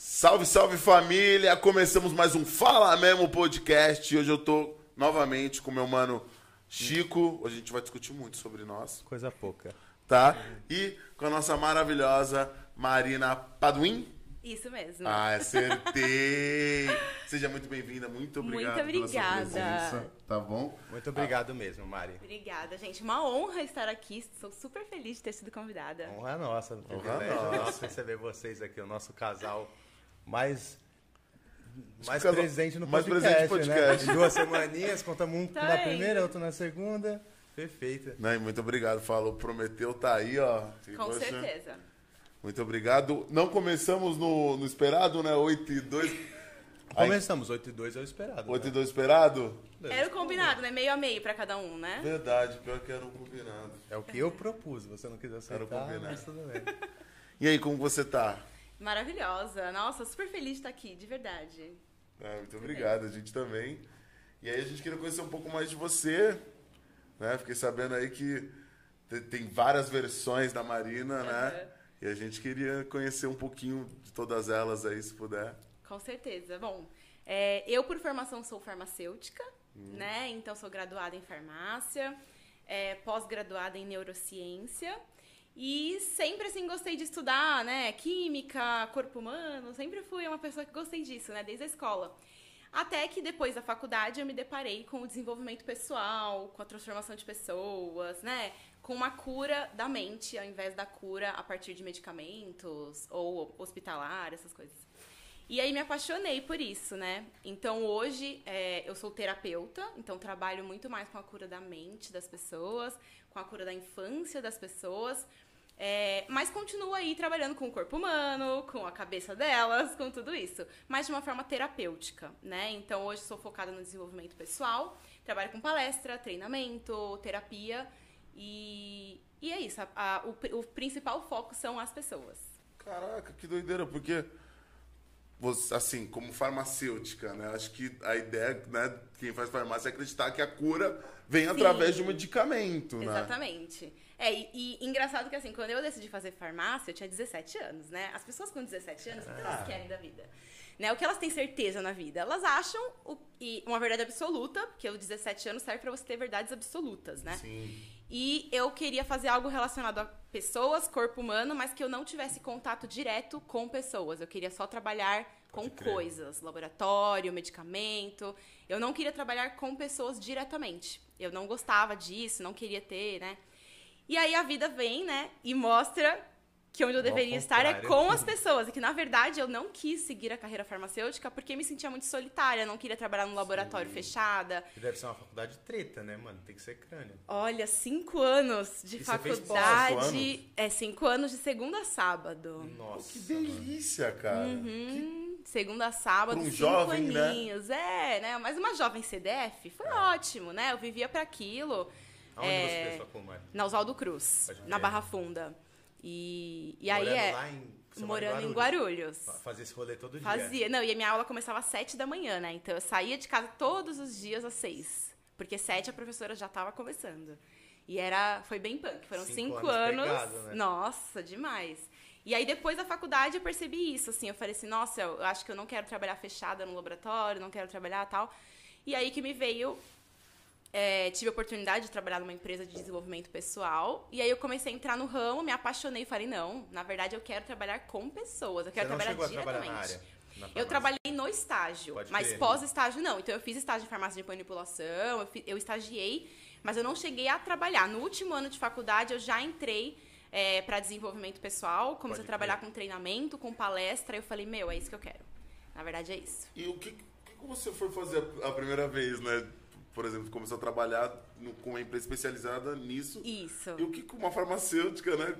Salve, salve família! Começamos mais um Fala Mesmo podcast. Hoje eu tô novamente com meu mano Chico. Hoje a gente vai discutir muito sobre nós, Coisa pouca. tá? E com a nossa maravilhosa Marina Paduim. Isso mesmo. Ah, acertei! Seja muito bem-vinda, muito obrigado Muito pela sua obrigada. presença, tá bom? Muito obrigado mesmo, Mari. Obrigada, gente. Uma honra estar aqui. Sou super feliz de ter sido convidada. Honra nossa, um Honra privilégio nossa. nosso receber vocês aqui, o nosso casal mais mais presente no mais podcast, presente no podcast. né? Duas semaninhas, contamos um Tá na aí. primeira, outro na segunda. Perfeita. Né, e muito obrigado, falou, prometeu, tá aí, ó. Com Poxa, certeza. Muito obrigado. Não começamos no, no esperado, né? 8 e 2. Aí, Começamos, 8 e 2 é o esperado. 8 e né? 2 esperado? Era o combinado, né? Meio a meio pra cada um, né? Verdade, pior que era um combinado. É o que eu propus, se você não quiser Era o aceitar, combinado. mas tudo bem. E aí, como você tá? Maravilhosa. Nossa, super feliz de estar aqui, de verdade. Ah, muito obrigado, a gente também. E aí a gente queria conhecer um pouco mais de você, né? Fiquei sabendo aí que te- tem várias versões da Marina, né? E a gente queria conhecer um pouquinho de todas elas aí, se puder. Com certeza. Bom, é, eu por formação sou farmacêutica, né? Então sou graduada em farmácia, é, pós-graduada em neurociência. E sempre assim gostei de estudar, né? Química, corpo humano, sempre fui uma pessoa que gostei disso, né? Desde a escola. Até que depois da faculdade eu me deparei com o desenvolvimento pessoal, com a transformação de pessoas, né? Com uma cura da mente, ao invés da cura a partir de medicamentos ou hospitalar, essas coisas. E aí me apaixonei por isso, né? Então hoje é, eu sou terapeuta, então trabalho muito mais com a cura da mente das pessoas, com a cura da infância das pessoas. É, mas continuo aí trabalhando com o corpo humano, com a cabeça delas, com tudo isso. Mas de uma forma terapêutica, né? Então hoje sou focada no desenvolvimento pessoal, trabalho com palestra, treinamento, terapia. E, e é isso. a- a- o, o principal foco são as pessoas. Caraca, que doideira, porque você, assim, como farmacêutica, né? Acho que a ideia, né, quem faz farmácia é acreditar que a cura vem Sim. através de um medicamento, né? Exatamente. É, e, e engraçado que assim, quando eu decidi fazer farmácia, eu tinha 17 anos, né? As pessoas com 17 anos, o que elas querem da vida? Né? O que elas têm certeza na vida? Elas acham o- e uma verdade absoluta, porque os 17 anos serve pra você ter verdades absolutas, né? Sim. E eu queria fazer algo relacionado a pessoas, corpo humano, mas que eu não tivesse contato direto com pessoas. Eu queria só trabalhar com coisas, laboratório, medicamento. Eu não queria trabalhar com pessoas diretamente. Eu não gostava disso, não queria ter, né? E aí a vida vem, né, e mostra que onde eu Ao deveria estar é com as pessoas. E que, na verdade, eu não quis seguir a carreira farmacêutica porque me sentia muito solitária. Não queria trabalhar num laboratório fechada. E deve ser uma faculdade treta, né, mano? Tem que ser crânio. Olha, cinco anos de E você fez pós, faculdade. É, cinco anos de segunda a sábado. Nossa. Que delícia, cara. Uhum, Segunda a sábado, um cinco jovem, né? aninhos. É, né? Mas uma jovem CDF foi ótimo, né? Eu vivia para aquilo. Aonde É, você fez faculdade? Na Oswaldo Cruz, na. Barra Funda. E, e aí é. lá em, morando em Guarulhos? Guarulhos. Fa- Fazia esse rolê todo dia. Fazia. Não, e a minha aula começava às sete da manhã, né? Então eu saía de casa todos os dias às seis. Porque sete a professora já tava começando. E era. Foi bem punk. Foram Cinco cinco, anos anos. pegado, né? Nossa, demais. E aí, depois da faculdade, eu percebi isso, assim. Eu falei assim, nossa, eu acho que eu não quero trabalhar fechada no laboratório, não quero trabalhar tal. E aí que me veio. É, tive a oportunidade de trabalhar numa empresa de desenvolvimento pessoal. E aí eu comecei a entrar no ramo, me apaixonei e falei, não, na verdade eu quero trabalhar com pessoas, eu Você quero não trabalhar diretamente. trabalhar na área? Eu trabalhei no estágio, Pode mas pós-estágio não. Então eu fiz estágio em farmácia de manipulação, eu, fi- eu estagiei, mas eu não cheguei a trabalhar. No último ano de faculdade eu já entrei para desenvolvimento pessoal, comecei a trabalhar com treinamento, com palestra. Eu falei, meu, é isso que eu quero. Na verdade é isso. E o que, que você foi fazer a primeira vez, né? Por exemplo, começou a trabalhar no- com uma empresa especializada nisso. Isso. E o que com uma farmacêutica, né?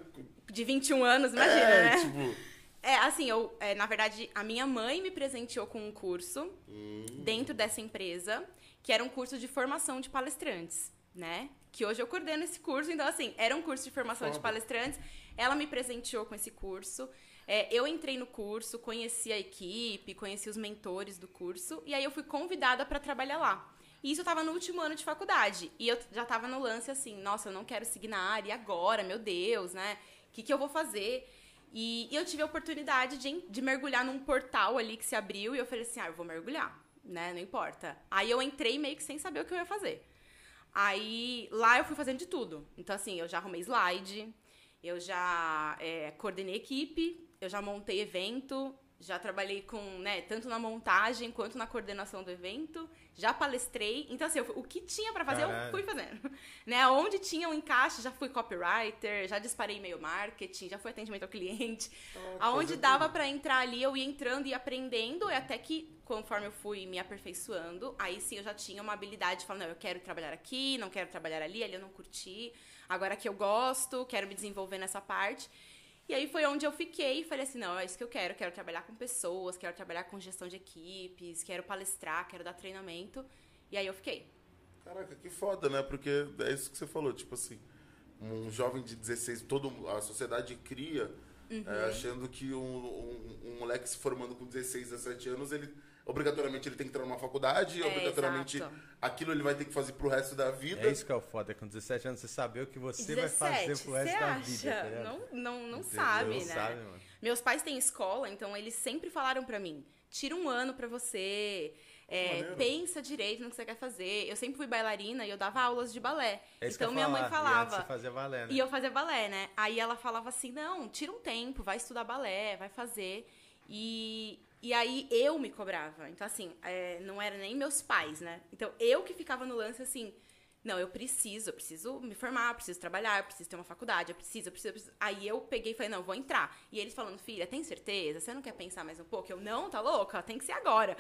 De 21 anos, imagina, é, né? tipo... É, assim, eu, é, na verdade, a minha mãe me presenteou com um curso hum, dentro dessa empresa, que era um curso de formação de palestrantes, né? Que hoje eu coordeno esse curso, então, assim, era um curso de formação de Foda. palestrantes. Ela me presenteou com esse curso. É, eu entrei no curso, conheci a equipe, conheci os mentores do curso, e aí eu fui convidada para trabalhar lá. E isso eu tava no último ano de faculdade. E eu já tava no lance assim, nossa, eu não quero seguir na área e agora, meu Deus, né? O que, que eu vou fazer? E, e eu tive a oportunidade de, de mergulhar num portal ali que se abriu e eu falei assim: ah, eu vou mergulhar, né? Não importa. Aí eu entrei meio que sem saber o que eu ia fazer. Aí lá eu fui fazendo de tudo. Então, assim, eu já arrumei slide, eu já é, coordenei equipe, eu já montei evento, já trabalhei com, né, tanto na montagem quanto na coordenação do evento, já palestrei. Então, assim, eu, o que tinha para fazer, Caralho. eu fui fazendo. né, onde tinha um encaixe, já fui copywriter, já disparei e-mail marketing, já fui atendimento ao cliente. Oh, Aonde dava para entrar ali, eu ia entrando e aprendendo, e até que, conforme eu fui me aperfeiçoando, aí sim eu já tinha uma habilidade de falar, não, eu quero trabalhar aqui, não quero trabalhar ali, ali eu não curti. Agora que eu gosto, quero me desenvolver nessa parte. E aí foi onde eu fiquei e falei assim, não, é isso que eu quero, quero trabalhar com pessoas, quero trabalhar com gestão de equipes, quero palestrar, quero dar treinamento. E aí eu fiquei. Caraca, que foda, né? Porque é isso que você falou, tipo assim, um jovem de 16, todo, a sociedade cria uhum. é, achando que um, um, um, moleque se formando com 16, 17 anos, ele obrigatoriamente ele tem que entrar numa faculdade, é, obrigatoriamente exato. aquilo ele vai ter que fazer pro resto da vida. É isso que é o foda, é com 17 anos você saber o que você 17, vai fazer pro resto da acha? vida. Tá não, não, não sabe, não né? Sabe, Meus pais têm escola, então eles sempre falaram para mim: tira um ano para você. É, pensa direito no que você quer fazer. Eu sempre fui bailarina e eu dava aulas de balé. É então minha mãe falava. E você fazia balé, né? E eu fazia balé, né? Aí ela falava assim: não, tira um tempo, vai estudar balé, vai fazer. E, e aí eu me cobrava. Então, assim, é, não era nem meus pais, né? Então, eu que ficava no lance assim. Não, eu preciso, eu preciso me formar, eu preciso trabalhar, eu preciso ter uma faculdade, eu preciso, eu preciso, eu preciso. Aí eu peguei e falei, não, vou entrar. E eles falando, filha, tem certeza? Você não quer pensar mais um pouco? Eu, não, tá louca? Tem que ser agora.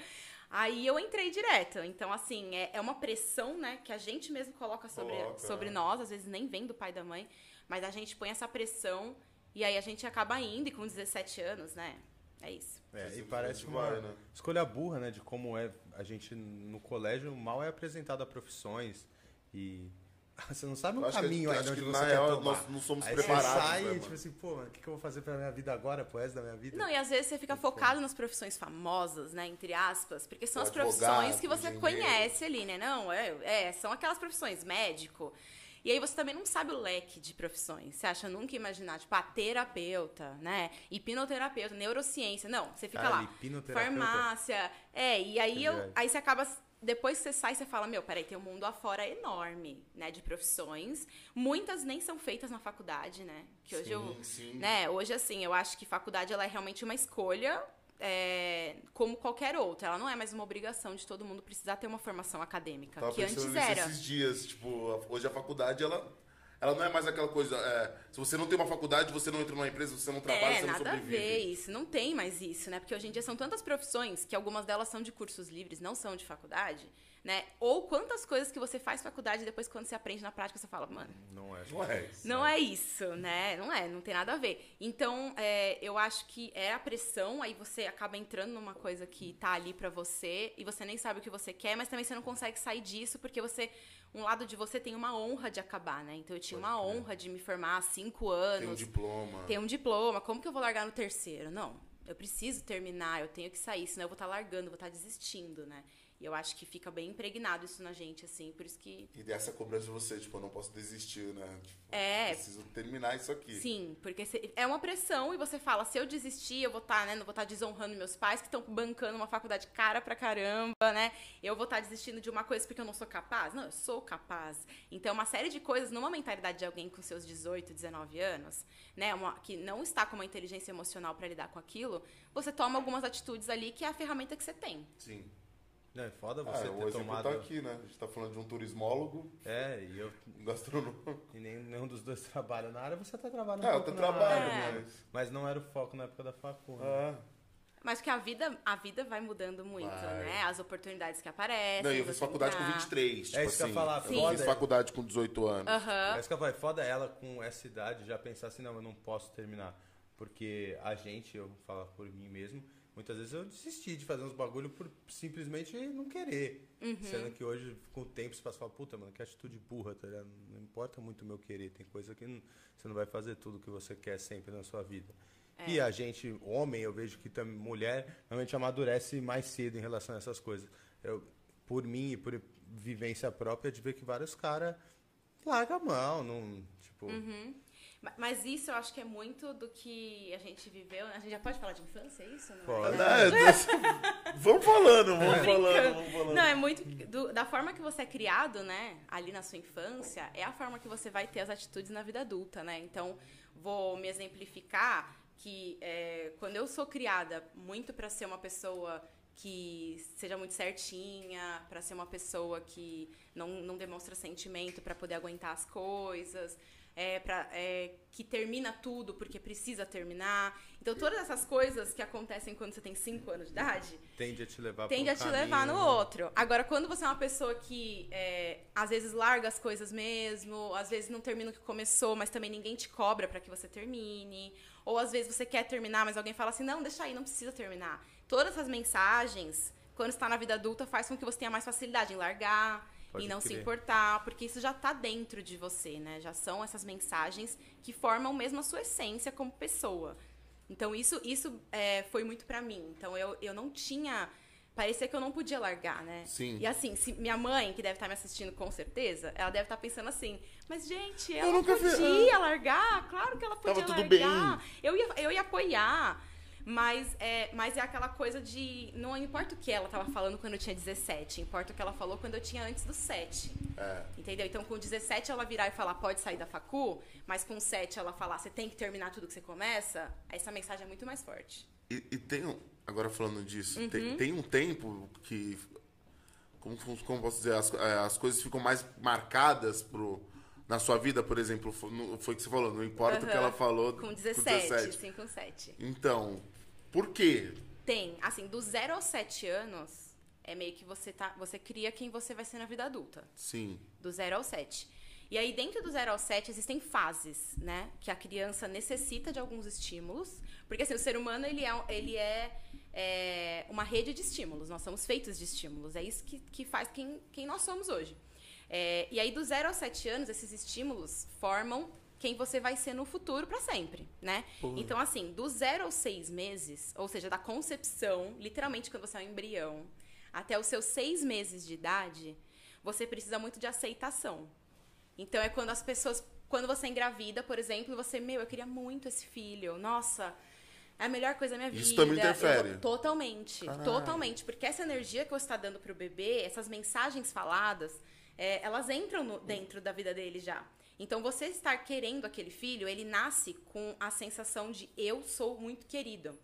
Aí eu entrei direto. Então, assim, é, é uma pressão, né, que a gente mesmo coloca sobre, coloca. sobre nós, às vezes nem vem do pai e da mãe, mas a gente põe essa pressão e aí a gente acaba indo, e com 17 anos, né? É isso. É, e parece uma vai, né? escolha burra, né? De como é a gente no colégio mal é apresentado a profissões e você não sabe o caminho ainda onde você quer real, tomar. Nós não somos Aí preparados. Você sai né, tipo assim, pô, o que, que eu vou fazer pra minha vida agora, pro resto da minha vida? Não, e às vezes você fica focado nas profissões famosas, né, entre aspas, porque são o as profissões que você conhece ali, né? Não, é, é, são aquelas profissões, médico, e aí você também não sabe o leque de profissões. Você acha nunca imaginar, tipo, a terapeuta, né? Hipnoterapeuta, neurociência. Não, você fica lá. Farmácia. É, e aí, eu, aí você acaba depois que você sai, você fala, meu, peraí, tem um mundo afora enorme, né, de profissões. Muitas nem são feitas na faculdade, né? Que hoje sim, eu, sim. né, hoje assim, eu acho que faculdade ela é realmente uma escolha é, como qualquer outra. Ela não é mais uma obrigação de todo mundo precisar ter uma formação acadêmica, Tava que antes era. esses dias, tipo, hoje a faculdade ela ela não é mais aquela coisa. É, se você não tem uma faculdade, você não entra numa empresa, você não trabalha, é, você não sobrevive. nada a ver isso. Não tem mais isso, né? Porque hoje em dia são tantas profissões que algumas delas são de cursos livres, não são de faculdade né? Ou quantas coisas que você faz faculdade e depois quando você aprende na prática você fala, mano, não é, não é isso. Não é isso, né? Não é, não tem nada a ver. Então, é, eu acho que é a pressão, aí você acaba entrando numa coisa que tá ali para você e você nem sabe o que você quer, mas também você não consegue sair disso porque você um lado de você tem uma honra de acabar, né? Então eu tinha Pode uma crer. honra de me formar há cinco anos. Tem um diploma. Tem um diploma. Como que eu vou largar no terceiro? Não. Eu preciso terminar, eu tenho que sair, senão eu vou estar tá largando, vou estar tá desistindo, né? E eu acho que fica bem impregnado isso na gente, assim, por isso que. E dessa cobrança de você, tipo, eu não posso desistir, né? Tipo, é. Preciso terminar isso aqui. Sim, porque é uma pressão e você fala, se eu desistir, eu vou estar, tá, né? Não vou estar tá desonrando meus pais que estão bancando uma faculdade cara pra caramba, né? Eu vou estar tá desistindo de uma coisa porque eu não sou capaz. Não, eu sou capaz. Então, uma série de coisas numa mentalidade de alguém com seus 18, 19 anos, né? Uma, que não está com uma inteligência emocional para lidar com aquilo, você toma algumas atitudes ali que é a ferramenta que você tem. Sim. Não, é foda você ah, ter o tomado... tá aqui, né? A gente tá falando de um turismólogo. É, e eu... Gastronômico. E nem, nenhum dos dois trabalha na área, você tá trabalhando É, um eu tô trabalhando, é. mas... Mas não era o foco na época da facu, né? É. Mas que a vida, a vida vai mudando muito, vai. né? As oportunidades que aparecem. Não, eu fiz faculdade entrar. com 23. Tipo é isso assim, que eu assim. falar. Eu Foda fiz faculdade com 18 anos. Uhum. É isso que eu falei. Foda ela com essa idade já pensar assim, não, eu não posso terminar. Porque a gente, eu vou falar por mim mesmo, Muitas vezes eu desisti de fazer uns bagulho por simplesmente não querer. Uhum. Sendo que hoje, com o tempo, você passa e fala, puta, mano, que atitude burra, tá ligado? Não importa muito o meu querer. Tem coisa que não, você não vai fazer tudo que você quer sempre na sua vida. É. E a gente, homem, eu vejo que também mulher, realmente amadurece mais cedo em relação a essas coisas. Eu, por mim e por vivência própria, de ver que vários caras largam a mão, não, tipo... Uhum. Ma- Mas isso eu acho que é muito do que a gente viveu. né? A gente já pode falar de infância, é isso? Não Pode. É? É, desse- vamos falando, vamos falando, vamos falando. Não, é muito. do- da forma que você é criado, né? Ali na sua infância, é a forma que você vai ter as atitudes na vida adulta, né? Então, vou me exemplificar que é, quando eu sou criada muito para ser uma pessoa que seja muito certinha, para ser uma pessoa que não, não demonstra sentimento para poder aguentar as coisas, é, pra, é, que termina tudo porque precisa terminar. Então, todas essas coisas que acontecem quando você tem 5 anos de idade, Tende a te levar tende pra a um te levar no caminho, outro. Agora, quando você é uma pessoa que é, às vezes larga as coisas mesmo, às vezes não termina o que começou, mas também ninguém te cobra pra que você termine, ou às vezes você quer terminar, mas alguém fala assim: não, deixa aí, não precisa terminar. Todas essas mensagens, quando está na vida adulta, faz com que você tenha mais facilidade em largar. Pode e não se importar, porque isso já tá dentro de você, né? Já são essas mensagens que formam mesmo a sua essência como pessoa. Então, isso, isso é, foi muito pra mim. Então, eu, eu não tinha. Parecia que eu não podia largar, né? Sim. E assim, se minha mãe, que deve estar me assistindo com certeza, ela deve estar pensando assim: mas, gente, Eu ela nunca vi- podia largar, claro que ela Tava podia tudo largar. Eu ia, eu ia apoiar. Mas é, mas é aquela coisa de. Não importa o que ela tava falando quando eu tinha 17, importa o que ela falou quando eu tinha antes dos 7. É. Entendeu? Então, com 17 ela virar e falar, pode sair da facu, mas com 7 ela falar, você tem que terminar tudo que você começa, essa mensagem é muito mais forte. E, e tem um, agora falando disso, Uhum. tem, tem um tempo que, como, como posso dizer, as, é, as coisas ficam mais marcadas pro, na sua vida, por exemplo, foi, no- foi o que você falou, não importa o que ela falou. Com 17, sim, com 7. Então, por quê? Tem, assim, do 0 aos 7 anos, é meio que você tá. Você cria quem você vai ser na vida adulta. Sim. do 0 ao 7. E aí, dentro do 0 ao 7, existem fases, né? Que a criança necessita de alguns estímulos. Porque, assim, o ser humano, ele é, ele é, é, uma rede de estímulos. Nós somos feitos de estímulos. É isso que, que faz quem, quem nós somos hoje. É, e aí, do 0 aos 7 anos, esses estímulos formam quem você vai ser no futuro para sempre, né? Então, assim, do 0 aos 6 meses, ou seja, da concepção, literalmente quando você é um embrião, até os seus 6 meses de idade, você precisa muito de aceitação. Então é quando as pessoas, quando você engravida, por exemplo, e você, meu, eu queria muito esse filho. Nossa, é a melhor coisa da minha vida. Isso também interfere? Eu- totalmente, Caralho. totalmente, porque essa energia que você está dando pro bebê, essas mensagens faladas, é, elas entram no- dentro da vida dele já. Então você estar querendo aquele filho, ele nasce com a sensação de eu sou muito querido.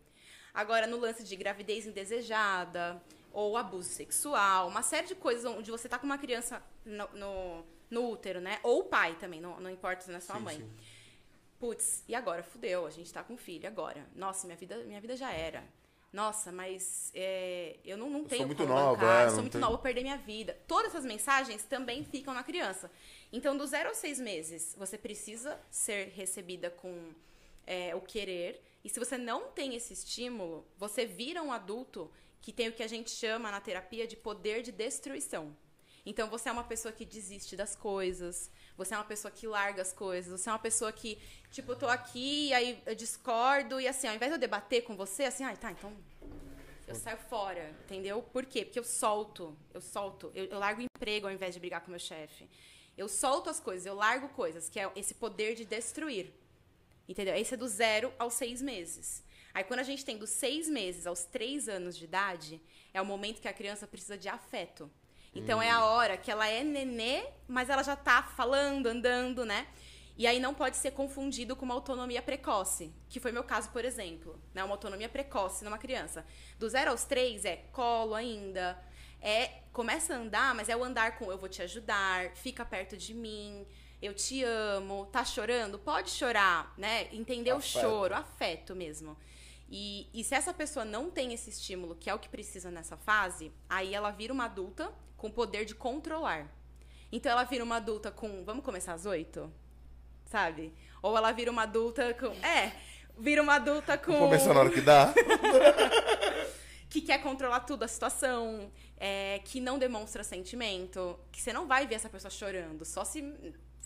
Agora, no lance de gravidez indesejada, ou abuso sexual, uma série de coisas onde você tá com uma criança no, no, no útero, né? Ou o pai também, não, não importa se não é sua mãe. sim. Putz, e agora? Fudeu, a gente tá com filho, agora? Nossa, minha vida, minha vida já era. Nossa, mas é, eu não, não sou tenho muito como nova, bancar, é, eu sou muito tenho- nova, vou perder minha vida. Todas essas mensagens também ficam na criança. Então, do zero aos seis meses, você precisa ser recebida com é, o querer. E se você não tem esse estímulo, você vira um adulto que tem o que a gente chama na terapia de poder de destruição. Então você é uma pessoa que desiste das coisas, você é uma pessoa que larga as coisas, você é uma pessoa que, tipo, eu tô aqui, aí eu discordo, e assim, ao invés de eu debater com você, assim, ai, tá, então eu saio fora, entendeu? Por quê? Porque eu solto, eu solto, eu, eu largo o emprego ao invés de brigar com meu chefe. Eu solto as coisas, eu largo coisas, que é esse poder de destruir. Entendeu? Esse é do zero aos seis meses. Aí, quando a gente tem dos seis meses aos três anos de idade, é o momento que a criança precisa de afeto. Então, é a hora que ela é nenê, mas ela já tá falando, andando, né? E aí não pode ser confundido com uma autonomia precoce, que foi meu caso, por exemplo. Né? Uma autonomia precoce numa criança. Do zero aos três é colo ainda, é começa a andar, mas é o andar com eu vou te ajudar, fica perto de mim, eu te amo, tá chorando? Pode chorar, né? Entender o Afeto. choro, afeto mesmo. E, e se essa pessoa não tem esse estímulo, que é o que precisa nessa fase, aí ela vira uma adulta com poder de controlar. Então ela vira uma adulta com. Vamos começar às oito? Sabe? Ou ela vira uma adulta com. É, vira uma adulta com Vou começar na hora que dá. que quer controlar tudo a situação, é, que não demonstra sentimento, que você não vai ver essa pessoa chorando, só se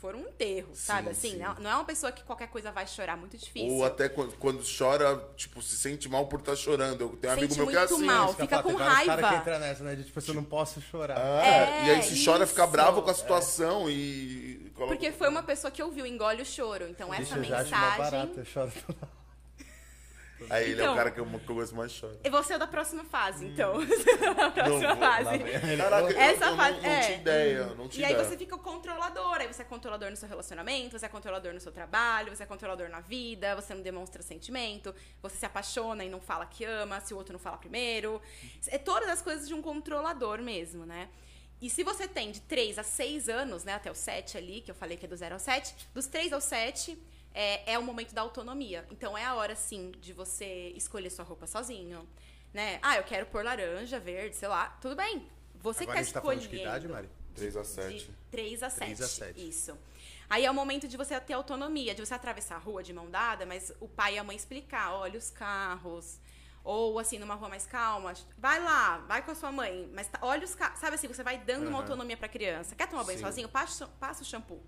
for um enterro, sabe? Sim, Assim, sim. não é uma pessoa que qualquer coisa vai chorar, muito difícil. Ou até quando, quando chora, tipo, se sente mal por estar chorando. Eu tenho um amigo meu que é assim. mal. Isso fica com raiva. que entra nessa, né? De tipo, assim, eu não posso chorar. Ah, É, e aí se chora, fica isso. bravo com a situação e coloca- Porque foi uma pessoa que ouviu, engole o choro. Então essa Isso acho uma mensagem. barata, eu choro toda. Aí ele é Então- o cara que eu, que eu gosto mais chora. E você é da próxima fase, então. Hum. da próxima fase. Caraca, eu- Essa eu, fase- não, não é. tinha ideia, não tinha E aí ideia. você fica o controlador. Aí você é controlador no seu relacionamento, você é controlador no seu trabalho, você é controlador na vida, você não demonstra sentimento, você se apaixona e não fala que ama, se o outro não fala primeiro. É todas as coisas de um controlador mesmo, né? E se você tem de 3 a 6 anos, né, até o 7 ali, que eu falei que é do 0 ao 7, dos 3 ao 7 é, é o momento da autonomia. Então é a hora, sim, de você escolher sua roupa sozinho, né? Ah, eu quero pôr laranja, verde, sei lá. Tudo bem. Você Agora que a gente tá tá escolhendo. de que idade, Mari? 3 a 7. De 3 a 7. 3 a 7. Isso. Aí é o momento de você ter autonomia, de você atravessar a rua de mão dada, mas o pai e a mãe explicar, olha os carros. Ou assim, numa rua mais calma, vai lá, vai com a sua mãe, mas tá- olha os carros. Sabe assim, você vai dando uma Aham. autonomia pra criança. Quer tomar banho Sim. sozinho? Passa, passa o shampoo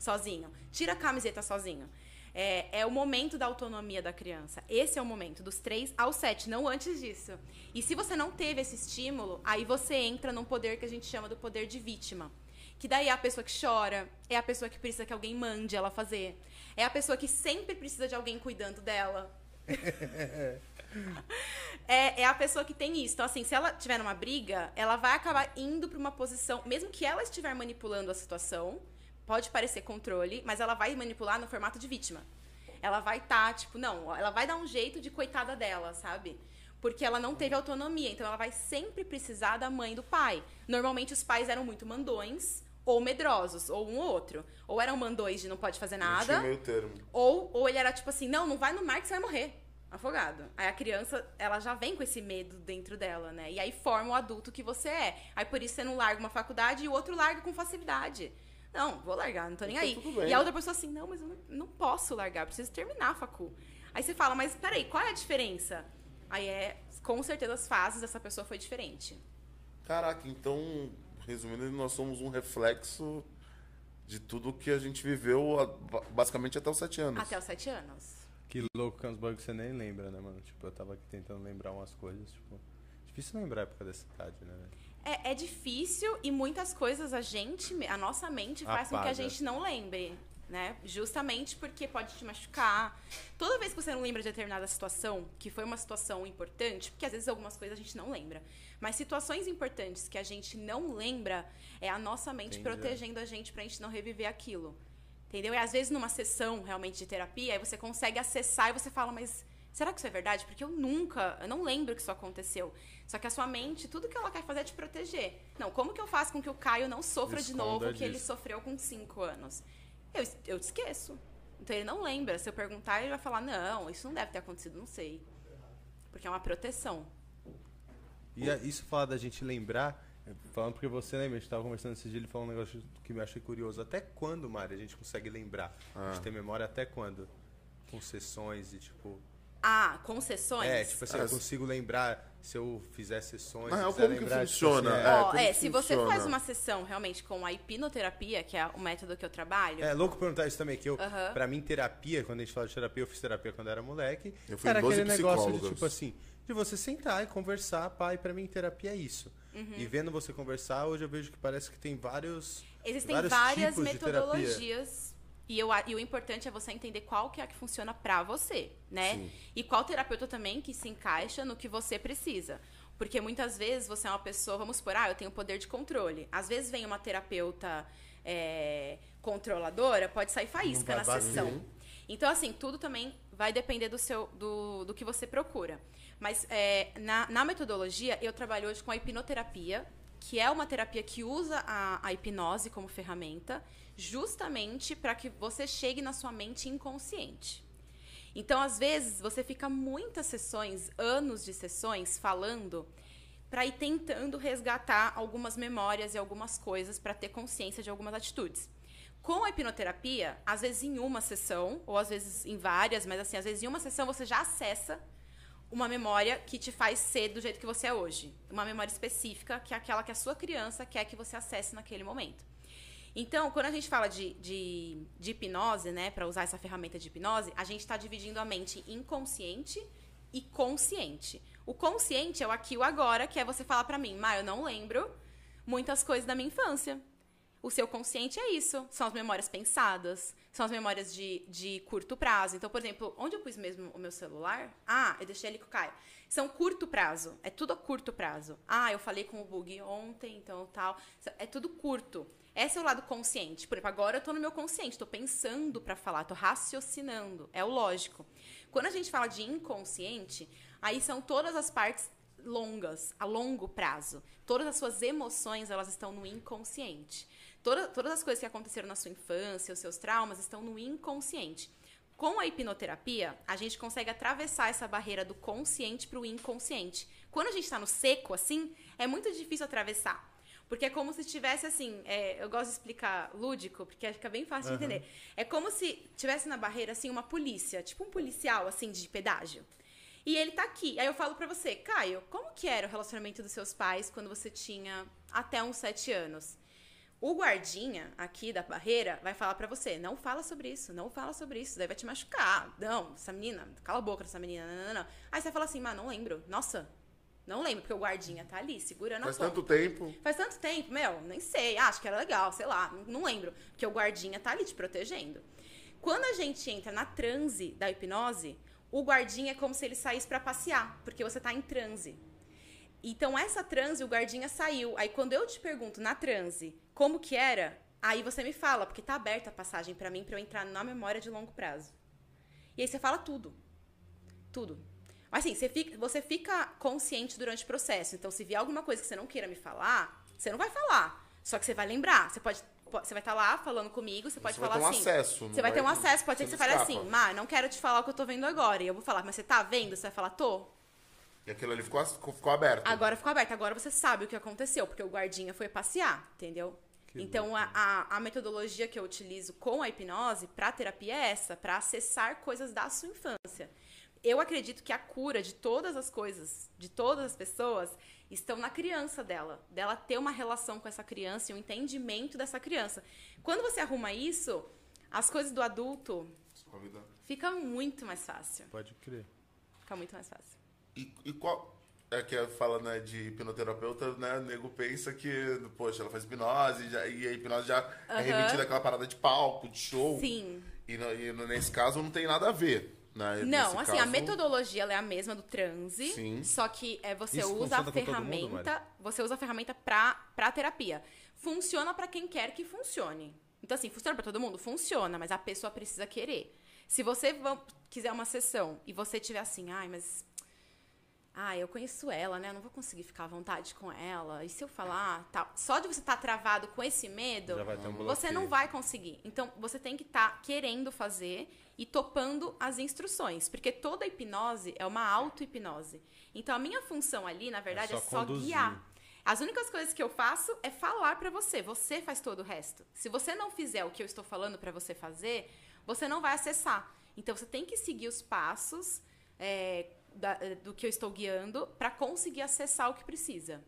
sozinho. Tira a camiseta sozinho. É, é o momento da autonomia da criança. Esse é o momento, dos 3 aos 7, não antes disso. E se você não teve esse estímulo, aí você entra num poder que a gente chama do poder de vítima. Que daí é a pessoa que chora, é a pessoa que precisa que alguém mande ela fazer. É a pessoa que sempre precisa de alguém cuidando dela. É, é a pessoa que tem isso. Então, assim, se ela tiver numa briga, ela vai acabar indo pra uma posição, mesmo que ela estiver manipulando a situação, pode parecer controle, mas ela vai manipular no formato de vítima. Ela vai estar, tipo, não, ela vai dar um jeito de coitada dela, sabe? Porque ela não teve autonomia, então ela vai sempre precisar da mãe e do pai. Normalmente os pais eram muito mandões ou medrosos, ou um ou outro. Ou eram mandões de não pode fazer nada, meio termo. ou, ou ele era tipo assim, não, não vai no mar que você vai morrer. Afogado. Aí a criança, ela já vem com esse medo dentro dela, né? E aí forma o adulto que você é. Aí por isso você não larga uma faculdade e o outro larga com facilidade. Não, vou largar, não tô nem Então aí. E a outra pessoa assim, não, mas eu não, não posso largar, preciso terminar a facu. Aí você fala, mas peraí, qual é a diferença? Aí é, com certeza as fases dessa pessoa foi diferente. Caraca, então, resumindo, nós somos um reflexo de tudo que a gente viveu basicamente até os 7 anos. Até os sete anos. Que louco bugs que você nem lembra, né, mano? Tipo, eu tava aqui tentando lembrar umas coisas, tipo... Difícil lembrar a época dessa idade, né? velho? É, é difícil e muitas coisas a gente, a nossa mente faz com que a Apaga. gente não lembre, né? Justamente porque pode te machucar. Toda vez que você não lembra de determinada situação, que foi uma situação importante, porque às vezes algumas coisas a gente não lembra, mas situações importantes que a gente não lembra, é a nossa mente Entendi. protegendo a gente pra gente não reviver aquilo. Entendeu? E às vezes numa sessão realmente de terapia, aí você consegue acessar e você fala, mas será que isso é verdade? Porque eu nunca, eu não lembro que isso aconteceu. Só que a sua mente, tudo que ela quer fazer é te proteger. Não, como que eu faço com que o Caio não sofra de Esconda novo o que ele sofreu com 5 anos? Eu, eu esqueço. Então ele não lembra. Se eu perguntar, ele vai falar, não, isso não deve ter acontecido, não sei. Porque é uma proteção. E a- isso fala da gente lembrar, é, falando porque você lembra, a gente tava conversando esse dia, ele falou um negócio que me achei curioso. Até quando, Mari, a gente consegue lembrar? A Ah. gente tem memória até quando? Com sessões e tipo. Ah, concessões? É, tipo assim, Ah, eu consigo lembrar se eu fizer sessões. Quiser como que tipo funciona? assim, É, Ó, como é, se você faz uma sessão realmente com a hipnoterapia, que é o método que eu trabalho, É louco perguntar isso também, que eu, Aham. pra mim, terapia, quando a gente fala de terapia, eu fiz terapia quando era moleque. Eu fui era 12 aquele negócio de psicólogos. tipo assim, de você sentar e conversar, pai, pra mim terapia é isso. Uhum. E vendo você conversar, hoje eu vejo que parece que tem vários. Existem vários várias tipos de terapia. metodologias. E, eu, e o importante é você entender qual que é a que funciona pra você, né? Sim. E qual terapeuta também que se encaixa no que você precisa. Porque muitas vezes você é uma pessoa, vamos supor, ah, eu tenho poder de controle. Às vezes vem uma terapeuta é, controladora, pode sair faísca na bater. sessão. Então, assim, tudo também vai depender do, seu, do, do que você procura. Mas é, na, na metodologia, eu trabalho hoje com a hipnoterapia, que é uma terapia que usa a, a hipnose como ferramenta, justamente para que você chegue na sua mente inconsciente. Então, às vezes, você fica muitas sessões, anos de sessões, falando para ir tentando resgatar algumas memórias e algumas coisas para ter consciência de algumas atitudes. Com a hipnoterapia, às vezes em uma sessão, ou às vezes em várias, mas assim, às vezes em uma sessão você já acessa uma memória que te faz ser do jeito que você é hoje. Uma memória específica, que é aquela que a sua criança quer que você acesse naquele momento. Então, quando a gente fala de, de, de hipnose, né, para usar essa ferramenta de hipnose, a gente está dividindo a mente inconsciente e consciente. O consciente é o aqui e o agora, que é você falar para mim, Má, eu não lembro muitas coisas da minha infância. O seu consciente é isso. São as memórias pensadas, são as memórias de, de curto prazo. Então, por exemplo, onde eu pus mesmo o meu celular? Ah, eu deixei ele o Caio. São curto prazo. É tudo a curto prazo. Ah, eu falei com o Bug ontem, então tal. É tudo curto. Esse é o lado consciente. Por exemplo, agora eu tô no meu consciente, tô pensando para falar, tô raciocinando. É o lógico. Quando a gente fala de inconsciente, aí são todas as partes longas, a longo prazo. Todas as suas emoções, elas estão no inconsciente. Toda, todas as coisas que aconteceram na sua infância, os seus traumas, estão no inconsciente. Com a hipnoterapia, a gente consegue atravessar essa barreira do consciente para o inconsciente. Quando a gente está no seco, assim, é muito difícil atravessar. Porque é como se tivesse assim, é, eu gosto de explicar lúdico, porque fica bem fácil uhum. de entender. É como se tivesse na barreira assim uma polícia, tipo um policial assim de pedágio. E ele tá aqui. Aí eu falo para você, Caio, como que era o relacionamento dos seus pais quando você tinha até uns sete anos? O guardinha aqui da barreira vai falar para você, não fala sobre isso, não fala sobre isso, daí vai te machucar. Não, essa menina, cala a boca dessa menina, não, não, não. Aí você fala assim, mas não lembro. Nossa, não lembro, porque o guardinha tá ali, segurando Faz a Faz tanto tempo. Faz tanto tempo, meu, nem sei. Acho que era legal, sei lá, não lembro. Porque o guardinha tá ali te protegendo. Quando a gente entra na transe da hipnose, o guardinha é como se ele saísse para passear, porque você tá em transe. Então, essa transe, o guardinha saiu. Aí, quando eu te pergunto na transe como que era, aí você me fala, porque tá aberta a passagem para mim, para eu entrar na memória de longo prazo. E aí você fala tudo. Tudo. Mas assim, você fica, você fica consciente durante o processo. Então, se vier alguma coisa que você não queira me falar, você não vai falar. Só que você vai lembrar. Você pode. Você vai estar tá lá falando comigo, você pode você falar vai ter um assim. Acesso, você vai ter um acesso, pode ser que você fale assim, Má, não quero te falar o que eu tô vendo agora. E eu vou falar, mas você tá vendo? Você vai falar, tô. E aquilo ali ficou, ficou aberto. Agora ficou aberto. Agora você sabe o que aconteceu, porque o guardinha foi passear, entendeu? Que então, a, a, a, metodologia que eu utilizo com a hipnose para terapia é essa, para acessar coisas da sua infância eu acredito que a cura de todas as coisas, de todas as pessoas, estão na criança dela, dela ter uma relação com essa criança e um entendimento dessa criança. Quando você arruma isso, as coisas do adulto fica muito mais fácil. Pode crer. Fica muito mais fácil. E, e qual é que fala né, de hipnoterapeuta, né? O nego pensa que, poxa, ela faz hipnose já, e a hipnose já uhum. é remetida àquela parada de palco, de show. Sim. E, e nesse caso não tem nada a ver. Né? Não, assim, caso... a metodologia é a mesma do transe, Sim. só que é, você Isso usa a ferramenta, mundo, você usa a ferramenta pra, pra terapia. Funciona para quem quer que funcione. Então, assim, funciona para todo mundo? Funciona, mas a pessoa precisa querer. Se você quiser uma sessão e você tiver assim, ai, mas. Ah, eu conheço ela, né? Eu não vou conseguir ficar à vontade com ela. E se eu falar, tal. Só de você estar tá travado com esse medo, um você não vai conseguir. Então, você tem que estar tá querendo fazer e topando as instruções, porque toda hipnose é uma auto-hipnose. Então a minha função ali, na verdade, é só, é só guiar. As únicas coisas que eu faço é falar para você. Você faz todo o resto. Se você não fizer o que eu estou falando para você fazer, você não vai acessar. Então você tem que seguir os passos é, da, do que eu estou guiando para conseguir acessar o que precisa.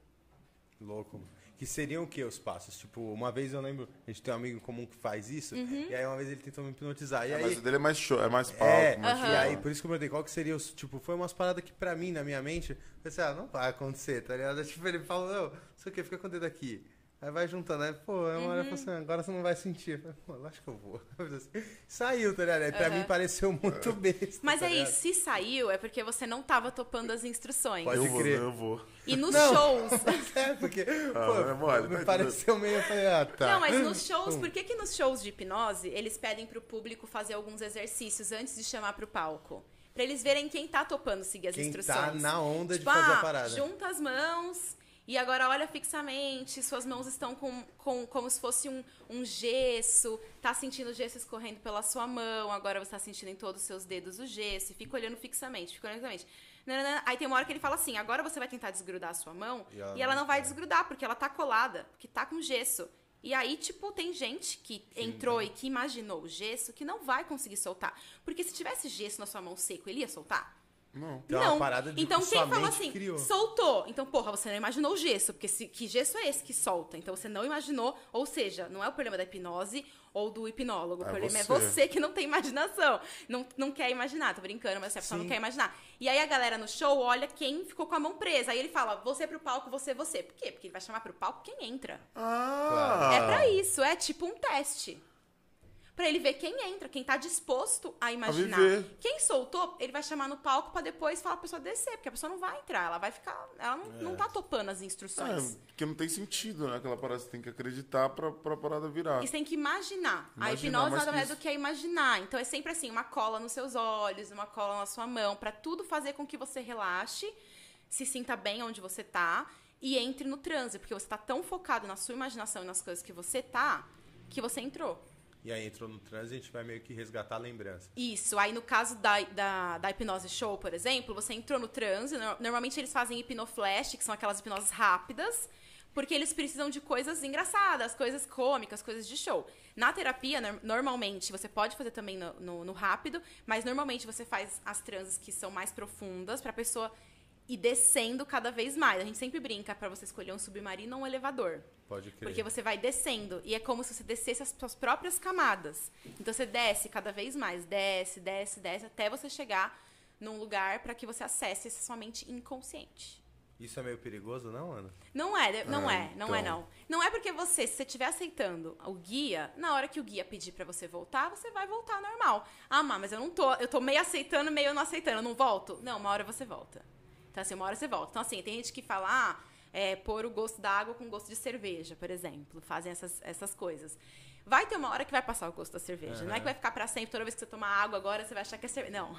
Louco. Que seriam o que os passos? Tipo, uma vez eu lembro, a gente tem um amigo comum que faz isso, uhum. e aí uma vez ele tentou me hipnotizar. E é, aí, mas o dele é mais show, é mais palco. É, mais uhum. E aí, por isso que eu perguntei, qual que seria os. Tipo, foi umas paradas que pra mim, na minha mente, eu pensei, ah, não vai acontecer, tá ligado? Tipo, ele falou, não, isso aqui, fica com o dedo aqui. Aí vai juntando, aí, pô, é uma hora uhum. assim, agora você não vai sentir. pô, eu acho que eu vou. Saiu, tá ligado? Aí pra uhum. mim pareceu muito besta. Mas tá aí, se saiu, é porque você não tava topando as instruções. Pode eu crer. Vou, eu vou. E nos não, shows. é, porque, ah, pô, é mole, me pareceu meio, eu falei, ah, tá. Não, mas nos shows, por que que nos shows de hipnose, eles pedem pro público fazer alguns exercícios antes de chamar pro palco? Pra eles verem quem tá topando seguir as quem instruções. tá na onda tipo, de fazer ah, a parada. junta as mãos e agora olha fixamente, suas mãos estão com, com como se fosse um, um gesso, tá sentindo o gesso escorrendo pela sua mão, agora você está sentindo em todos os seus dedos o gesso, e fica olhando fixamente, fica olhando fixamente. Aí tem uma hora que ele fala assim: agora você vai tentar desgrudar a sua mão, e ela, e ela não vai desgrudar, porque ela tá colada, porque tá com gesso. E aí, tipo, tem gente que entrou Sim, e que imaginou o gesso que não vai conseguir soltar. Porque se tivesse gesso na sua mão seco, ele ia soltar? Não. Então é não. uma parada de então que quem mente assim, criou. soltou. Então, porra, você não imaginou o gesso, porque se, que gesso é esse que solta? Então você não imaginou, ou seja, não é o problema da hipnose ou do hipnólogo. O É problema é você. você que não tem imaginação. Não, não quer imaginar, tô brincando, mas a pessoa não quer imaginar. E aí a galera no show olha quem ficou com a mão presa. Aí ele fala, você pro palco, você, você. Por quê? Porque ele vai chamar pro palco quem entra. Ah! É pra isso, é tipo um teste. Pra ele ver quem entra, quem tá disposto a imaginar. viver. Quem soltou, ele vai chamar no palco pra depois falar pra pessoa descer, porque a pessoa não vai entrar, ela vai ficar. Ela não, não tá topando as instruções. É, porque não tem sentido, né? Aquela parada você tem que acreditar pra, pra parada virar. E você tem que imaginar. a Imaginar hipnose mais nada mais do que é imaginar. Então é sempre assim, uma cola nos seus olhos, uma cola na sua mão, pra tudo fazer com que você relaxe, se sinta bem onde você tá e entre no transe, porque você tá tão focado na sua imaginação e nas coisas que você tá, que você entrou. E aí entrou no transe, a gente vai meio que resgatar a lembrança. Isso. Aí, no caso da, da, da hipnose show, por exemplo, você entrou no transe. no- Normalmente eles fazem hipnoflash, que são aquelas hipnoses rápidas, porque eles precisam de coisas engraçadas, coisas cômicas, coisas de show. Na terapia, nor- normalmente, você pode fazer também no, no- no rápido, mas normalmente você faz as transes que são mais profundas pra pessoa ir descendo cada vez mais. A gente sempre brinca pra você escolher um submarino ou um elevador. Pode crer. Porque você vai descendo. E é como se você descesse as suas próprias camadas. Então você desce cada vez mais. Desce, desce, desce, até você chegar num lugar para que você acesse essa sua mente inconsciente. Isso é meio perigoso, não, Ana? Não é, não Ah, é, não é então. não. Não é porque você, se você estiver aceitando o guia, na hora que o guia pedir pra você voltar, você vai voltar normal. Ah, mas eu não tô, eu tô meio aceitando, meio não aceitando, eu não volto? Não, uma hora você volta. Então assim, uma hora você volta. Então assim, tem gente que fala, ah, é, pôr o gosto da água com gosto de cerveja, por exemplo. Fazem essas, essas coisas. Vai ter uma hora que vai passar o gosto da cerveja. Não é que vai ficar pra sempre, toda vez que você tomar água agora, você vai achar que é cerveja. Não.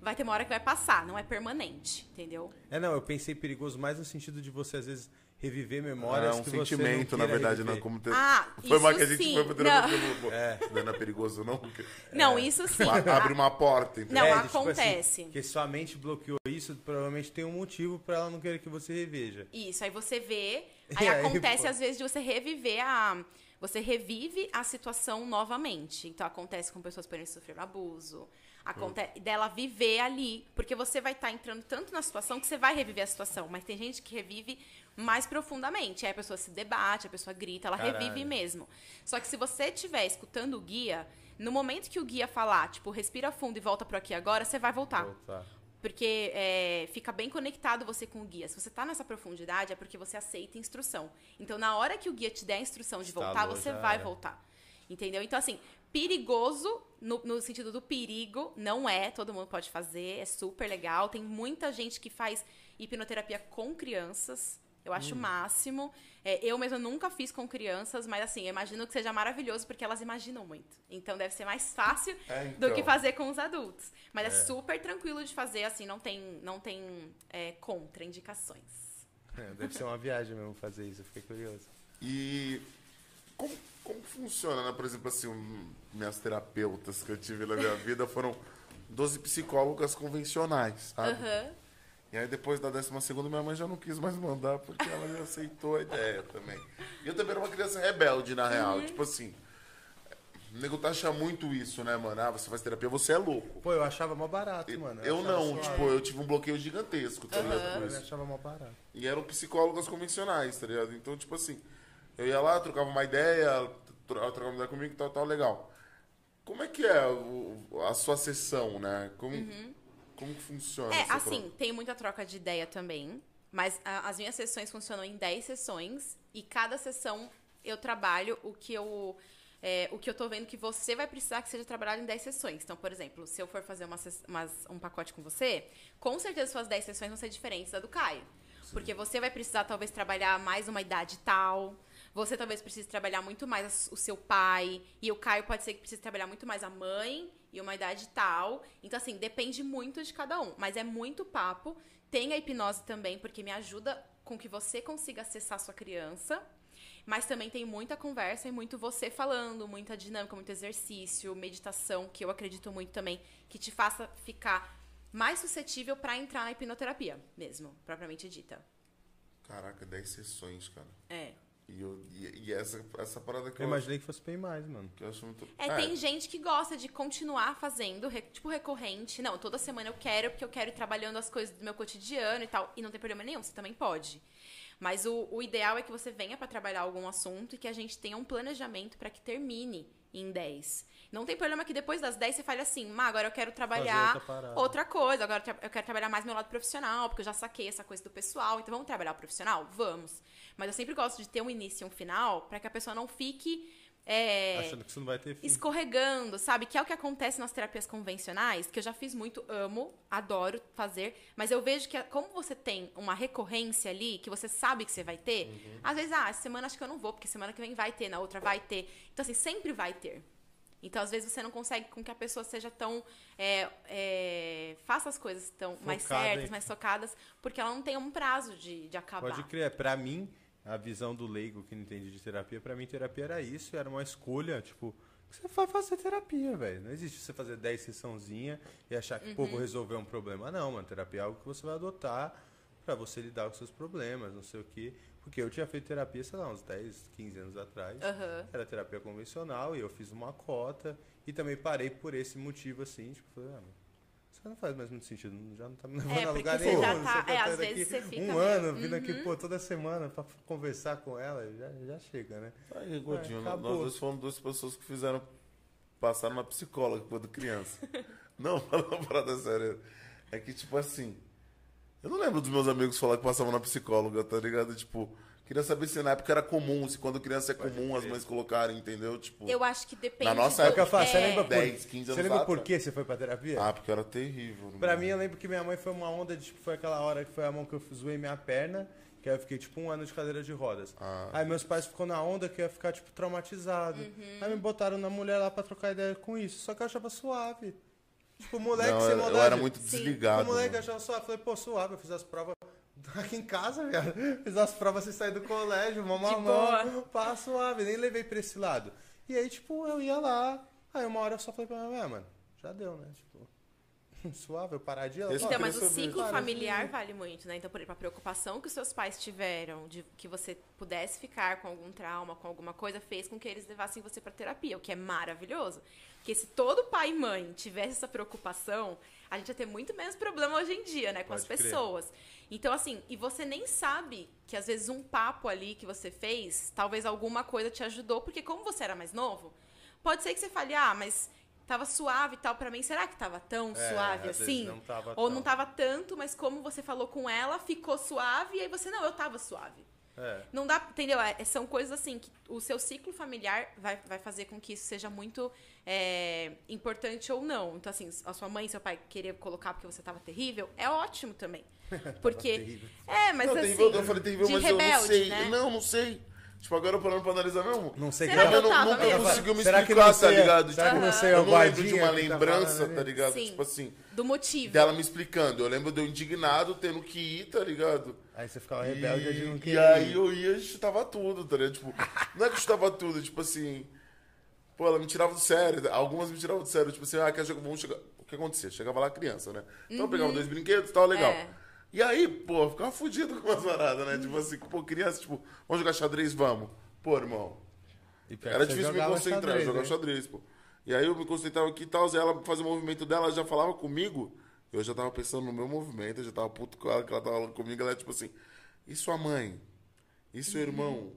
Vai ter uma hora que vai passar, não é permanente, entendeu? É, não, eu pensei perigoso mais no sentido de você, às vezes, reviver memórias É um que você sentimento, não na verdade, reviver. não como ter... Ah, Foi mal isso que a gente sim. foi pro. É. Não é perigoso, não? Porque Não, isso sim. abre uma porta, entendeu? Não, É, de, tipo acontece. assim, que sua mente bloqueou isso, provavelmente tem um motivo pra ela não querer que você reveja. Isso, aí você vê, aí aí, acontece pô? às vezes de você reviver a. Você revive a situação novamente. Então acontece com pessoas podendo sofrer abuso. Acontece dela viver ali. Porque você vai estar entrando tanto na situação que você vai reviver a situação. Mas tem gente que revive mais profundamente. Aí a pessoa se debate, a pessoa grita, ela Caralho. revive mesmo. Só que se você estiver escutando o guia, no momento que o guia falar, tipo, respira fundo e volta pro aqui agora, você vai voltar. Voltar. Porque é, fica bem conectado você com o guia. Se você tá nessa profundidade, é porque você aceita instrução. Então, na hora que o guia te der a instrução de voltar, você já vai era. voltar. Entendeu? Então, assim, perigoso, no, no sentido do perigo, não é. Todo mundo pode fazer, é super legal. Tem muita gente que faz hipnoterapia com crianças. Eu acho o Hum. máximo. É, eu mesma nunca fiz com crianças, mas assim, eu imagino que seja maravilhoso porque elas imaginam muito. Então deve ser mais fácil É, do então. que fazer com os adultos. Mas é, super tranquilo de fazer, assim, não tem, não tem é, contraindicações. É, deve ser uma viagem mesmo fazer isso, eu fiquei curioso. E como, como funciona, né? Por exemplo, assim, um- minhas terapeutas que eu tive na minha vida foram 12 psicólogas convencionais, sabe? Aham. E aí depois da 12 segunda minha mãe já não quis mais mandar, porque ela já aceitou a ideia também. E eu também era uma criança rebelde, na real. Tipo assim, o nego taxa muito isso, né, mano? Ah, você faz terapia, você é louco. Pô, eu achava mó barato, mano. eu achava não, suave. tipo, eu tive um bloqueio gigantesco, tá ligado? por Eu isso. achava mó barato. E eram psicólogas convencionais, tá ligado? Então, tipo assim, eu ia lá, trocava uma ideia, ela trocava uma ideia comigo, tal, tal, legal. Como é que é a sua sessão, né? Como, como que funciona? É, assim, troca? tem muita troca de ideia também. Mas a- as minhas sessões funcionam em 10 sessões. E cada sessão eu trabalho o que eu. é, o que eu tô vendo que você vai precisar que seja trabalhado em 10 sessões. Então, por exemplo, se eu for fazer uma, umas- um pacote com você, com certeza suas 10 sessões vão ser diferentes da do Caio. Porque você vai precisar, talvez, trabalhar mais uma idade tal. Você talvez precise trabalhar muito mais o seu pai. E o Caio pode ser que precise trabalhar muito mais a mãe e uma idade tal. Então, assim, depende muito de cada um. Mas é muito papo. Tem a hipnose também, porque me ajuda com que você consiga acessar a sua criança. Mas também tem muita conversa e muito você falando, muita dinâmica, muito exercício, meditação, que eu acredito muito também, que te faça ficar mais suscetível pra entrar na hipnoterapia mesmo, propriamente dita. Caraca, 10 sessões, cara. É. E, eu, e, e essa, essa parada que Eu eu, imaginei que fosse bem mais, mano. que eu acho muito. É, tem gente que gosta de continuar fazendo, re- tipo, recorrente. Não, toda semana eu quero, porque eu quero ir trabalhando as coisas do meu cotidiano e tal. E não tem problema nenhum, você também pode. Mas o, o ideal é que você venha pra trabalhar algum assunto e que a gente tenha um planejamento pra que termine em 10. Não tem problema que depois das 10 você fale assim, Má, agora eu quero trabalhar outra parada." outra coisa, agora eu quero trabalhar mais meu lado profissional, porque eu já saquei essa coisa do pessoal, então vamos trabalhar o profissional? Vamos. Mas eu sempre gosto de ter um início e um final pra que a pessoa não fique. É, Achando que isso não vai ter fim. escorregando, sabe? Que é o que acontece nas terapias convencionais, que eu já fiz muito, amo, adoro fazer, mas eu vejo que como você tem uma recorrência ali, que você sabe que você vai ter, Uhum. às vezes, ah, essa semana acho que eu não vou, porque semana que vem vai ter, na outra vai ter. Então, assim, sempre vai ter. Então, às vezes, você não consegue com que a pessoa seja tão. é, é, faça as coisas tão mais Focada certas, em- mais focadas, porque ela não tem um prazo de, de acabar. Pode crer. Pra mim, a visão do leigo que não entende de terapia, pra mim, terapia era isso. Era uma escolha, tipo... Você vai fazer terapia, velho. Não existe você fazer 10 sessãozinha e achar que, pô, Uhum. vou resolver um problema. Não, mano. Terapia é algo que você vai adotar pra você lidar com seus problemas, não sei o quê. Porque eu tinha feito terapia, sei lá, uns 10, 15 anos atrás. Aham. Era terapia convencional e eu fiz uma cota. E também parei por esse motivo, assim. Tipo, falei, ah, mano, isso não faz mais muito sentido. Já não tá me levando É, a lugar nenhum. já tá- tá é, às vezes aqui você fica Um meio- ano vindo aqui, Uhum. pô, toda semana pra conversar com ela, já, já chega, né? Aí, Gordinho, nós acabou. dois fomos duas pessoas que fizeram. passaram na psicóloga quando criança. não, falando uma parada séria. É que, tipo assim. Eu não lembro dos meus amigos falar que passavam na psicóloga, tá ligado? Tipo, queria saber se na época era comum, se quando criança é comum as mães colocarem, entendeu? Tipo. Eu acho que depende. Na nossa do- época, Você é, lembra por, 10, 15 você anos lembra por atrás. que você foi pra terapia? Ah, porque era terrível. Pra mim, eu lembro que minha mãe foi uma onda de, tipo, foi aquela hora que foi a mão que eu zoei minha perna, que aí eu fiquei, tipo, um ano de cadeira de rodas. Ah. Aí meus pais ficou na onda que eu ia ficar, tipo, traumatizado. Uhum. Aí me botaram na mulher lá pra trocar ideia com isso, só que eu achava suave. Tipo, moleque Não, sem maldade. eu era muito desligado. O moleque mano. achava suave. Falei, pô, suave, eu fiz as provas aqui em casa, velho. Fiz as provas sem sair do colégio, mamãe, boa. pá, suave, nem levei pra esse lado. E aí, tipo, eu ia lá. Aí uma hora eu só falei pra minha mãe, ah, mano, já deu, né? Tipo, suave, eu parar de ir. Então, mas o ciclo familiar vale muito, né? Então, por exemplo, a preocupação que os seus pais tiveram de que você pudesse ficar com algum trauma, com alguma coisa, fez com que eles levassem você pra terapia, o que é maravilhoso. Porque se todo pai e mãe tivesse essa preocupação, a gente ia ter muito menos problema hoje em dia, né? Com Pode as crer. pessoas. Então, assim, e você nem sabe que às vezes um papo ali que você fez, talvez alguma coisa te ajudou, porque como você era mais novo, pode ser que você fale, ah, mas tava suave e tal pra mim, será que tava tão É, suave assim? não tava Ou tão. não tava tanto, mas como você falou com ela, ficou suave, e aí você, não, eu tava suave. É. Não dá, entendeu? É, são coisas assim que o seu ciclo familiar vai, vai fazer com que isso seja muito é, importante ou não. Então, assim, a sua mãe e seu pai querer colocar porque você tava terrível, é ótimo também. Porque. é, mas Não, assim. terrível, eu falei terrível, de mas eu não rebelde, sei. né? Não, não sei. Tipo, agora eu parando pra analisar mesmo. Não sei Será que que eu não, tava nunca mesmo? conseguiu me Será que explicar, não tá sei- ligado? será que Tipo, não sei eu não lembro de guardinha uma que tá lembrança, falando, tá ligado? Sim. Tipo assim, Do motivo. dela me explicando. Eu lembro de eu indignado, tendo que ir, tá ligado? Aí você ficava rebelde de não E, querer. e aí eu ia e chutava tudo, tá ligado? Tipo, não é que chutava tudo, tipo assim. Pô, ela me tirava do sério. Algumas me tiravam do sério. Tipo assim, ah, quer jogar, vamos chegar. O que acontecia? Chegava lá criança, né? Então eu pegava dois brinquedos e tal, legal. É. E aí, pô, ficava fudido com as paradas, né? Tipo assim, pô, criança, tipo, vamos jogar xadrez, vamos. Pô, irmão, E era difícil me concentrar, xadrez, jogar xadrez, pô. E aí eu me concentrava aqui e tal, ela fazia o movimento dela, ela já falava comigo, eu já tava pensando no meu movimento, eu já tava puto com ela, que ela tava falando comigo, ela era tipo assim, e sua mãe? E seu irmão?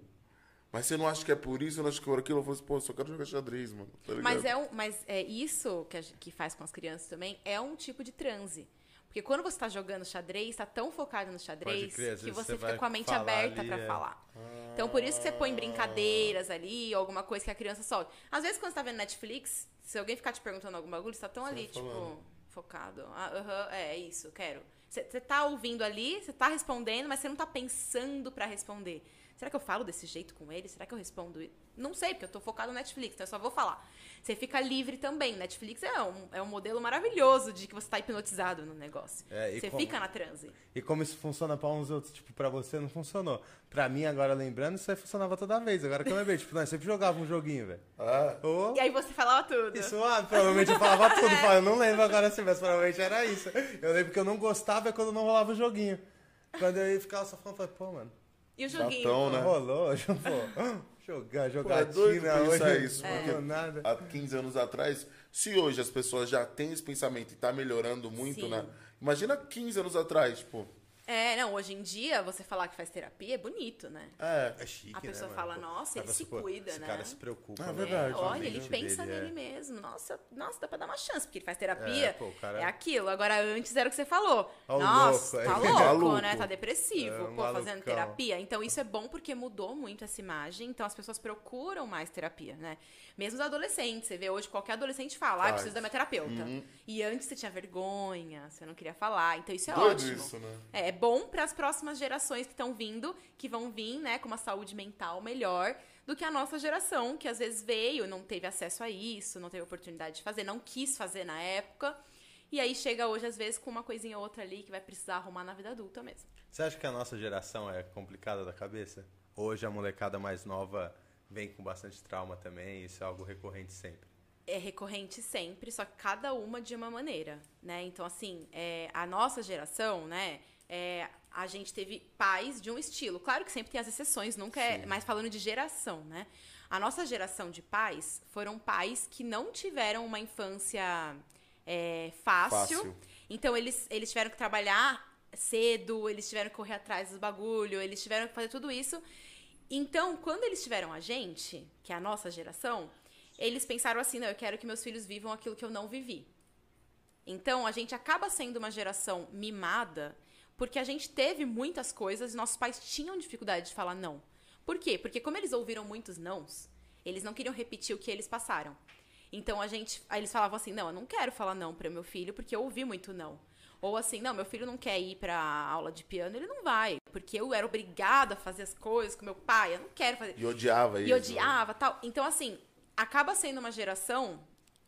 Mas você não acha que é por isso, eu não acho que é por aquilo? Eu falei assim, pô, só quero jogar xadrez, mano. Tá? Mas é, um, mas é isso que, a que faz com as crianças também, é um tipo de transe. Porque quando você tá jogando xadrez, tá tão focado no xadrez crer, que você você fica com a mente aberta ali, pra é. falar. Então por isso que você põe brincadeiras ali, ou alguma coisa que a criança solta. Às vezes quando você tá vendo Netflix, se alguém ficar te perguntando algum bagulho, você tá tão ali, tipo, falando. focado. Ah, aham, é isso, quero. Você tá ouvindo ali, você tá respondendo, mas você não tá pensando pra responder. Será que eu falo desse jeito com ele? Será que eu respondo? Não sei, porque eu tô focado no Netflix, então eu só vou falar. Você fica livre também. Netflix é um, é um modelo maravilhoso de que você tá hipnotizado no negócio. É, você como- fica na transe. E como isso funciona pra uns outros, tipo, pra você não funcionou. Pra mim, agora lembrando, isso aí funcionava toda vez. Agora que eu lembrei, tipo, nós sempre jogava um joguinho, velho. Ah, Ô, E aí você falava tudo. Isso, ah, provavelmente eu falava tudo, falava, eu não lembro agora se mas provavelmente era isso. Eu lembro que eu não gostava é quando não rolava o joguinho. Quando eu ia ficar só falando, eu falei, pô, mano. E o joguinho? Chatão, né? Rolou, pô. Jogar, Pô, é doido jogatina pensar hoje. isso, porque rolou nada. há 15 anos atrás, se hoje as pessoas já têm esse pensamento e tá melhorando muito, Sim. né? Imagina 15 anos atrás, tipo, É, não, hoje em dia você falar que faz terapia é bonito, né? é, É chique, A pessoa né, fala, mano? nossa, ele se pô, cuida, esse né? cara se preocupa. Ah, né? verdade. É, olha, ele pensa dele, nele é. mesmo. Nossa, nossa, dá pra dar uma chance, porque ele faz terapia. É, pô, cara- É aquilo. Agora, antes era o que você falou. Ó nossa, louco, tá é. louco, Maluco. né? Tá depressivo, É, um pô, fazendo malucão. terapia. Então, isso é bom porque mudou muito essa imagem. Então, as pessoas procuram mais terapia, né? Mesmo os adolescentes. Você vê hoje, qualquer adolescente fala, ah, eu preciso da minha terapeuta. E antes você tinha vergonha, você não queria falar. Então, isso é doido ótimo. isso, né? É, é bom para as próximas gerações que estão vindo, que vão vir, né, com uma saúde mental melhor do que a nossa geração, que às vezes veio, não teve acesso a isso, não teve oportunidade de fazer, não quis fazer na época. E aí chega hoje, às vezes, com uma coisinha ou outra ali que vai precisar arrumar na vida adulta mesmo. Você acha que a nossa geração é complicada da cabeça? Hoje a molecada mais nova vem com bastante trauma também, isso é algo recorrente sempre. É recorrente sempre, só que cada uma de uma maneira, né? Então, assim, é, a nossa geração, né? É, a gente teve pais de um estilo. Claro que sempre tem as exceções, nunca é. Mas falando de geração, né? A nossa geração de pais foram pais que não tiveram uma infância é, fácil. Fácil. Então, eles, eles tiveram que trabalhar cedo, eles tiveram que correr atrás dos bagulho, eles tiveram que fazer tudo isso. Então, quando eles tiveram a gente, que é a nossa geração, eles pensaram assim: não, eu quero que meus filhos vivam aquilo que eu não vivi. Então, a gente acaba sendo uma geração mimada, porque a gente teve muitas coisas e nossos pais tinham dificuldade de falar não. Por quê? Porque como eles ouviram muitos nãos, eles não queriam repetir o que eles passaram. Então a gente, aí eles falavam assim: "Não, eu não quero falar não para meu filho porque eu ouvi muito não". Ou assim: "Não, meu filho não quer ir para aula de piano, ele não vai, porque eu era obrigada a fazer as coisas com meu pai, eu não quero fazer". E odiava isso. E odiava tal. Então, assim, acaba sendo uma geração,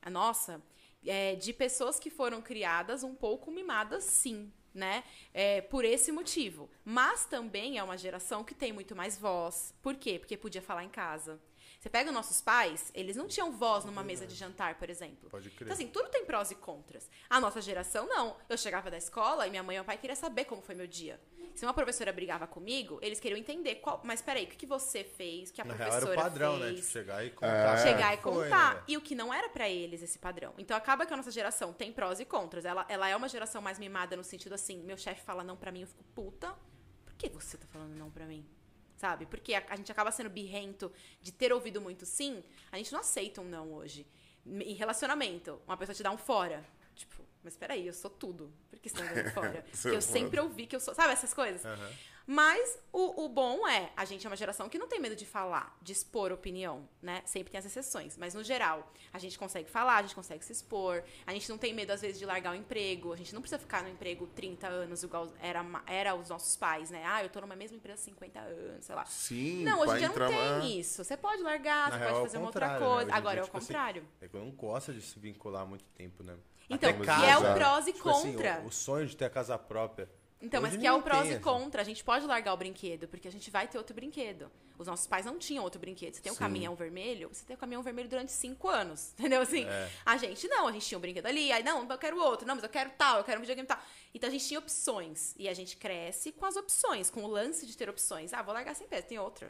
a nossa, é, de pessoas que foram criadas um pouco mimadas, sim, né? É, por esse motivo. Mas também é uma geração que tem muito mais voz. Por quê? Porque podia falar em casa. Você pega os nossos pais, eles não tinham voz numa mesa de jantar, por exemplo. Pode crer. Então, assim, tudo tem prós e contras. A nossa geração, não. Eu chegava da escola e minha mãe e meu pai queriam saber como foi meu dia. Se uma professora brigava comigo, eles queriam entender qual. Mas peraí, o que, que você fez? O que a Na real era professora o padrão, fez? né? Tipo, chegar e contar. chegar e Foi, contar. né? E o que não era pra eles esse padrão. Então acaba que a nossa geração tem prós e contras. Ela, ela é uma geração mais mimada no sentido assim, meu chefe fala não pra mim, eu fico puta. Por que você tá falando não pra mim? Sabe? Porque a, a gente acaba sendo birrento de ter ouvido muito sim. A gente não aceita um não hoje. Em relacionamento, uma pessoa te dá um fora. Tipo, mas peraí, eu sou tudo. Por que você tá me dando fora? Porque eu é sempre ouvi que eu sou. Sabe essas coisas? Aham. Mas o, o bom é, a gente é uma geração que não tem medo de falar, de expor opinião, né? Sempre tem as exceções, mas no geral, a gente consegue falar, a gente consegue se expor, a gente não tem medo, às vezes, de largar o emprego, a gente não precisa ficar no emprego 30 anos, igual era, era os nossos pais, né? Ah, eu tô numa mesma empresa há 50 anos, sei lá. Sim, Não, hoje em dia não entrar tem uma- isso. Você pode largar, Na você real, pode é fazer uma outra né? coisa. Em Agora dia, é o tipo assim, contrário. É que eu não gosto de se vincular muito tempo, né? Então, Até mas em que é o casa, prós e tipo assim, contra. o, o sonho de ter a casa própria. Então, mas Hoje que é o prós e assim. contra. A gente pode largar o brinquedo, porque a gente vai ter outro brinquedo. Os nossos pais não tinham outro brinquedo. Você tem um Sim. caminhão vermelho, você tem o caminhão vermelho durante cinco anos. Entendeu? Assim, É. a gente não, a gente tinha um brinquedo ali, aí não, eu quero outro, não, mas eu quero tal, eu quero um videogame tal. Então a gente tinha opções. E a gente cresce com as opções, com o lance de ter opções. Ah, vou largar sem peso, tem outra.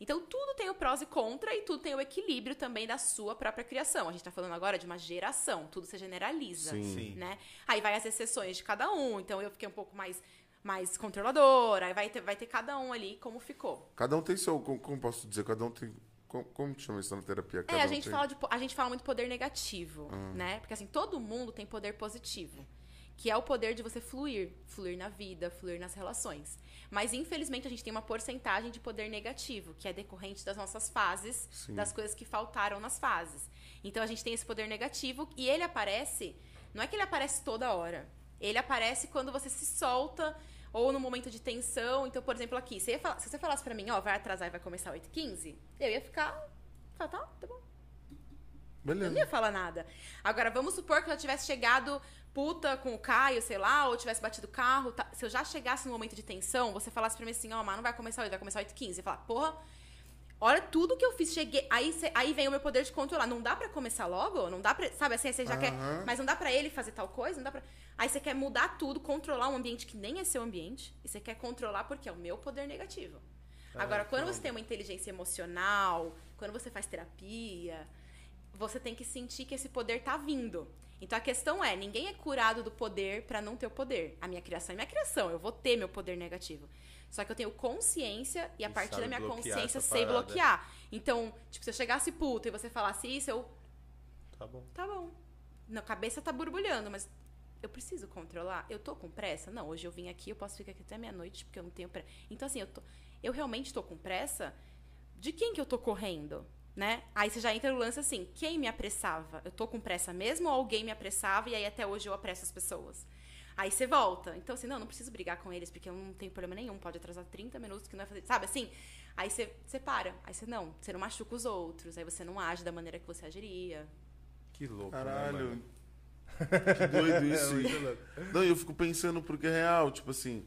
Então tudo tem o prós e contra e tudo tem o equilíbrio também da sua própria criação. A gente tá falando agora de uma geração, tudo se generaliza Sim. Sim. né? Aí vai as exceções de cada um. Então eu fiquei um pouco mais, mais controladora. Aí vai ter, vai ter cada um ali como ficou. Cada um tem seu. Como, como posso dizer? Cada um tem. Como, como que chama isso na terapia? Cada é, a um gente, tem- fala de, a gente fala muito poder negativo, né? Porque assim, todo mundo tem poder positivo. Que é o poder de você fluir. Fluir na vida, fluir nas relações. Mas, infelizmente, a gente tem uma porcentagem de poder negativo, que é decorrente das nossas fases, Sim. das coisas que faltaram nas fases. Então, a gente tem esse poder negativo e ele aparece. Não é que ele aparece toda hora. Ele aparece quando você se solta ou no momento de tensão. Então, por exemplo, aqui, você falar- se você falasse pra mim, ó, vai atrasar e vai começar 8h15, eu ia ficar. Falar, tá, tá bom. Eu Beleza. não ia falar nada. Agora, vamos supor que eu tivesse chegado puta com o Caio, sei lá, ou tivesse batido o carro. tá- Se eu já chegasse no momento de tensão, você falasse pra mim assim, ó, mas não vai começar 8, vai começar 8h15. Eu ia falar, porra, olha tudo que eu fiz, cheguei. Aí, cê- aí vem o meu poder de controlar. Não dá pra começar logo? Não dá pra. Sabe assim, você já quer. Aham. Mas não dá pra ele fazer tal coisa? Não dá pra. Aí você quer mudar tudo, controlar um ambiente que nem é seu ambiente. E você quer controlar porque é o meu poder negativo. Agora, Ah, quando que você tem uma inteligência emocional, quando você faz terapia, você tem que sentir que esse poder tá vindo. Então a questão é, ninguém é curado do poder pra não ter o poder. A minha criação é minha criação, eu vou ter meu poder negativo. Só que eu tenho consciência e a E partir da minha consciência sei parada. bloquear. Então, tipo, se eu chegasse puto e você falasse isso, eu Tá bom. Tá bom. Na cabeça tá borbulhando, mas eu preciso controlar. Eu tô com pressa? Não, hoje eu vim aqui, eu posso ficar aqui até meia-noite porque eu não tenho pressa. Então, assim, eu, tô, eu realmente tô com pressa? De quem que eu tô correndo? Né? Aí você já entra no lance assim: quem me apressava? Eu tô com pressa mesmo ou alguém me apressava e aí até hoje eu apresso as pessoas? Aí você volta. Então, assim, não, não preciso brigar com eles porque eu não tenho problema nenhum. Pode atrasar 30 minutos que não vai fazer. Sabe assim? Aí você, você para. Aí você não, você não machuca os outros. Aí você não age da maneira que você agiria. Que louco, né, Caralho. mano? Que doido É isso. louco. Não, e eu fico pensando porque é real, tipo assim,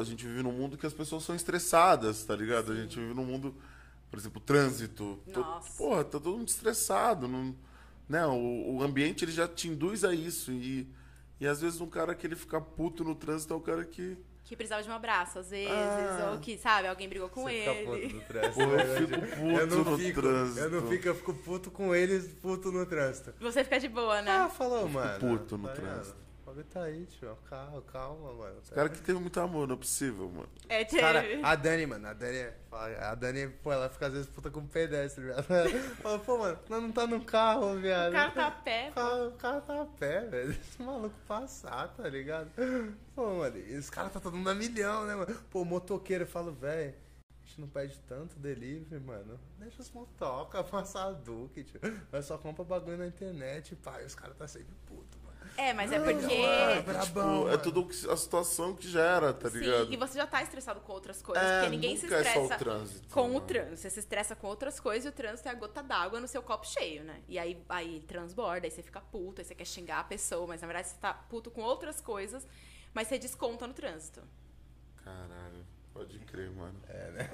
a gente vive num mundo que as pessoas são estressadas, tá ligado? A gente vive num mundo, por exemplo, trânsito. To- Nossa. Porra, tá todo mundo estressado. Não, né? o, o ambiente ele já te induz a isso. E, e às vezes um cara que ele fica puto no trânsito é o cara que. que precisava de um abraço, às vezes, Ah. ou que, sabe, alguém brigou com Você fica puto ele. no trânsito. Pô, eu né, fico puto eu não no fico, trânsito. Eu não fico, eu fico puto com eles, puto no trânsito. Você fica de boa, né? Ah, falou, mano. puto no Tá trânsito. Bagulho tá aí, tio. Calma, calma, mano. O cara que teve muito amor, não é possível, mano. é, teve. Cara, a Dani, mano, a Dani, a Dani, pô, ela fica às vezes puta com pedestre, viado. Fala, pô, mano, nós não tá no carro, viado. o cara tá a pé. O cara, o cara tá a pé, velho. Deixa o maluco passar, tá ligado? Pô, mano, e os caras tá todo mundo a milhão, né, mano? Pô, motoqueiro, eu falo, velho, a gente não pede tanto delivery, mano. Deixa os motoca passar a Duque, tio. Nós só compra bagulho na internet, pai. Os caras tá sempre puto, mano. É, mas é Não, porque. mano, brabão, Tipo, é mano. tudo o a situação que gera, tá ligado? Sim, e você já tá estressado com outras coisas, É, porque ninguém se nunca é só o estressa trânsito, com o né? trânsito. Você se estressa com outras coisas e o trânsito é a gota d'água no seu copo cheio, né? E aí, aí transborda, aí você fica puto, aí você quer xingar a pessoa, mas na verdade você tá puto com outras coisas, mas você desconta no trânsito. Caralho, pode crer, mano. É, né?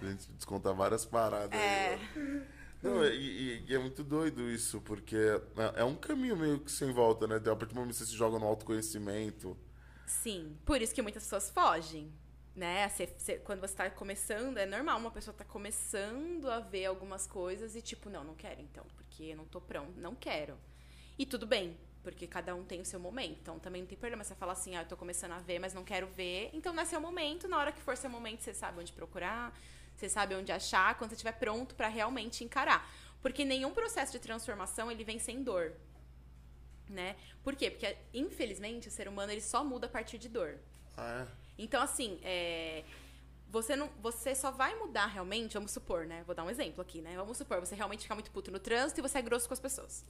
A gente desconta várias paradas É. aí. Não, e, e- e é muito doido isso, porque é, é um caminho meio que sem volta, né? A partir do momento que você se joga no autoconhecimento. Sim, por isso que muitas pessoas fogem, né? Você- você- quando você tá começando, é normal uma pessoa tá começando a ver algumas coisas e tipo, não, não quero então, porque eu não tô pronto, não quero. E tudo bem, porque cada um tem o seu momento, então também não tem problema você falar assim, ah, eu tô começando a ver, mas não quero ver. Então não é seu momento, na hora que for seu momento, você sabe onde procurar, você sabe onde achar, quando você estiver pronto pra realmente encarar. Porque nenhum processo de transformação ele vem sem dor né? Por quê? Porque, infelizmente, o ser humano ele só muda a partir de dor. Ah, Então, assim, é, você não, você só vai mudar realmente, vamos supor, né? Vou dar um exemplo aqui, né? Vamos supor, você realmente fica muito puto no trânsito e você é grosso com as pessoas.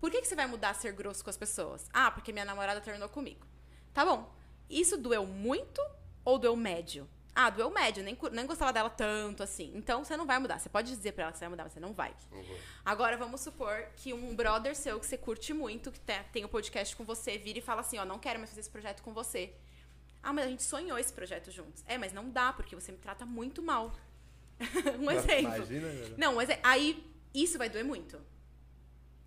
Por que, que você vai mudar a ser grosso com as pessoas? Ah, porque minha namorada terminou comigo. Tá bom. Isso doeu muito ou doeu médio? Ah, doeu médio, nem, nem gostava dela tanto assim. Então você não vai mudar. Você pode dizer pra ela que você vai mudar, mas você não vai. é. Agora vamos supor que um brother seu que você curte muito, que te- tem o podcast com você, vira e fala assim, ó, não quero mais fazer esse projeto com você. Ah, mas a gente sonhou esse projeto juntos. É, mas não dá, porque você me trata muito mal. um exemplo. Imagina, velho. Não, mas é- aí isso vai doer muito.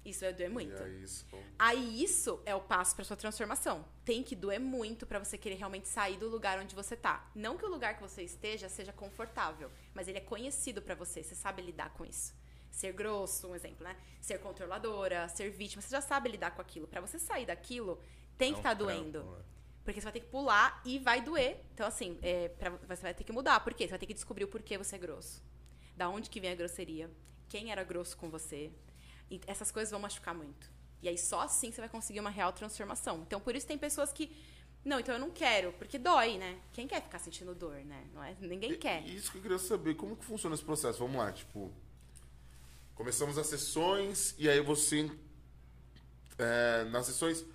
Isso vai doer muito. e aí isso. Aí isso é o passo pra sua transformação. Tem que doer muito pra você querer realmente sair do lugar onde você tá. Não que o lugar que você esteja seja confortável, mas ele é conhecido pra você, você sabe lidar com isso. Ser grosso, um exemplo, né? Ser controladora, ser vítima, você já sabe lidar com aquilo. Pra você sair daquilo, tem que É um estar trampo, doendo. mano. Porque você vai ter que pular e vai doer. Então, assim, é, pra- você vai ter que mudar. Por quê? Você vai ter que descobrir o porquê você é grosso. Da onde que vem a grosseria. Quem era grosso com você. E essas coisas vão machucar muito. E aí, só assim você vai conseguir uma real transformação. Então, por isso tem pessoas que... Não, então eu não quero. Porque dói, né? Quem quer ficar sentindo dor, né? Não é? Ninguém quer. e Isso que eu queria saber, como que funciona esse processo? Vamos lá, tipo. Começamos as sessões e aí você. é, nas sessões.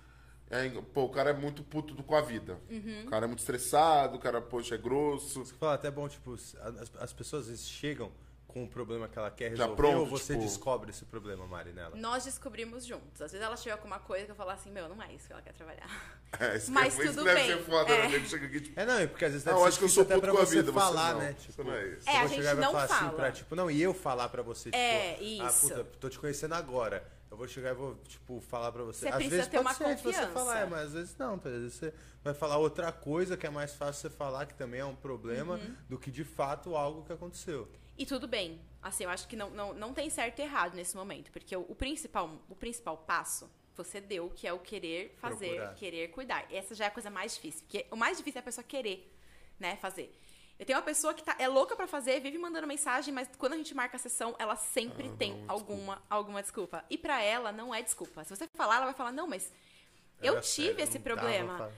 é, pô, o cara é muito puto com a vida. Uhum. O cara é muito estressado, o cara, poxa, é grosso. Você fala até bom, tipo, as, as pessoas às vezes chegam com um problema que ela quer Já resolver pronto, ou você tipo- descobre esse problema, Mari, nela? Nós descobrimos juntos. Às vezes ela chega com uma coisa que eu falo assim, meu, não é isso que ela quer trabalhar. É, isso Mas isso tudo deve bem. ser foda, É. né? Chega aqui, tipo, É, não, é porque às vezes Não, deve eu ser acho que eu sou até puto pra com a você vida, você falar, não. né? Você Tipo, não é isso. É, a você gente e não falar assim fala. pra, tipo, não, e eu falar pra você, tipo, É, ah, isso. puta, tô te conhecendo agora. eu vou chegar e vou, tipo, falar pra você. Você às precisa vezes ter pode uma ser você confiança. falar, é, mas às vezes não, tá? às vezes você vai falar outra coisa que é mais fácil você falar, que também é um problema, Uhum. do que de fato algo que aconteceu. E tudo bem. Assim, eu acho que não, não, não tem certo e errado nesse momento. Porque o, o principal, o principal passo você deu, que é o querer fazer, Procurar. querer cuidar. Essa já é a coisa mais difícil. Porque o mais difícil é a pessoa querer, né, fazer. Eu tenho uma pessoa que tá, é louca pra fazer, vive mandando mensagem, mas quando a gente marca a sessão, ela sempre tem alguma, alguma desculpa. E pra ela, não é desculpa. Se você falar, ela vai falar, não, mas eu Era tive esse dava problema.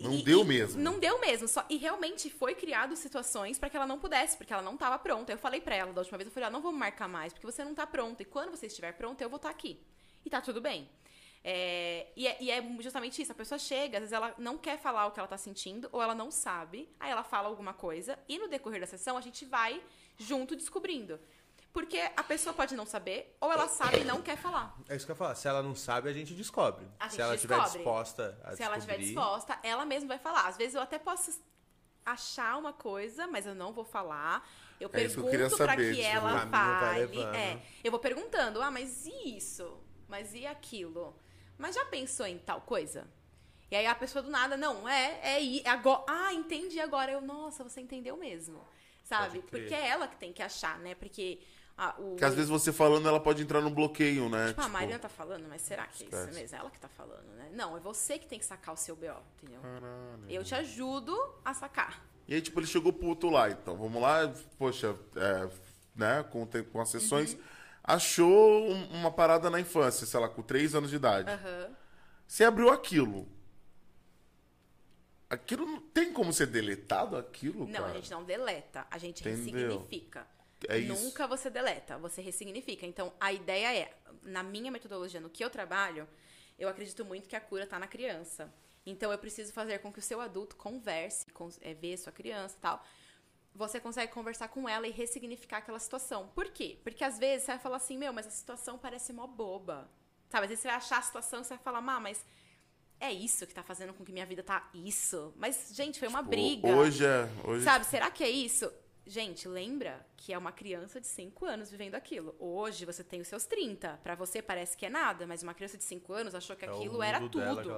Não E- deu e- mesmo. Não deu mesmo. Só, e realmente foi criado situações pra que ela não pudesse, porque ela não tava pronta. Eu falei pra ela da última vez, eu falei, ó, não vamos marcar mais, porque você não tá pronta. E quando você estiver pronta, eu vou estar aqui. E tá tudo bem. É, e, é, e é justamente isso, a pessoa chega, às vezes ela não quer falar o que ela tá sentindo, ou ela não sabe, aí ela fala alguma coisa, e no decorrer da sessão a gente vai junto descobrindo. Porque a pessoa pode não saber, ou ela sabe e não quer falar. É isso que eu ia falar. Se ela não sabe, a gente descobre. A Se gente ela estiver disposta a Se ela estiver descobrir, disposta, ela mesma vai falar. Às vezes eu até posso achar uma coisa, mas eu não vou falar. Eu É isso que eu pergunto pra saber, que tipo, ela fale. É, eu vou perguntando, ah, mas e isso? Mas e aquilo? Mas já pensou em tal coisa? E aí a pessoa do nada, não, é, é, é agora. Ah, entendi agora. Eu, nossa, você entendeu mesmo. Sabe? Porque é ela que tem que achar, né? Porque ah, o. Porque às vezes você falando, ela pode entrar no bloqueio, né? Tipo, a Tipo, Mariana tá falando, mas será que é isso mesmo? É ela que tá falando, né? Não, é você que tem que sacar o seu BO, entendeu? Caralho. Eu te ajudo a sacar. E aí, tipo, ele chegou puto lá, então. Vamos lá, poxa, é, né, com, com as sessões. Uhum. Achou um- uma parada na infância, sei lá, com 3 anos de idade. Aham. Você abriu aquilo. Aquilo não tem como ser deletado aquilo, Não, cara? a gente não deleta, a gente Entendeu? ressignifica. É. Nunca você deleta, você ressignifica. Então, a ideia é, na minha metodologia, no que eu trabalho, eu acredito muito que a cura tá na criança. Então, eu preciso fazer com que o seu adulto converse, com, é, ver sua criança e tal. Você consegue conversar com ela e ressignificar aquela situação. Por quê? Porque às vezes você vai falar assim, meu, mas a situação parece mó boba. Sabe, às vezes você vai achar a situação e você vai falar, má, mas é isso que tá fazendo com que minha vida tá isso. Mas, gente, foi uma Tipo, briga. Hoje é. Hoje... Sabe, será que é isso? Gente, lembra que é uma criança de 5 anos vivendo aquilo. Hoje você tem os seus 30. Pra você parece que é nada, mas uma criança de 5 anos achou que é aquilo era dela, tudo.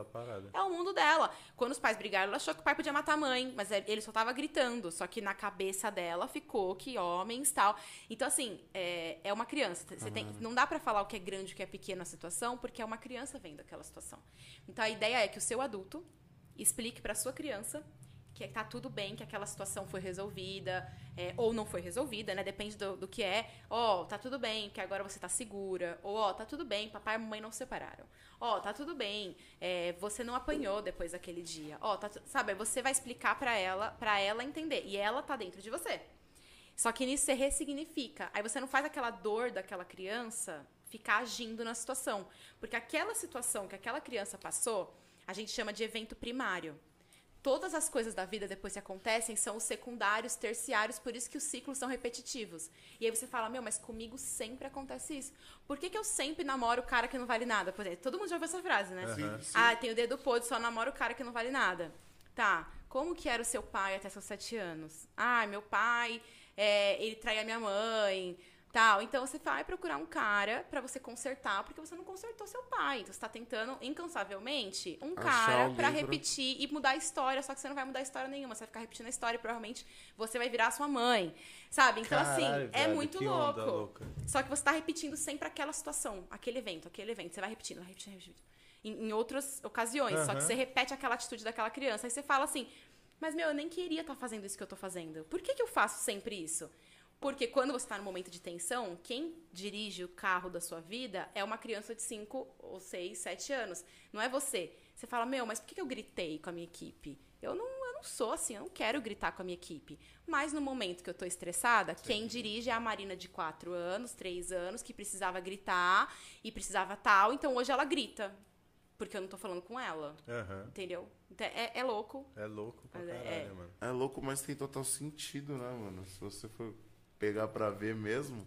É o mundo dela. Quando os pais brigaram, ela achou que o pai podia matar a mãe, mas é- ele só tava gritando. Só que na cabeça dela ficou que homens tal. Então, assim, é, é uma criança. Você tem, não dá pra falar o que é grande e o que é pequeno a situação, porque é uma criança vendo aquela situação. Então, a ideia é que o seu adulto explique pra sua criança que tá tudo bem, que aquela situação foi resolvida, é, ou não foi resolvida, né? Depende do, do que é. Ó, tá tudo bem, que agora você tá segura. Ou, ó, tá tudo bem, papai e mamãe não se separaram. Ó, tá tudo bem, é, você não apanhou depois daquele dia. Ó, tá, sabe, você vai explicar pra ela, para ela entender. E ela tá dentro de você. Só que nisso você ressignifica. Aí você não faz aquela dor daquela criança ficar agindo na situação. Porque aquela situação que aquela criança passou, a gente chama de evento primário. Todas as coisas da vida depois que acontecem são os secundários, terciários, por isso que os ciclos são repetitivos. E aí você fala, meu, mas comigo sempre acontece isso. Por que, que eu sempre namoro o cara que não vale nada? Por exemplo, todo mundo já ouviu essa frase, né? Sim. Ah, tem o dedo podre, só namoro o cara que não vale nada. Tá, como que era o seu pai até seus sete anos? Ah, meu pai, é, ele traía minha mãe, tal. Então você vai procurar um cara pra você consertar, porque você não consertou seu pai. Então você tá tentando incansavelmente um Achar cara pra- repetir e mudar a história, só que você não vai mudar a história nenhuma, você vai ficar repetindo a história e provavelmente você vai virar sua mãe. Sabe? Então, assim, Caralho, é velho, muito que louco. Só que você tá repetindo sempre aquela situação, aquele evento, aquele evento. Você vai repetindo, vai repetindo, repetindo. Em, em outras ocasiões. Só que você repete aquela atitude daquela criança. Aí você fala assim, mas meu, eu nem queria estar fazendo isso que eu tô fazendo. Por que, que eu faço sempre isso? Porque quando você tá no momento de tensão, quem dirige o carro da sua vida é uma criança de 5 ou 6, 7 anos. Não é você. Você fala, meu, mas por que eu gritei com a minha equipe? Eu não, eu não sou assim, eu não quero gritar com a minha equipe. Mas no momento que eu tô estressada, quem dirige é a Marina de 4 anos, 3 anos, que precisava gritar e precisava tal. Então hoje ela grita. Porque eu não tô falando com ela. Aham. Entendeu? Então, é, é louco. É louco pra é- caralho, é. mano. É louco, mas tem total sentido, né, mano? Se você for pegar pra ver mesmo,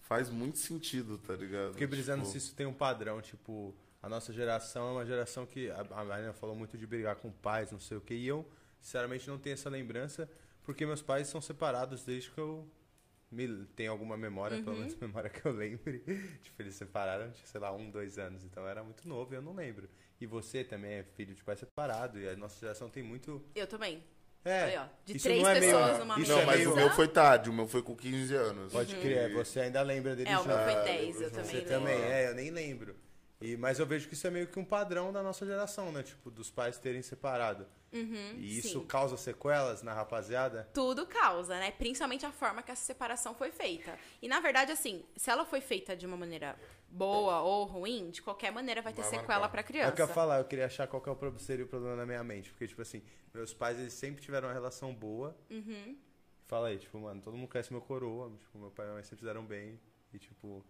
faz muito sentido, tá ligado? Fiquei brisando Tipo, se isso tem um padrão, tipo, a nossa geração é uma geração que. A a Marina falou muito de brigar com pais, não sei o que, e eu, sinceramente, não tenho essa lembrança, porque meus pais são separados desde que eu me, tem alguma memória, pelo menos memória que eu lembre. tipo, eles separaram, tinha, sei lá, um, dois anos. Então eu era muito novo e eu não lembro. E você também é filho de pai separado. E a nossa geração tem muito. Eu também. É, Aí, ó, de isso três não é meio- pessoas numa isso Não, é mas o meu foi tarde, o meu foi com 15 anos. Pode E- crer, você ainda lembra dele É, o já. meu foi Ah, 10, eu eu- também Você lembro. também, é, eu nem lembro. E, mas eu vejo que isso é meio que um padrão da nossa geração, né? Tipo, dos pais terem separado. e isso Uhum, sim. causa sequelas na rapaziada? Tudo causa, né? Principalmente a forma que essa separação foi feita. E na verdade, assim, se ela foi feita de uma maneira boa ou ruim, de qualquer maneira vai ter Vai sequela marcar. pra É o criança. que eu ia falar, eu queria achar qual que é o seria o problema na minha mente. Porque, tipo assim, meus pais, eles sempre tiveram uma relação boa. Uhum. Fala aí, tipo, mano, todo mundo conhece meu coroa. Tipo, meu pai e minha mãe sempre fizeram bem. E, tipo...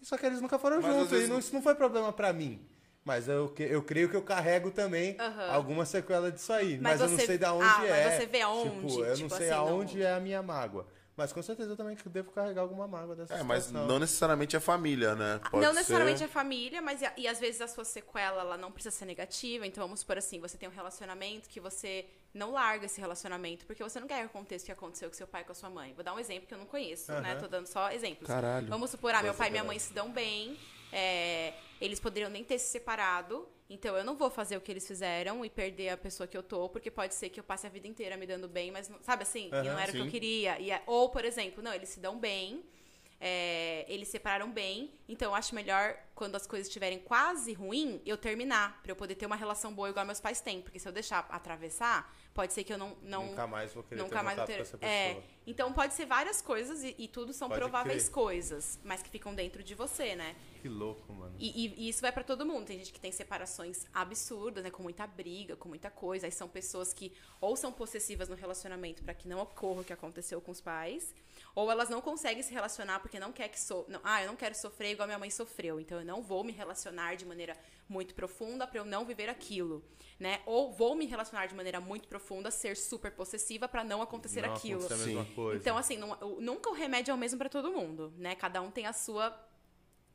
Só que eles nunca foram Mas, juntos. vezes- E não, isso não foi problema pra mim. Mas eu, que- eu creio que eu carrego também Aham. alguma sequela disso aí. Mas Mas, eu não você- sei da onde ah, mas é. você vê aonde, Tipo, eu não tipo sei assim, não- aonde é a minha mágoa. Mas com certeza eu também devo carregar alguma mágoa dessa É, mas situação. não necessariamente é família, né? Pode não necessariamente ser... a família, mas e, e às vezes a sua sequela ela não precisa ser negativa. Então vamos supor assim, você tem um relacionamento que você não larga esse relacionamento porque você não quer que aconteça o que aconteceu com seu pai e com a sua mãe. Vou dar um exemplo que eu não conheço, né? Aham. Tô dando só exemplos. Caralho. Vamos supor, ah, meu pai e minha mãe se dão bem, é, eles poderiam nem ter se separado, então eu não vou fazer o que eles fizeram e perder a pessoa que eu tô, porque pode ser que eu passe a vida inteira me dando bem, mas, não- sabe assim, e Aham, não era o que eu sim. queria. E, a- ou, por exemplo, não, eles se dão bem, é, eles separaram bem, então eu acho melhor, quando as coisas estiverem quase ruim, eu terminar, pra eu poder ter uma relação boa igual meus pais têm, porque se eu deixar atravessar, pode ser que eu não... não Nunca mais vou querer Nunca ter mais vou com ter. essa pessoa. É, então pode ser várias coisas e, e tudo são Pode prováveis crer. coisas, mas que ficam dentro de você, né? Que louco, mano. E, e- e isso vai pra todo mundo. Tem gente que tem separações absurdas, né? Com muita briga, com muita coisa. Aí são pessoas que ou são possessivas no relacionamento pra que não ocorra o que aconteceu com os pais, ou elas não conseguem se relacionar porque não quer que so... não, ah, eu não quero sofrer igual minha mãe sofreu, então eu não vou me relacionar de maneira muito profunda pra eu não viver aquilo, né? Ou vou me relacionar de maneira muito profunda, ser super possessiva pra não acontecer não aquilo. acontecer a mesma Sim. coisa. Então, assim, não- nunca o remédio é o mesmo pra todo mundo, né? Cada um tem a sua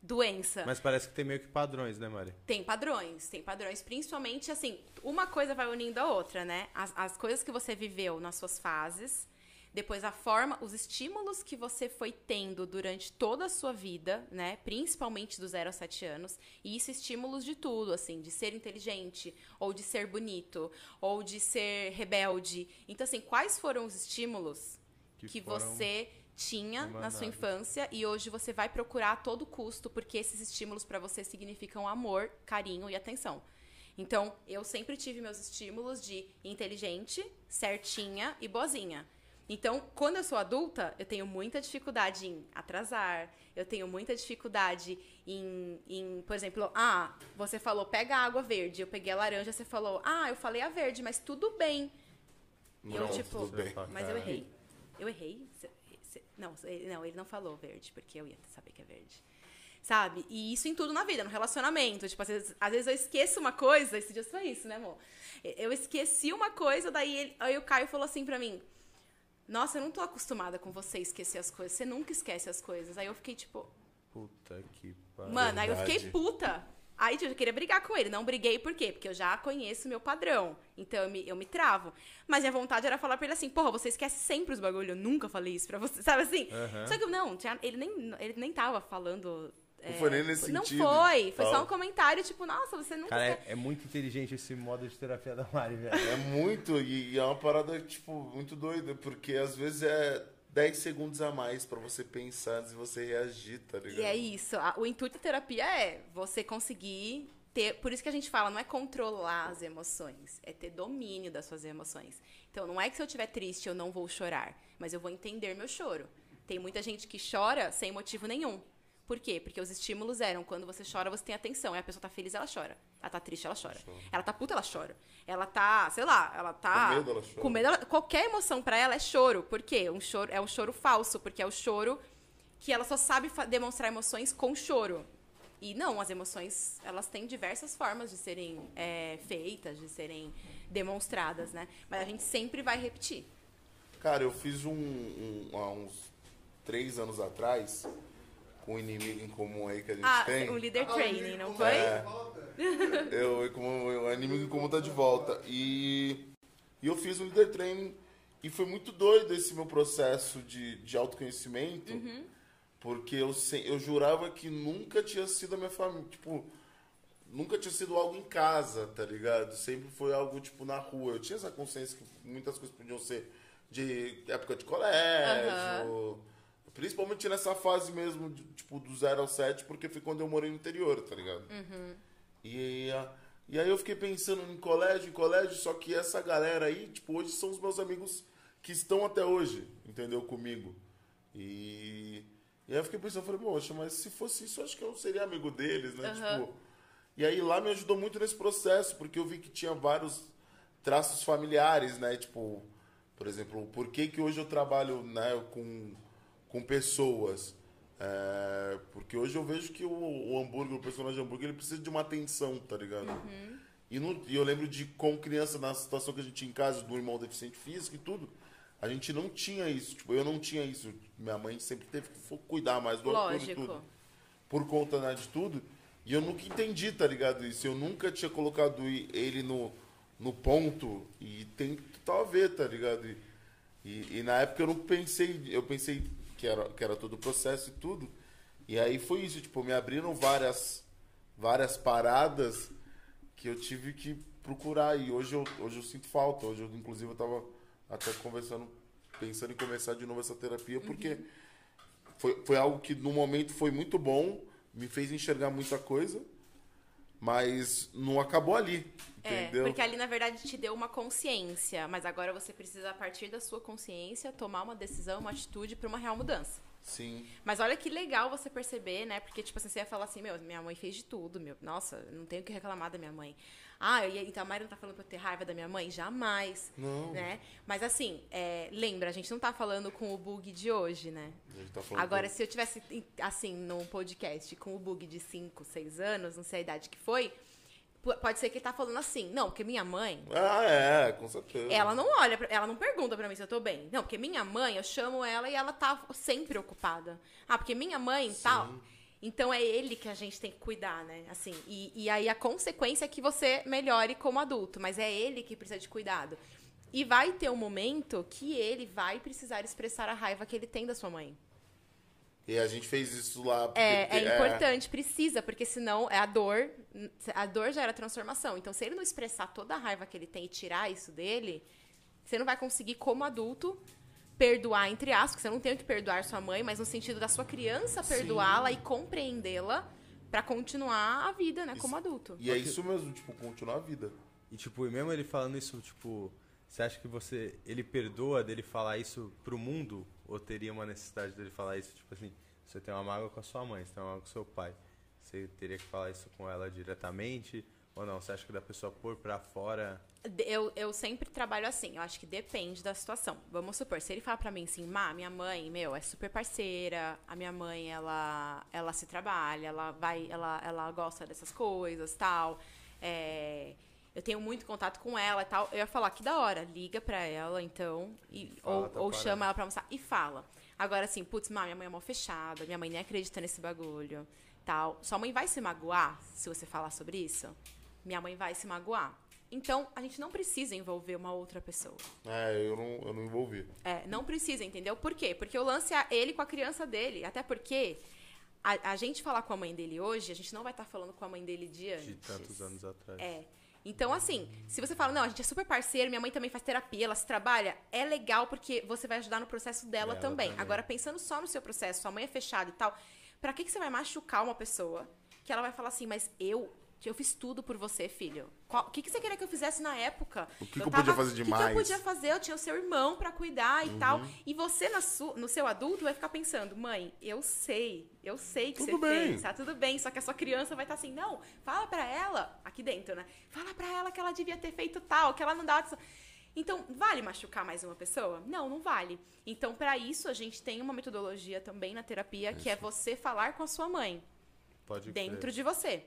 doença. Mas parece que tem meio que padrões, né, Mari? Tem padrões, tem padrões. Principalmente, assim, uma coisa vai unindo a outra, né? As, as coisas que você viveu nas suas fases, depois a forma, os estímulos que você foi tendo durante toda a sua vida, né? Principalmente do 0 aos 7 anos. E isso estímulos de tudo, assim, de ser inteligente, ou de ser bonito, ou de ser rebelde. Então, assim, quais foram os estímulos Que que, você tinha na sua infância e hoje você vai procurar a todo custo porque esses estímulos pra você significam amor, carinho e atenção. Então, eu sempre tive meus estímulos de inteligente, certinha e boazinha. Então, quando eu sou adulta, eu tenho muita dificuldade em atrasar, eu tenho muita dificuldade em, em, por exemplo, ah, você falou pega a água verde, eu peguei a laranja, você falou, ah, eu falei a verde, mas tudo bem. E eu, Não, tipo, tudo bem. mas eu errei. Eu errei? Não, ele- não, ele não falou verde, porque eu ia saber que é verde. Sabe? E isso em tudo na vida, no relacionamento. Tipo, às vezes, às vezes eu esqueço uma coisa, esse dia foi isso, né, amor? Eu esqueci uma coisa, daí ele- aí o Caio falou assim pra mim: Nossa, eu não tô acostumada com você esquecer as coisas, você nunca esquece as coisas. Aí eu fiquei tipo, Puta que pariu. Mano, aí eu fiquei puta. Aí tipo, eu queria brigar com ele. Não briguei por quê? Porque eu já conheço o meu padrão. Então eu me, eu me travo. Mas minha vontade era falar pra ele assim, porra, você esquece sempre os bagulho. Eu nunca falei isso pra você. Sabe assim? Aham. Só que não, tinha- ele, nem, ele nem tava falando. Não foi nem nesse Não sentido foi. e Foi só um comentário, tipo, nossa, você nunca. Cara, esque- é, é muito inteligente esse modo de terapia da Mari, velho. É muito, e, e é uma parada, tipo, muito doida, porque às vezes é 10 segundos a mais pra você pensar antes de você reagir, tá ligado? E é isso. A- O intuito da terapia é você conseguir ter. Por isso que a gente fala, não é controlar as emoções, é ter domínio das suas emoções. Então, não é que se eu estiver triste eu não vou chorar, mas eu vou entender meu choro. Tem muita gente que chora sem motivo nenhum. Por quê? Porque os estímulos eram quando você chora, você tem atenção. E a pessoa tá feliz, ela chora. Ela tá triste, ela chora. Ela tá puta, ela chora. Ela tá, sei lá, ela tá. Com medo, ela chora. com medo, ela- qualquer emoção pra ela é choro. Por quê? Um choro, é um choro falso, porque é o choro que ela só sabe demonstrar emoções com choro. E não, as emoções, elas têm diversas formas de serem é, feitas, de serem demonstradas, né? Mas a gente sempre vai repetir. Cara, eu fiz um, um- há uns três anos atrás, um inimigo em comum aí que a gente Ah, tem. um leader training, não foi? É. Eu, como, o inimigo em comum tá de volta. E, e eu fiz um líder training E foi muito doido esse meu processo de, de autoconhecimento, porque eu, eu jurava que nunca tinha sido a minha família. Tipo, nunca tinha sido algo em casa, tá ligado? Sempre foi algo, tipo, na rua. Eu tinha essa consciência que muitas coisas podiam ser de época de colégio. Principalmente nessa fase mesmo, de, tipo, do 0 ao 7, porque foi quando eu morei no interior, tá ligado? E, a- e aí eu fiquei pensando em colégio, em colégio, só que essa galera aí, tipo, hoje são os meus amigos que estão até hoje, entendeu? Comigo. E, e aí eu fiquei pensando, falei, poxa, mas se fosse isso, eu acho que eu seria amigo deles, né? Aham. Tipo, e aí lá me ajudou muito nesse processo, porque eu vi que tinha vários traços familiares, né? Tipo, por exemplo, por que que hoje eu trabalho né, com, com pessoas? É, porque hoje eu vejo que o, o hambúrguer, o personagem hambúrguer, ele precisa de uma atenção, tá ligado? E, no- e eu lembro de, com criança, na situação que a gente tinha em casa, do irmão deficiente físico e tudo, a gente não tinha isso. Tipo, eu não tinha isso. Minha mãe sempre teve que cuidar mais do Arthur e Lógico. tudo por conta né, de tudo. E eu nunca entendi, tá ligado? Isso. Eu nunca tinha colocado ele no, no ponto e tem total a ver, tá ligado? E, e, e na época eu não pensei, eu pensei que era, que era todo o processo e tudo. E aí foi isso, tipo, me abriram várias, várias paradas que eu tive que procurar. E hoje eu, hoje eu sinto falta. Hoje eu, inclusive, eu tava até conversando, pensando em começar de novo essa terapia, porque foi, foi algo que no momento foi muito bom, me fez enxergar muita coisa, mas não acabou ali, É, entendeu? porque ali na verdade te deu uma consciência, mas agora você precisa, a partir da sua consciência, tomar uma decisão, uma atitude para uma real mudança. Sim. Mas olha que legal você perceber, né? Porque, tipo assim, você ia falar assim, meu, minha mãe fez de tudo, meu. Nossa, não tenho o que reclamar da minha mãe. Ah, ia- então a Mari não tá falando pra eu ter raiva da minha mãe? Jamais. Não. Né? Mas assim, é, lembra, a gente não tá falando com o bug de hoje, né? A gente tá falando Agora, que- se eu tivesse, assim, num podcast com o bug de 5, 6 anos, não sei a idade que foi, pode ser que ele tá falando assim, não, porque minha mãe, Ah, é, com certeza. ela não olha, pra- ela não pergunta pra mim se eu tô bem. Não, porque minha mãe, eu chamo ela e ela tá sempre ocupada. Ah, porque minha mãe tal. Então é ele que a gente tem que cuidar, né? Assim, e, e aí a consequência é que você melhore como adulto, mas é ele que precisa de cuidado. E vai ter um momento que ele vai precisar expressar a raiva que ele tem da sua mãe. E a gente fez isso lá. porque- É, é importante, precisa, porque senão é a dor. A dor gera transformação. Então, se ele não expressar toda a raiva que ele tem e tirar isso dele, você não vai conseguir, como adulto, perdoar, entre aspas, que você não tem que perdoar sua mãe, mas no sentido da sua criança perdoá-la e compreendê-la pra continuar a vida, né, como adulto. E é isso mesmo, tipo, continuar a vida. E tipo, e mesmo ele falando isso, tipo, você acha que você ele perdoa dele falar isso pro mundo ou teria uma necessidade dele falar isso, tipo assim, você tem uma mágoa com a sua mãe, você tem uma mágoa com o seu pai. Você teria que falar isso com ela diretamente ou não? Você acha que da pessoa pôr pra fora Eu, eu sempre trabalho assim, eu acho que depende da situação. Vamos supor, se ele falar pra mim assim, Má, minha mãe, meu, é super parceira, a minha mãe, ela, ela se trabalha, ela vai, ela, ela gosta dessas coisas, tal. É, eu tenho muito contato com ela e tal. Eu ia falar, que da hora, liga pra ela, então, e, Fala, ou, tá ou chama ela pra almoçar e fala. Agora, assim, putz, Má, minha mãe é mal fechada, minha mãe nem acredita nesse bagulho, tal. Sua mãe vai se magoar se você falar sobre isso? Minha mãe vai se magoar. Então, a gente não precisa envolver uma outra pessoa. É, eu não, eu não envolvi. É, não precisa, entendeu? Por quê? Porque o lance é ele com a criança dele. Até porque a, a gente falar com a mãe dele hoje, a gente não vai estar falando com a mãe dele de antes. de tantos anos atrás? É. Então, assim, se você fala, não, a gente é super parceiro, minha mãe também faz terapia, ela se trabalha, é legal porque você vai ajudar no processo dela também. também. Agora, pensando só no seu processo, sua mãe é fechada e tal, pra que, que você vai machucar uma pessoa que ela vai falar assim, mas eu. Eu fiz tudo por você, filho. Qual- O que, que você queria que eu fizesse na época? O que que eu podia fazer O que, que demais? eu podia fazer? Eu tinha o seu irmão pra cuidar e tal. Uhum. E você, su- no seu adulto, vai ficar pensando, mãe, eu sei, eu sei que Tudo você bem. fez, tá tudo bem. Só que a sua criança vai estar assim, não, fala pra ela, aqui dentro, né? Fala pra ela que ela devia ter feito tal, que ela não dá. Então, vale machucar mais uma pessoa? Não, não vale. Então, pra isso, a gente tem uma metodologia também na terapia, que é você falar com a sua mãe, Pode dentro crer. de você.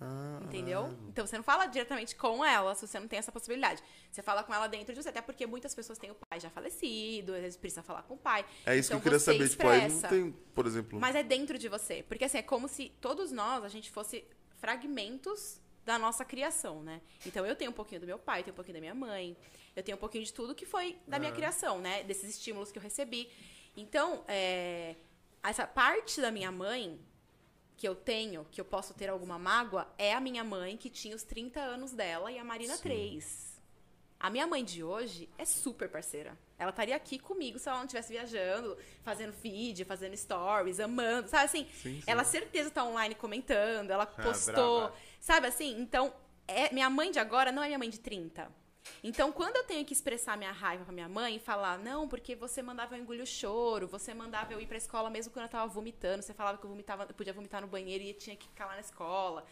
Ah, Entendeu? Então você não fala diretamente com ela se você não tem essa possibilidade. Você fala com ela dentro de você, até porque muitas pessoas têm o pai já falecido, às vezes precisa falar com o pai. É isso então que eu queria saber. Tipo, aí não tem, por exemplo. Mas é dentro de você. Porque assim, é como se todos nós, a gente fosse fragmentos da nossa criação, né? Então eu tenho um pouquinho do meu pai, eu tenho um pouquinho da minha mãe, eu tenho um pouquinho de tudo que foi da minha criação, né? Desses estímulos que eu recebi. Então, é, essa parte da minha mãe que eu tenho, que eu posso ter alguma mágoa, é a minha mãe que tinha os 30 anos dela e a Marina Sim. 3. A minha mãe de hoje é super parceira. Ela estaria aqui comigo se ela não estivesse viajando, fazendo vídeo, fazendo stories, amando, sabe assim? Sim, sim. Ela certeza tá online comentando, ela Ah, postou, brava. sabe assim? Então, é, minha mãe de agora não é minha mãe de 30. Então, quando eu tenho que expressar minha raiva pra minha mãe e falar, não, porque você mandava eu engolir o choro, você mandava eu ir pra escola mesmo quando eu tava vomitando, você falava que eu, vomitava, eu podia vomitar no banheiro e tinha que ficar lá na escola.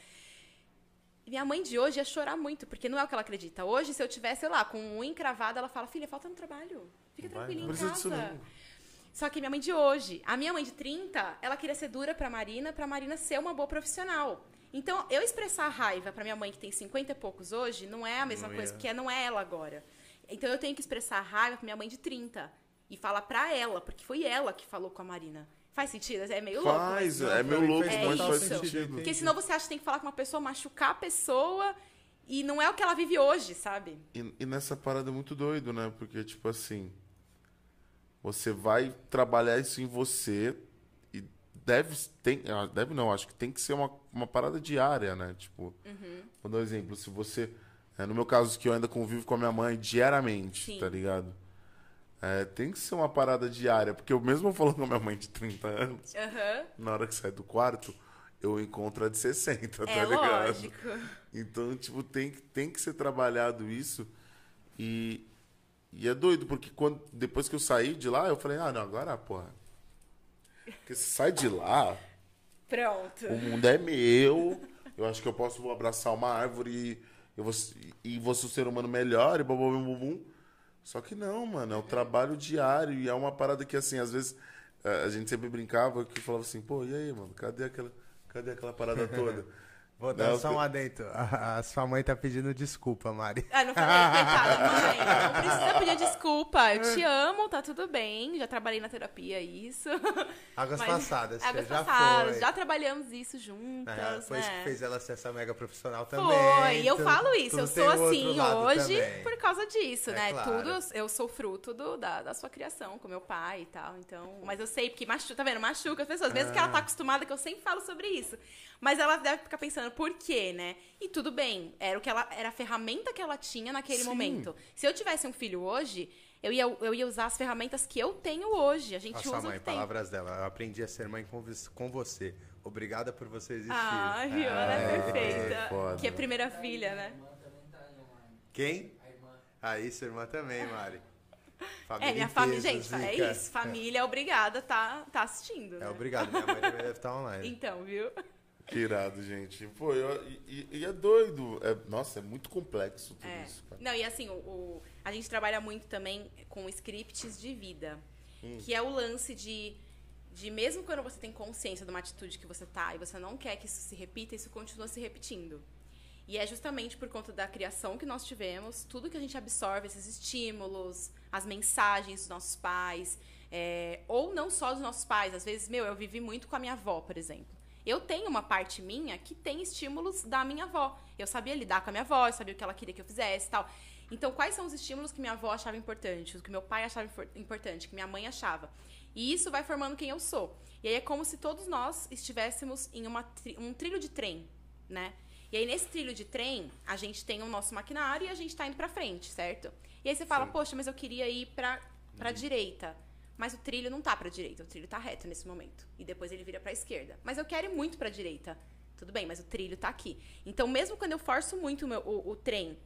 E Minha mãe de hoje ia chorar muito, porque não é o que ela acredita. Hoje, se eu tivesse, sei lá, com um encravado, ela fala, filha, falta no trabalho. Fica tranquilinha Não em casa. Só que minha mãe de hoje, a minha mãe de 30, ela queria ser dura pra Marina, pra Marina ser uma boa profissional. Então, eu expressar raiva pra minha mãe que tem 50 e poucos hoje, não é a mesma Não coisa, ia. porque não é ela agora. Então, eu tenho que expressar raiva pra minha mãe de 30 e falar pra ela, porque foi ela que falou com a Marina. Faz sentido? É meio louco. Faz, mas- é Não, meio louco, fez mas total faz sentido. Porque senão você acha que tem que falar com uma pessoa, machucar a pessoa, e não é o que ela vive hoje, sabe? E, e nessa parada é muito doido, né? Porque, tipo assim, você vai trabalhar isso em você deve, tem, ah, deve não, acho que tem que ser uma, uma parada diária, né? Tipo, Uhum. vou dar um exemplo, se você, é, no meu caso que eu ainda convivo com a minha mãe diariamente, Sim. tá ligado? É, tem que ser uma parada diária, porque eu mesmo falando com a minha mãe de 30 anos, Aham. na hora que sai do quarto, eu encontro a de 60, tá É ligado? lógico. Então, tipo, tem, que- tem que ser trabalhado isso. E, e é doido, porque quando, depois que eu saí de lá, eu falei, ah, não, agora, porra. Porque você sai de lá, Pronto. o mundo é meu. Eu acho que eu posso abraçar uma árvore e eu vou, e vou ser um ser humano melhor e bum, bum, bum. Só que não, mano, é o trabalho diário e é uma parada que, assim, às vezes a a gente sempre brincava que falava assim, pô, e aí, mano, cadê aquela, cadê aquela parada toda? Vou dar Não, só um adentro. A, a sua mãe tá pedindo desculpa, Mari. Ah, não falei, coitada, mãe. Não precisa pedir desculpa. Eu te amo, tá tudo bem. Já trabalhei na terapia, isso. Águas Mas- passadas, Águas já passadas. foi. Já trabalhamos isso juntas, É, foi isso né? que fez ela ser essa mega profissional também. Foi, e eu Tu- falo isso, eu sou assim hoje também. por causa disso, É né? claro. Tudo eu, sou fruto do, da, da sua criação com meu pai e tal. Então, mas eu sei porque machuca, tá vendo? Machuca as pessoas, mesmo que ela tá Ah. acostumada que eu sempre falo sobre isso. Mas ela deve ficar pensando por quê, né? E tudo bem, era o que ela era a ferramenta que ela tinha naquele Sim. momento. Se eu tivesse um filho hoje, eu ia, eu ia usar as ferramentas que eu tenho hoje. A gente A usa sua o mãe, que tem. palavras dela. Eu aprendi a ser mãe com, você. Obrigada por você existir. Ah, viu? Ela é Ah, perfeita. foda. Que é a primeira filha, né? Quem? A irmã. Aí, sua irmã também, Mari. É, minha família, gente, é Zica. isso. Família é obrigada tá, tá assistindo, É, né? obrigado. Minha mãe deve estar online. Então, viu? Que irado, gente. Pô, eu- e, e- é doido. É, nossa, é muito complexo tudo É. isso, cara. Não, e assim, o, o- a gente trabalha muito também com scripts de vida. Hum. Que é o lance de, de mesmo quando você tem consciência de uma atitude que você tá e você não quer que isso se repita, isso continua se repetindo. E é justamente por conta da criação que nós tivemos, tudo que a gente absorve, esses estímulos, as mensagens dos nossos pais, é, ou não só dos nossos pais. Às vezes, meu, eu vivi muito com a minha avó, por exemplo. Eu tenho uma parte minha que tem estímulos da minha avó. Eu sabia lidar com a minha avó, eu sabia o que ela queria que eu fizesse e tal. Então, quais são os estímulos que minha avó achava importante, o que meu pai achava importante, que minha mãe achava? E isso vai formando quem eu sou. E aí é como se todos nós estivéssemos em uma um trilho de trem, né? E aí, nesse trilho de trem, a gente tem o nosso maquinário e a gente tá indo pra frente, certo? E aí você fala, poxa, mas eu queria ir pra, pra direita. Mas o trilho não tá pra direita, o trilho tá reto nesse momento. E depois ele vira pra esquerda. Mas eu quero ir muito pra direita. Tudo bem, mas o trilho tá aqui. Então, mesmo quando eu forço muito o, meu- o- o trem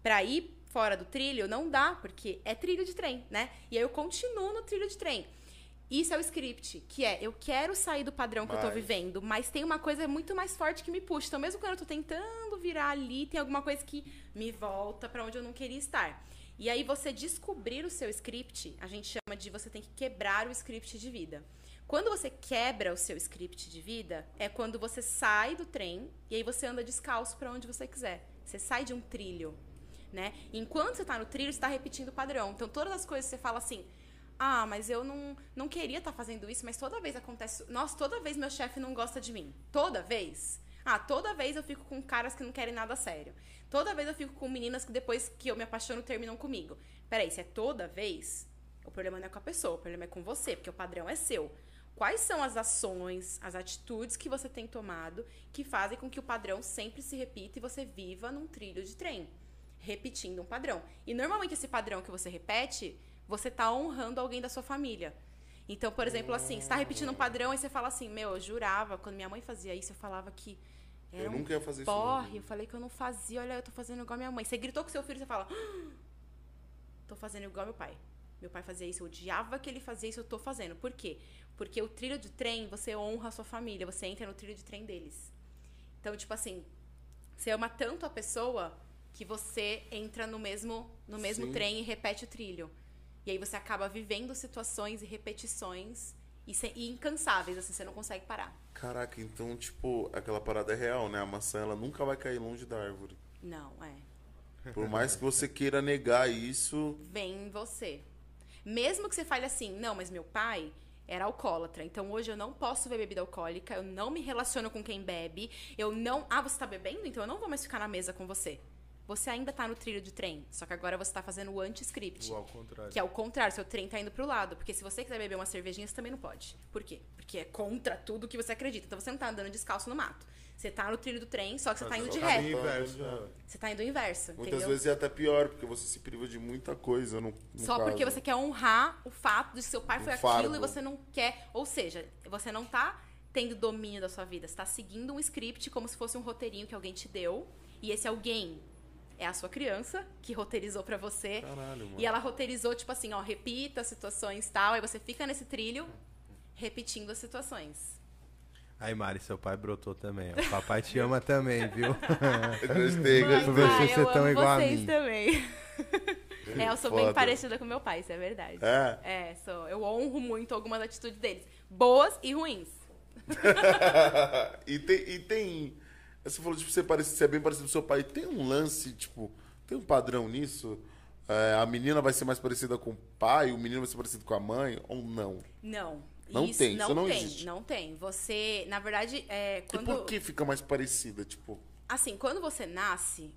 pra ir fora do trilho, não dá, porque é trilho de trem, né? E aí eu continuo no trilho de trem. Isso é o script, que é eu quero sair do padrão que eu tô Mas- vivendo, mas tem uma coisa muito mais forte que me puxa. Então, mesmo quando eu tô tentando virar ali, tem alguma coisa que me volta pra onde eu não queria estar. E aí você descobrir o seu script, a gente chama de você tem que quebrar o script de vida. Quando você quebra o seu script de vida, é quando você sai do trem e aí você anda descalço pra onde você quiser. Você sai de um trilho, né? Enquanto você tá no trilho, você tá repetindo o padrão. Então, todas as coisas você fala assim, ah, mas eu não, não queria estar fazendo isso, mas toda vez acontece. Nossa, toda vez meu chefe não gosta de mim. Toda vez. Ah, toda vez eu fico com caras que não querem nada sério. Toda vez eu fico com meninas que depois que eu me apaixono terminam comigo. Peraí, se é toda vez, o problema não é com a pessoa, o problema é com você, porque o padrão é seu. Quais são as ações, as atitudes que você tem tomado que fazem com que o padrão sempre se repita e você viva num trilho de trem? Repetindo um padrão. E normalmente esse padrão que você repete, você tá honrando alguém da sua família. Então, por exemplo, assim, você tá repetindo um padrão e você fala assim, meu, eu jurava, quando minha mãe fazia isso, eu falava que era Eu nunca ia fazer isso. porre, eu falei que eu não fazia, olha, eu tô fazendo igual a minha mãe. Você gritou com seu filho, você fala, "Ah, tô fazendo igual meu pai. Meu pai fazia isso, eu odiava que ele fazia isso, eu tô fazendo. Por quê? Porque o trilho de trem, você honra a sua família, você entra no trilho de trem deles. Então, tipo assim, você ama tanto a pessoa que você entra no mesmo, no mesmo Sim. trem e repete o trilho. E aí você acaba vivendo situações e repetições e, se- e incansáveis, assim, você não consegue parar. Caraca, então, tipo, aquela parada é real, né? A maçã, ela nunca vai cair longe da árvore. Não, é. Por mais que você queira negar isso, vem em você. Mesmo que você fale assim, não, mas meu pai era alcoólatra, então hoje eu não posso beber bebida alcoólica, eu não me relaciono com quem bebe, eu não. Ah, você tá bebendo? Então eu não vou mais ficar na mesa com você. Você ainda tá no trilho de trem, só que agora você tá fazendo o anti-script. Ou ao contrário. Que é o contrário, seu trem tá indo pro lado. Porque se você quiser beber uma cervejinha, você também não pode. Por quê? Porque é contra tudo que você acredita. Então você não tá andando descalço no mato. Você tá no trilho do trem, só que você tá indo de. Caminho inverso. né? Você tá indo inverso, muitas entendeu? vezes é até pior, porque você se priva de muita coisa no, no Só porque caso. você quer honrar o fato de que seu pai Um foi fardo. aquilo e você não quer. Ou seja, você não tá tendo domínio da sua vida. Você tá seguindo um script como se fosse um roteirinho que alguém te deu. E esse alguém é a sua criança que roteirizou pra você. Caralho, mano. E ela roteirizou, tipo assim, ó, repita as situações e tal. Aí você fica nesse trilho repetindo as situações. Aí, Mari, seu pai brotou também. ó. Papai te ama também, viu? Gostei, gostei. pai, você eu é tão amo igual a vocês mim. também. é, eu sou bem Foda. parecida com meu pai, isso é verdade. É. É, sou. Eu honro muito algumas atitudes deles. Boas e ruins. e, tem, e tem. Você falou de ser, parecido, ser bem parecido com seu pai. Tem um lance, tipo, tem um padrão nisso? É, a menina vai ser mais parecida com o pai, o menino vai ser parecido com a mãe, ou não? Não. Não isso tem, não isso não tem, existe. não tem. Você, na verdade, é, E quando por que fica mais parecida? Tipo, assim, quando você nasce,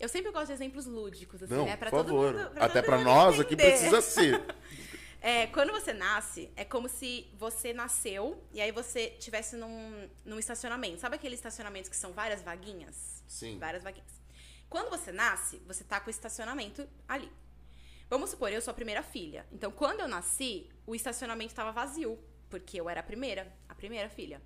eu sempre gosto de exemplos lúdicos assim, não, né, Pra por todo favor. mundo- pra Até mundo nós aqui entender. precisa ser. É, quando você nasce, é como se você nasceu e aí você tivesse num, num estacionamento. Sabe aqueles estacionamentos que são várias vaguinhas? Sim. Várias vaguinhas. Quando você nasce, você tá com o estacionamento ali. Vamos supor, eu sou a primeira filha. Então, quando eu nasci, o estacionamento estava vazio, porque eu era a primeira, a primeira filha.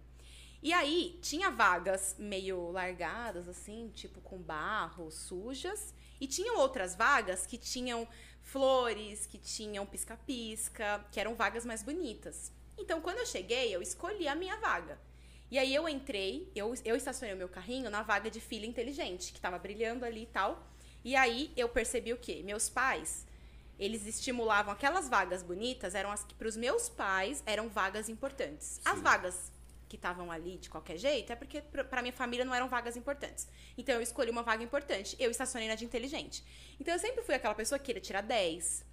E aí, tinha vagas meio largadas, assim, tipo com barro, sujas. E tinham outras vagas que tinham flores, que tinham pisca-pisca, que eram vagas mais bonitas. Então, quando eu cheguei, eu escolhi a minha vaga. E aí eu entrei, eu, eu estacionei o meu carrinho na vaga de filha inteligente, que tava brilhando ali e tal. E aí eu percebi o quê? Meus pais, eles estimulavam aquelas vagas bonitas, eram as que para os meus pais eram vagas importantes. As vagas que estavam ali de qualquer jeito é porque para minha família não eram vagas importantes. Então eu escolhi uma vaga importante, eu estacionei na de inteligente. Então eu sempre fui aquela pessoa que queria tirar 10,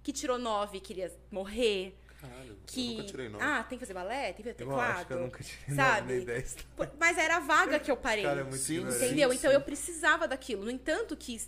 que tirou 9 e queria morrer. Caralho, Que... eu nunca tirei nove. Ah, tem que fazer balé? Tem que fazer Eu teclado? acho que eu nunca tirei sabe? nem dez. Pô, Mas era a vaga que eu parei. Cara, é muito Sim. Entendeu? Sim, então sim. eu precisava daquilo. No entanto, que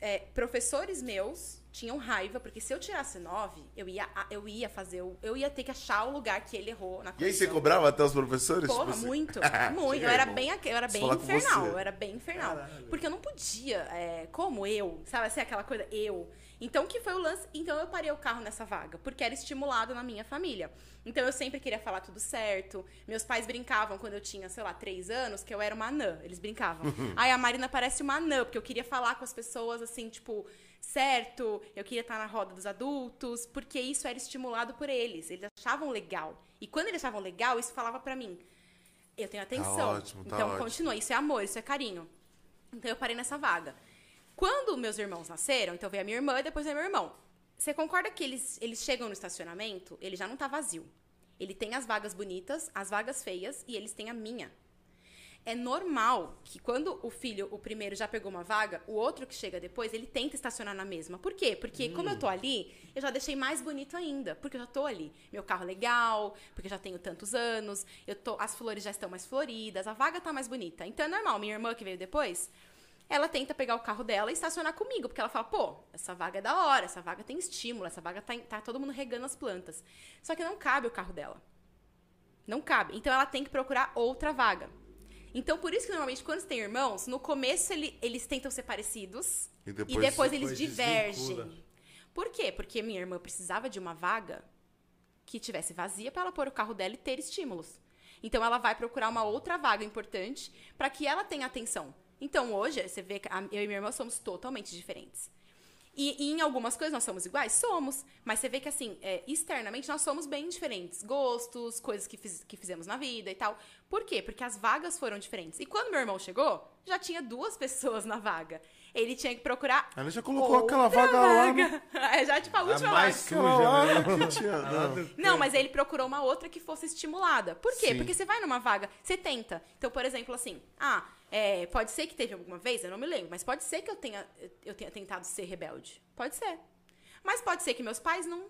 é, professores meus tinham raiva, porque se eu tirasse nove, eu ia, eu ia fazer. o- Eu ia ter que achar o lugar que ele errou na E aí você cobrava até os professores? Porra, Tipo assim? muito, Ah, muito. chega Eu aí, era bem, eu era bem infernal, eu era bem infernal. Caralho. Porque eu não podia, é, como eu, sabe assim, aquela coisa, eu. Então, que foi o lance? Então, eu parei o carro nessa vaga, porque era estimulado na minha família. Então, eu sempre queria falar tudo certo. Meus pais brincavam quando eu tinha, sei lá, três anos, que eu era uma anã. Eles brincavam. Ai, a Marina parece uma anã, porque eu queria falar com as pessoas, assim, tipo, certo, eu queria estar na roda dos adultos, porque isso era estimulado por eles. Eles achavam legal. E quando eles achavam legal, isso falava pra mim, eu tenho atenção. ótimo, tá então ótimo. continua, isso é amor, isso é carinho. Então eu parei nessa vaga. Quando meus irmãos nasceram, então veio a minha irmã e depois veio meu irmão. Você concorda que eles, eles chegam no estacionamento, ele já não tá vazio. Ele tem as vagas bonitas, as vagas feias e eles têm a minha. É normal que quando o filho, o primeiro, já pegou uma vaga, o outro que chega depois, ele tenta estacionar na mesma. Por quê? Porque como eu tô ali, eu já deixei mais bonito ainda. Porque eu já tô ali. Meu carro legal, porque eu já tenho tantos anos, eu tô, as flores já estão mais floridas, a vaga tá mais bonita. Então é normal. Minha irmã que veio depois, ela tenta pegar o carro dela e estacionar comigo, porque ela fala, pô, essa vaga é da hora, essa vaga tem estímulo, essa vaga tá, tá todo mundo regando as plantas. Só que não cabe o carro dela. Não cabe. Então ela tem que procurar outra vaga. Então, por isso que normalmente, quando você tem irmãos, no começo ele- eles tentam ser parecidos E e depois, depois, eles depois divergem. desvincula. Por quê? Porque minha irmã precisava de uma vaga que tivesse vazia para ela pôr o carro dela e ter estímulos. Então ela vai procurar uma outra vaga importante para que ela tenha atenção. Então hoje, você vê que eu e minha irmã somos totalmente diferentes. E, e em algumas coisas nós somos iguais? Somos. Mas você vê que, assim, é, externamente nós somos bem diferentes. Gostos, coisas que, fiz- que fizemos na vida e tal. Por quê? Porque as vagas foram diferentes. E quando meu irmão chegou, já tinha duas pessoas na vaga. Ele tinha que procurar. Ela já colocou aquela outra vaga lá. no- vaga. É já tipo a A última mais vaga. Aquela lá suja, né? Não. mas ele procurou uma outra que fosse estimulada. Por quê? Sim. Porque você vai numa vaga, você tenta. Então, por exemplo, assim, ah, é, pode ser que teve alguma vez, eu não me lembro, mas pode ser que eu tenha, eu tenha tentado ser rebelde. Pode ser. Mas pode ser que meus pais não,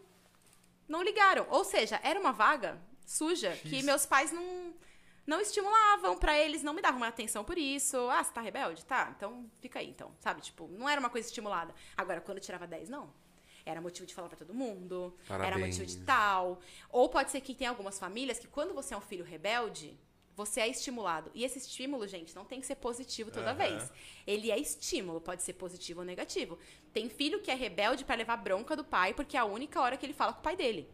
não ligaram. Ou seja, era uma vaga suja que meus pais não, não estimulavam pra eles, não me davam atenção por isso. Ah, você tá rebelde? Tá, então fica aí, então. Sabe? Tipo, não era uma coisa estimulada. Agora, quando eu tirava 10, não. Era motivo de falar pra todo mundo. Era Parabéns. motivo de tal. Ou pode ser que tem algumas famílias que quando você é um filho rebelde, você é estimulado. E esse estímulo, gente, não tem que ser positivo toda Aham. vez. Ele é estímulo, pode ser positivo ou negativo. Tem filho que é rebelde pra levar bronca do pai, porque é a única hora que ele fala com o pai dele.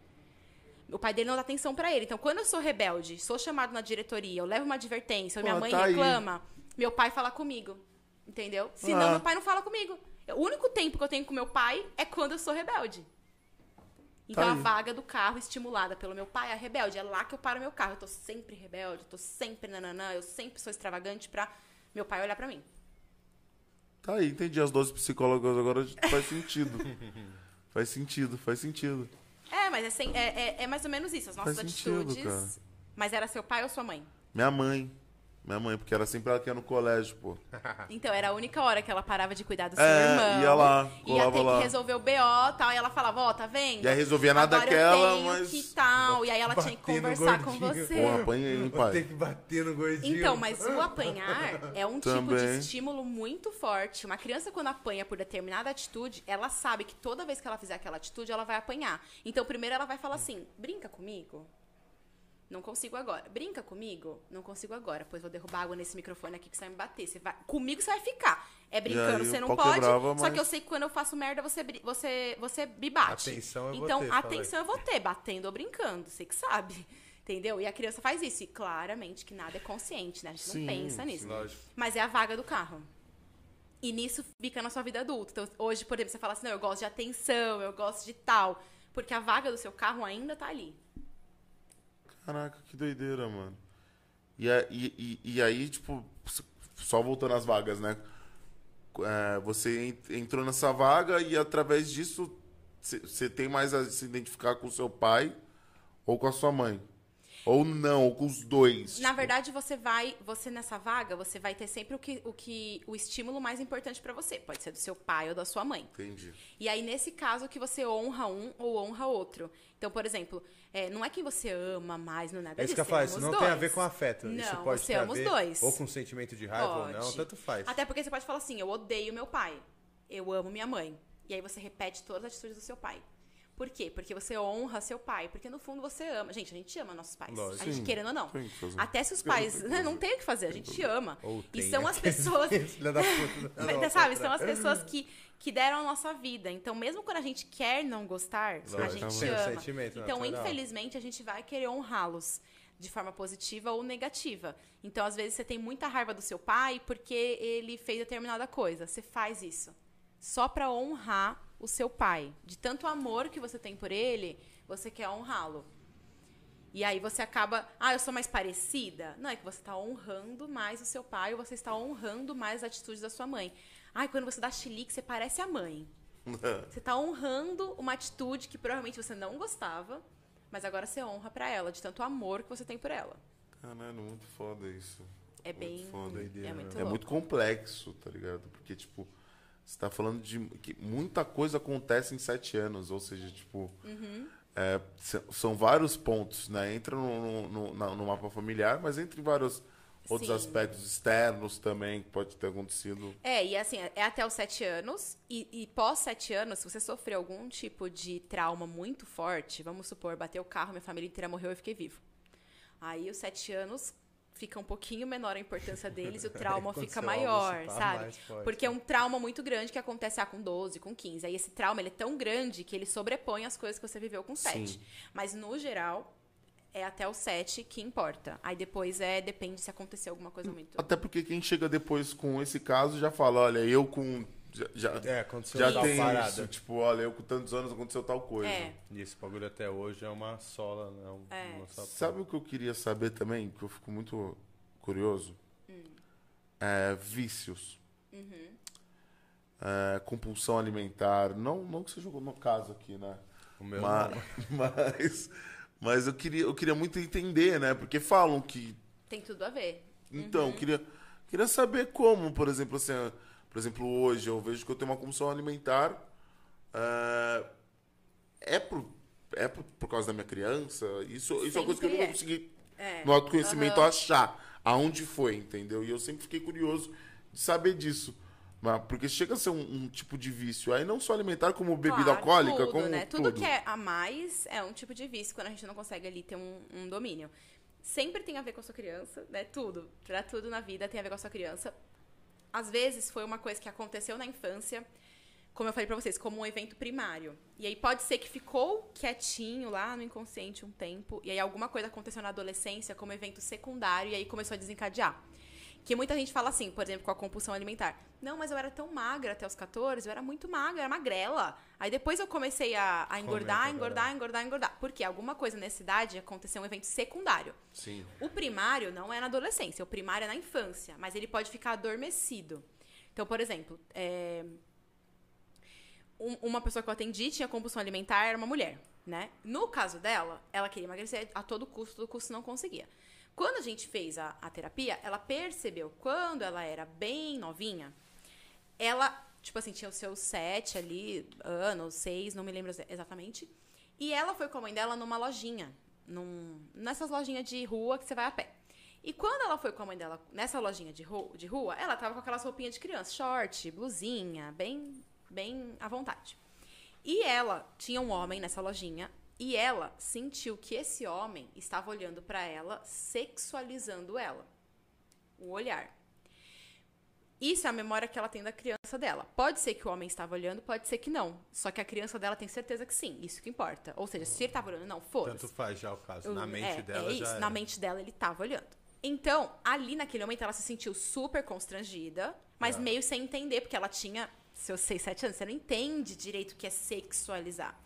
O pai dele não dá atenção pra ele. Então, quando eu sou rebelde, sou chamado na diretoria, eu levo uma advertência, ou minha Pô, mãe tá aí. reclama, meu pai fala comigo. Entendeu? Senão, Ah. meu pai não fala comigo. O único tempo que eu tenho com meu pai é quando eu sou rebelde. Então, Tá a aí. vaga do carro estimulada pelo meu pai é rebelde. É lá que eu paro meu carro. Eu tô sempre rebelde, eu tô sempre nananã, eu sempre sou extravagante pra meu pai olhar pra mim. Tá aí, entendi. As 12 psicólogas agora faz sentido. faz sentido, faz sentido. É, mas é, sem- é, é- é mais ou menos isso. As nossas Faz sentido, atitudes. cara. Mas era seu pai ou sua mãe? Minha mãe. Minha mãe, porque era sempre ela que ia no colégio, pô. Então, era a única hora que ela parava de cuidar do seu É, irmão. ia lá, Ia ter lá. que resolver o BO e tal. E ela falava, ó, tá vendo? E aí resolvia nada Agora daquela, eu tenho mas- que tal. E aí ela tinha que conversar com você. Pô, apanhei, hein, pai. ter que bater no gordinho. Então, mas o apanhar é um tipo Também. de estímulo muito forte. Uma criança, quando apanha por determinada atitude, ela sabe que toda vez que ela fizer aquela atitude, ela vai apanhar. Então, primeiro ela vai falar assim: brinca comigo? Não consigo agora. Brinca comigo? Não consigo agora. Pois vou derrubar água nesse microfone aqui que você vai me bater. Você vai... Comigo você vai ficar. É brincando, aí você não pode. quebrava, Só mas- que eu sei que quando eu faço merda, você, bri- você, você me bate. Atenção eu vou então, ter, fala aí. atenção eu vou ter, batendo ou brincando. Você que sabe. Entendeu? E a criança faz isso. E claramente que nada é consciente, né? A gente Sim, não pensa nisso. Lógico. Mas é a vaga do carro. E nisso fica na sua vida adulta. Então, hoje, por exemplo, você fala assim, não, eu gosto de atenção, eu gosto de tal. Porque a vaga do seu carro ainda tá ali. Caraca, que doideira, mano. E, a- e, e, e aí, tipo, só voltando às vagas, né? É, você en- entrou nessa vaga e através disso você tem mais a se identificar com o seu pai ou com a sua mãe. Ou não, ou com os dois. Na tipo. verdade, você vai, você nessa vaga, você vai ter sempre o que o, que, o estímulo mais importante pra você. Pode ser do seu pai ou da sua mãe. Entendi. E aí, nesse caso, que você honra um ou honra outro. Então, por exemplo, é, não é quem você ama mais, não é nada É isso disso. que eu falo, isso não os tem a dois. ver com afeto. Não, isso pode você ter a ama os dois. ou com sentimento de raiva ou não, Pode. tanto faz. Até porque você pode falar assim, eu odeio meu pai. Eu amo minha mãe. E aí você repete todas as atitudes do seu pai. Por quê? Porque você honra seu pai. Porque no fundo você ama. Gente, a gente ama nossos pais. Lógico. A gente Sim, querendo ou não. Até se os pais. fazer. né, não tem o que fazer, a gente ama. Ou E tem são as aqueles pessoas. Filha da puta. Mas, Não, sabe, são as pessoas que, que deram a nossa vida. Então, mesmo quando a gente quer não gostar, a Lógico, gente tem o ama. sentimento Então, natural. infelizmente, a gente vai querer honrá-los de forma positiva ou negativa. Então, às vezes, você tem muita raiva do seu pai porque ele fez determinada coisa. Você faz isso só pra honrar o seu pai. De tanto amor que você tem por ele, você quer honrá-lo. E aí você acaba, ah, eu sou mais parecida? Não, é que você está honrando mais o seu pai ou você está honrando mais as atitudes da sua mãe. Ai, quando você dá chilique, você parece a mãe. Você está honrando uma atitude que provavelmente você não gostava, mas agora você honra pra ela, de tanto amor que você tem por ela. Caralho, muito foda isso. É bem. foda. Doideira, é muito É louco. muito complexo, tá ligado? Porque, tipo, você tá falando de que muita coisa acontece em sete anos, ou seja, tipo. Uhum. é, são vários pontos, né? Entra no, no, na- no mapa familiar, mas entra em vários outros Sim. aspectos externos também que pode ter acontecido. É, e assim, é até os sete anos. E, e pós sete anos, se você sofreu algum tipo de trauma muito forte, vamos supor, bateu o carro, minha família inteira morreu e eu fiquei vivo. Aí os sete anos fica um pouquinho menor a importância deles e o trauma fica maior, pá, sabe? Porque é um trauma muito grande que acontece ah, com 12, com 15. Aí esse trauma ele é tão grande que ele sobrepõe as coisas que você viveu com 7. Sim. Mas no geral, é até o 7 que importa. Aí depois é depende se acontecer alguma coisa muito. Até porque quem chega depois com esse caso já fala, olha, eu com. Já, já, É, aconteceu já tal tem parada. isso, tipo, olha, eu com tantos anos aconteceu tal coisa. É. E esse bagulho até hoje é uma sola, né? Um, É. uma Sabe o que eu queria saber também, que eu fico muito curioso? Hum. É, vícios. Uhum. É, compulsão alimentar. Não, não que seja no caso aqui, né? O meu Ma- não. Mas, mas eu, queria, eu queria muito entender, né? Porque falam que. Tem tudo a ver. Então, eu queria, queria saber como, por exemplo, assim, por exemplo, hoje eu vejo que eu tenho uma compulsão alimentar. é, é por, é por, por causa da minha criança? Isso, isso é uma coisa que eu não é. conseguir É. no autoconhecimento Aham. achar aonde foi, entendeu? E eu sempre fiquei curioso de saber disso. Mas, porque chega a ser um, um tipo de vício, aí não só alimentar, como bebida Claro, alcoólica, tudo, como né? tudo. Tudo que é a mais é um tipo de vício quando a gente não consegue ali ter um, um domínio. Sempre tem a ver com a sua criança, né? Tudo. Pra tudo na vida tem a ver com a sua criança. Às vezes foi uma coisa que aconteceu na infância, como eu falei pra vocês, como um evento primário. E aí pode ser que ficou quietinho lá no inconsciente um tempo, e aí alguma coisa aconteceu na adolescência como evento secundário, e aí começou a desencadear. Que muita gente fala assim, por exemplo, com a compulsão alimentar. Não, mas eu era tão magra até os 14, eu era muito magra, era magrela. Aí depois eu comecei a, a engordar, engordar, engordar, engordar. Porque alguma coisa nessa idade aconteceu um evento secundário. Sim. O primário não é na adolescência, o primário é na infância, mas ele pode ficar adormecido. Então, por exemplo, é, um- uma pessoa que eu atendi tinha compulsão alimentar, era uma mulher, né? No caso dela, ela queria emagrecer a todo custo, todo custo não conseguia. Quando a gente fez a, a terapia, ela percebeu quando ela era bem novinha, ela, tipo assim, tinha os seus sete ali, anos, seis, não me lembro exa- exatamente. E ela foi com a mãe dela numa lojinha, num, nessas lojinhas de rua que você vai a pé. E quando ela foi com a mãe dela nessa lojinha de rua, de rua ela tava com aquelas roupinhas de criança, short, blusinha, bem, bem à vontade. E ela tinha um homem nessa lojinha e ela sentiu que esse homem estava olhando pra ela, sexualizando ela. O olhar. Isso é a memória que ela tem da criança dela. Pode ser que o homem estava olhando, pode ser que não. Só que a criança dela tem certeza que sim, isso que importa. Ou seja, se ele estava olhando, não, foda-se. Tanto faz já o caso. Na mente é, dela é já isso, era. na mente dela ele tava olhando. Então, ali naquele momento ela se sentiu super constrangida, mas É. meio sem entender, porque ela tinha seus 6, 7 anos, você não entende direito o que é sexualizar.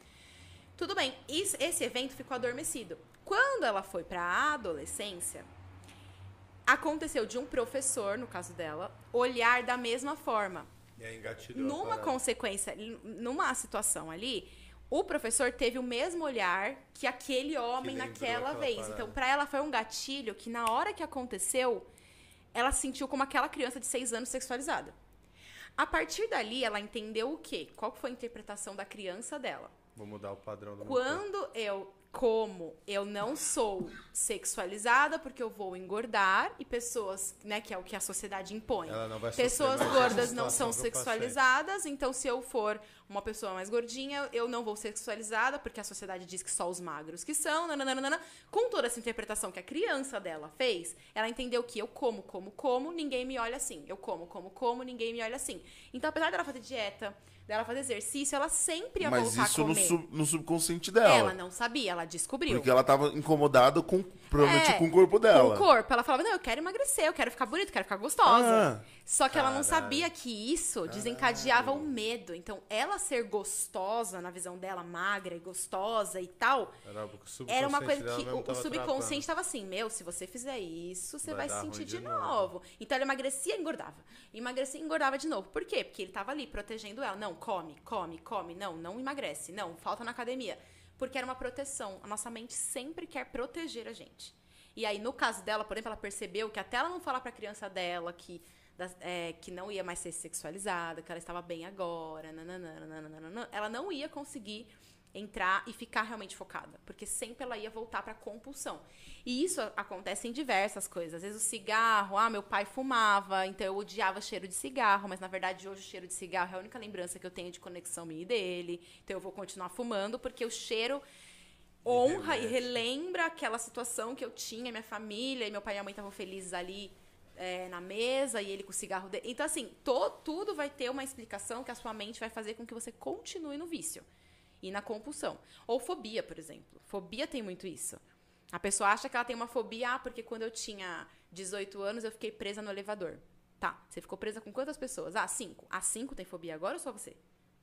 Tudo bem, isso- esse evento ficou adormecido. Quando ela foi pra adolescência, aconteceu de um professor, no caso dela, olhar da mesma forma. E aí engatilhou a Numa consequência, numa situação ali, o professor teve o mesmo olhar que aquele homem lembrou naquela aquela vez. parada. Então, pra ela foi um gatilho que na hora que aconteceu, ela se sentiu como aquela criança de seis anos sexualizada. A partir dali, ela entendeu o quê? Qual que foi a interpretação da criança dela? Vou mudar o padrão do. Quando eu como eu não sou sexualizada porque eu vou engordar e pessoas, né, que é o que a sociedade impõe. Ela não vai sofrer Pessoas gordas não são sexualizadas, então se eu for uma pessoa mais gordinha, eu não vou ser sexualizada, porque a sociedade diz que só os magros que são, nananana. Com toda essa interpretação que a criança dela fez, ela entendeu que eu como, como, como, ninguém me olha assim. Eu como, como, como, ninguém me olha assim. Então, apesar dela fazer dieta, dela fazer exercício, ela sempre ia Mas voltar a isso no, comer. sub- no subconsciente dela. Ela não sabia, ela descobriu. Porque ela tava incomodada com, provavelmente É, com o corpo dela. Com o corpo. Ela falava, não, eu quero emagrecer, eu quero ficar bonita, eu quero ficar gostosa. Ah. Só que ela não Caralho. sabia que isso desencadeava o medo. Então, ela ser gostosa, na visão dela, magra e gostosa e tal, Era, uma coisa que o, o subconsciente estava assim, meu, se você fizer isso, você Vai vai, sentir de de novo. novo. Então ela emagrecia e engordava. Emagrecia e engordava de novo. Por quê? Porque ele estava ali protegendo ela. Não, come, come, come. Não, não emagrece. Não, falta na academia. Porque era uma proteção. A nossa mente sempre quer proteger a gente. E aí, no caso dela, por exemplo, ela percebeu que até ela não falar pra criança dela que, das- é, que não ia mais ser sexualizada, que ela estava bem agora, nananana, nananana, ela não ia conseguir entrar e ficar realmente focada, porque sempre ela ia voltar pra compulsão. E isso a- acontece em diversas coisas. Às vezes o cigarro, ah, meu pai fumava, então eu odiava cheiro de cigarro, mas na verdade hoje o cheiro de cigarro é a única lembrança que eu tenho de conexão minha e dele. Então eu vou continuar fumando porque o cheiro honra e relembra aquela situação que eu tinha, minha família, e meu pai e minha mãe estavam felizes ali é, na mesa e ele com o cigarro dele. Então, assim, to- tudo vai ter uma explicação que a sua mente vai fazer com que você continue no vício e na compulsão. Ou fobia, por exemplo. Fobia tem muito isso. A pessoa acha que ela tem uma fobia, ah, porque quando eu tinha 18 anos eu fiquei presa no elevador. Tá, você ficou presa com quantas pessoas? Ah, cinco. A cinco tem fobia agora ou só você?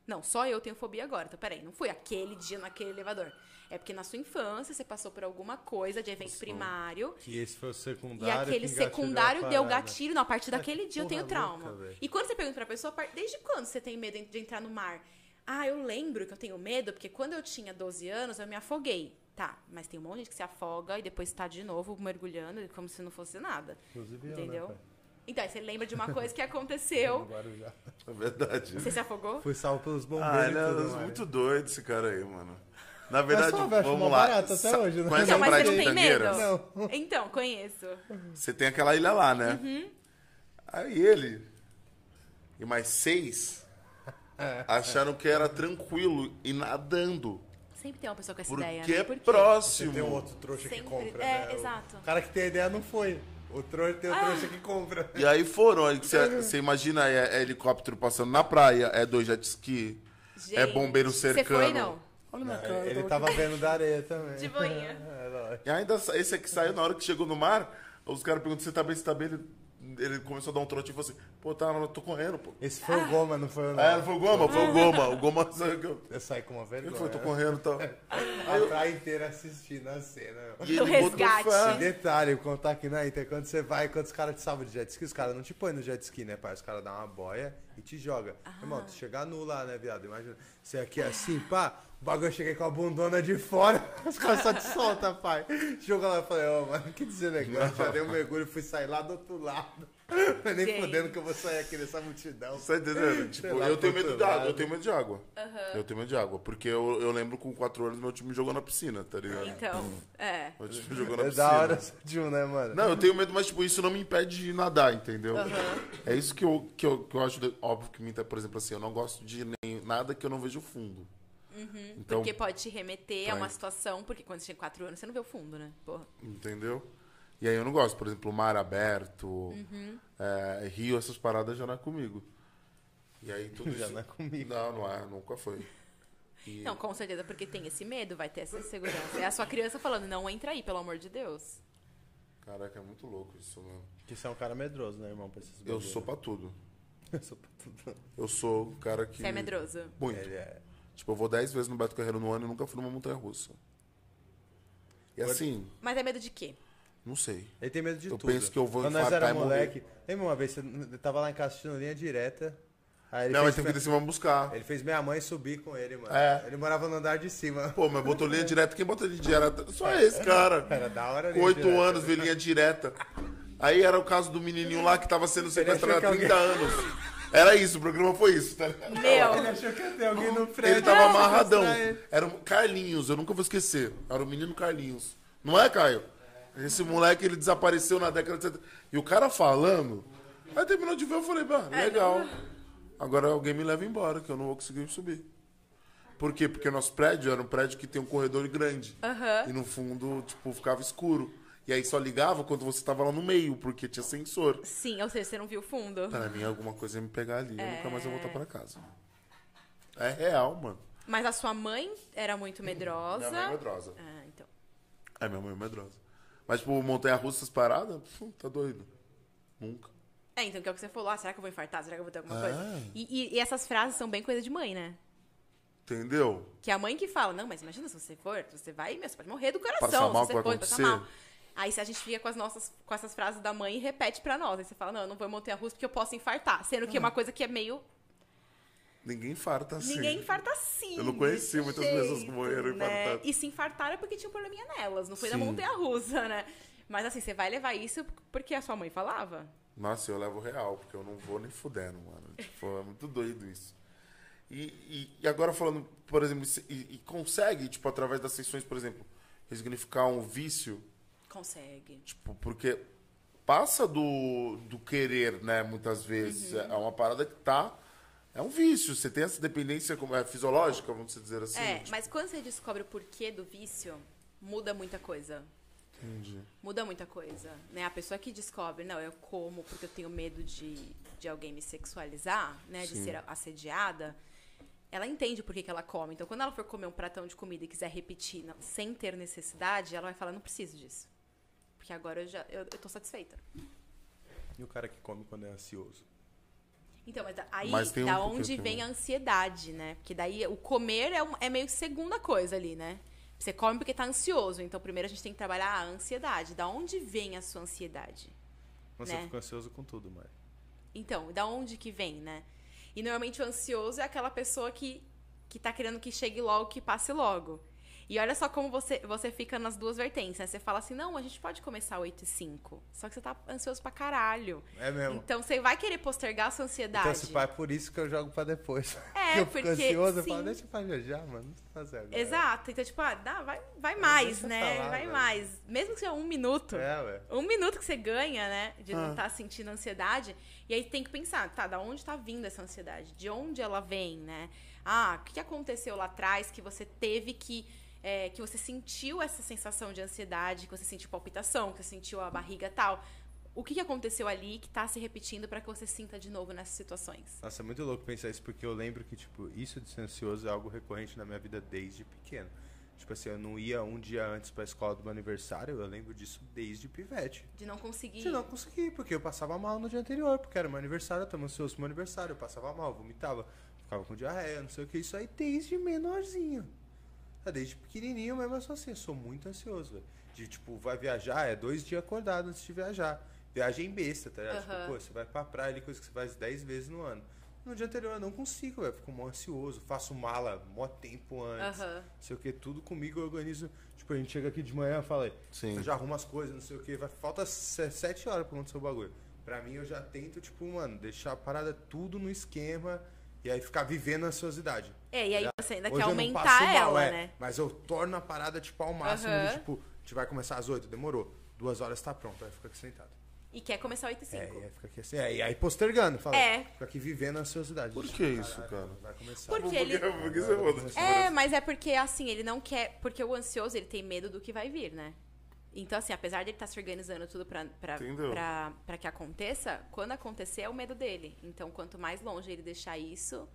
Não, só eu tenho fobia agora. Então, peraí, não foi aquele dia naquele elevador. É porque na sua infância você passou por alguma coisa de evento primário Que esse foi o e secundário. aquele que engatilhou secundário deu gatilho. Não, a partir daquele dia eu tenho trauma. e quando você pergunta pra pessoa, desde quando você tem medo de entrar no mar? Ah, eu lembro que eu tenho medo porque quando eu tinha 12 anos eu me afoguei. Tá, mas tem um monte de gente que se afoga e depois tá de novo mergulhando como se não fosse nada. Inclusive eu, Entendeu? né, pai? Então, aí você lembra de uma coisa que aconteceu. Guarujá. É verdade. Você se afogou? Fui salvo pelos Ah, bombeiros ele e é muito doido esse cara aí, mano. Na verdade, só, vamos lá. barato até hoje, né? Conhece Então, mas você de não tem medo? Não. Então, conheço. Você tem aquela ilha lá, né? Uhum. Aí ele e mais seis É. acharam que era tranquilo ir nadando. Sempre tem uma pessoa com essa Porque ideia, é né? Por quê? Você próximo. tem um outro trouxa que Sempre- compra, é, né? O exato. cara que tem a ideia não foi. O trouxa tem o Ah. trouxa que compra. E aí foram. aí Você você imagina é, é helicóptero passando na praia, é dois jet ski, é Gente, bombeiro Você cercando. foi, não? Olha na cara. Ele tava vendo da areia também. De boinha. É. E ainda esse aqui saiu na hora que chegou no mar, os caras perguntam se tá bem, se tá bem. Ele, ele começou a dar um trote e falou assim: pô, tá, eu tô correndo, pô. Esse foi o Goma, não foi o não. foi o Goma, foi o Goma. O Goma saiu que eu. Eu saí com uma Ele vergonha. foi, tô correndo e tal. A praia inteira assistindo a cena. E O ele botou resgate. detalhe, vou contar aqui na Inter, quando você vai, quando os caras te salvam de jet ski, os caras não te põem no jet ski, né, pai? Os caras dão uma boia e te joga. Irmão, tu chegar nu lá, né, viado? Imagina, você aqui assim, pá, o bagulho eu cheguei com a bundona de fora, os caras só te soltam, pai. Joga lá, eu falei, ô, mano, que deselegante. Já dei um mergulho e fui sair lá do outro lado. Nem Gente. fudendo que eu vou sair aqui nessa multidão. Você entendendo? Tipo, lá, eu tenho medo de água, eu tenho medo de água. Eu tenho medo de água. Porque eu, eu lembro com 4 anos meu time jogou na piscina, tá ligado? Então, é. Meu time jogou na É piscina. da hora de um, né, mano? Não, eu tenho medo, mas tipo, isso não me impede de nadar, entendeu? É isso que eu, que eu, que eu acho óbvio que me por exemplo, assim, eu não gosto de nem, nada que eu não vejo fundo. Então, Porque pode te remeter a Vai. uma situação, porque quando você tinha 4 anos, você não vê o fundo, né? Porra. entendeu? E aí eu não gosto, por exemplo, mar aberto, é, rio, essas paradas já não é comigo. E aí tudo Já isso... não é comigo. Não, não é, nunca foi. E- Não, com certeza, porque tem esse medo, vai ter essa insegurança. É a sua criança falando, não entra aí, pelo amor de Deus. Caraca, é muito louco isso, mano. Que você é um cara medroso, né, irmão? Pra esses Eu sou pra tudo. Eu sou pra tudo. Eu sou o cara que. Você é medroso. Muito. Ele é. Tipo, eu vou 10 vezes no Beto Carreiro no ano e nunca fui numa montanha russa. E assim, Mas é medo de quê? não sei. Ele tem medo de Eu tudo. penso que eu vou Quando nós era e morrer. moleque. Lembra uma vez, você tava lá em casa assistindo linha direta. Aí ele, Não, mas fez, tem que descer pra buscar. ele fez minha mãe subir com ele, mano. É. Ele morava no andar de cima. Pô, mas botou linha direta. Quem botou linha direta? Só esse, cara. Era da hora 8 direta. anos, vê linha direta. Aí era o caso do menininho lá que tava sendo sequestrado há achou que 30 anos. Era isso, o programa foi isso, tá ligado? Meu, Ele achou que ia ter alguém no prédio. Ele tava amarradão. Era o Carlinhos, eu nunca vou esquecer. Era o menino Carlinhos. Não é, Caio? Esse moleque, ele desapareceu na década de 70. E o cara falando. Aí terminou de ver, eu falei, bah, legal. Agora alguém me leva embora, que eu não vou conseguir subir. Por quê? Porque nosso prédio era um prédio que tem um corredor grande. E no fundo, tipo, ficava escuro. E aí só ligava quando você tava lá no meio, porque tinha sensor. sim, ou seja, você não viu o fundo. Pra mim, alguma coisa ia me pegar ali, eu nunca mais ia É. voltar pra casa. É real, mano. Mas a sua mãe era muito medrosa. Minha mãe é medrosa. Ah, então. É, minha mãe é medrosa. Mas, tipo, montanha-russa, essas paradas, tá doido. Nunca. É, então, que é o que você falou. Ah, será que eu vou infartar? Será que eu vou ter alguma Ah. coisa? E, e- e essas frases são bem coisa de mãe, né? Entendeu? Que é a mãe que fala, não, mas imagina se você for, você vai, meu, você pode morrer do coração. Passar mal se você vai for, passar acontecer. mal. Aí se a gente fica com as nossas, com essas frases da mãe e repete pra nós. Aí você fala, não, eu não vou em montanha russa porque eu posso infartar. Sendo que é uma coisa que é meio. Ninguém infarta assim. Ninguém infarta assim. Eu não conheci muitas pessoas que jeito, morreram né? infartadas. E se infartaram é porque tinha um probleminha nelas, não foi da Sim. montanha russa, né? Mas assim, você vai levar isso porque a sua mãe falava? Nossa, eu levo real, porque eu não vou nem fudendo, mano. Tipo, é muito doido isso. E, e, e agora falando, por exemplo, e, e, consegue, tipo, através das sessões, por exemplo, ressignificar um vício? Consegue. Tipo, porque passa do, do querer, né, muitas vezes. Uhum. É uma parada que tá. É um vício. Você tem essa dependência como é fisiológica, vamos dizer assim. É, tipo... mas quando você descobre o porquê do vício, muda muita coisa. Entendi. Muda muita coisa, né? A pessoa que descobre, não, eu como porque eu tenho medo de, de alguém me sexualizar, né? Sim. De ser assediada ela entende por que, que ela come. Então, quando ela for comer um pratão de comida e quiser repetir não, sem ter necessidade, ela vai falar, não preciso disso. Porque agora eu já eu, eu tô satisfeita. E o cara que come quando é ansioso? Então, mas aí mas um da onde vem a ansiedade, né? Porque daí o comer é, um, é meio que segunda coisa ali, né? Você come porque tá ansioso. Então, primeiro a gente tem que trabalhar a ansiedade. Da onde vem a sua ansiedade? Você né? fica ansioso com tudo, Mari. Então, da onde que vem, né? E normalmente o ansioso é aquela pessoa que, que tá querendo que chegue logo, que passe logo. E olha só como você, você fica nas duas vertentes, né? Você fala assim, não, a gente pode começar 8 e 5. Só que você tá ansioso pra caralho. É mesmo. Então você vai querer postergar a sua ansiedade. Então, se pá, é por isso que eu jogo pra depois. É, eu porque. ansioso, eu falo, deixa pra viajar, mano. Não fazer agora. Exato. Então, tipo, ah, dá, vai, vai mais, né? Falar, vai velho. mais. Mesmo que seja um minuto. É, ué. Um minuto que você ganha, né? De ah. não estar tá sentindo ansiedade. E aí tem que pensar, tá, da onde tá vindo essa ansiedade? De onde ela vem, né? Ah, o que aconteceu lá atrás que você teve que é, que você sentiu essa sensação de ansiedade, que você sentiu palpitação, que você sentiu a barriga tal. O que, aconteceu ali que tá se repetindo para que você sinta de novo nessas situações? Nossa, é muito louco pensar isso, porque eu lembro que, tipo, isso de ser ansioso é algo recorrente na minha vida desde pequeno. Tipo assim, eu não ia um dia antes pra escola do meu aniversário, eu lembro disso desde pivete. De não conseguir. De não conseguir, porque eu passava mal no dia anterior, porque era meu aniversário, eu tava ansioso pro meu aniversário, eu passava mal, vomitava, ficava com diarreia, não sei o que, isso aí desde menorzinho. É, desde pequenininho mesmo eu sou assim, eu sou muito ansioso, véio. De tipo, vai viajar, é dois dias acordado antes de viajar. Viagem besta, tá ligado? Uhum. Tipo, pô, você vai pra praia ali, coisa que você faz dez vezes no ano. No dia anterior eu não consigo, velho. Fico mó ansioso, faço mala mó tempo antes. Uhum. Não sei o que, tudo comigo eu organizo. Tipo, a gente chega aqui de manhã e fala, Sim. já arruma as coisas, não sei o que. Vai, falta sete horas pra acontecer o bagulho. Pra mim eu já tento, tipo, mano, deixar a parada tudo no esquema e aí ficar vivendo a ansiosidade. É, e aí você ainda Hoje quer aumentar mal, ela, é, né? Mas eu torno a parada, tipo, ao máximo. Uhum. De, tipo, a gente vai começar às oito, demorou. Duas horas tá pronto, aí fica aqui sentado. E quer começar 8 e 5. É, e aí fica aqui assim. É, e aí postergando, fala. É. Fica aqui vivendo a ansiosidade. Por que isso, cara? Vai começar. Porque ele... Porque você é, mas é porque, assim, ele não quer... Porque o ansioso, ele tem medo do que vai vir, né? Então, assim, apesar de ele estar tá se organizando tudo pra, pra, pra, pra que aconteça, quando acontecer é o medo dele. Então, quanto mais longe ele deixar isso...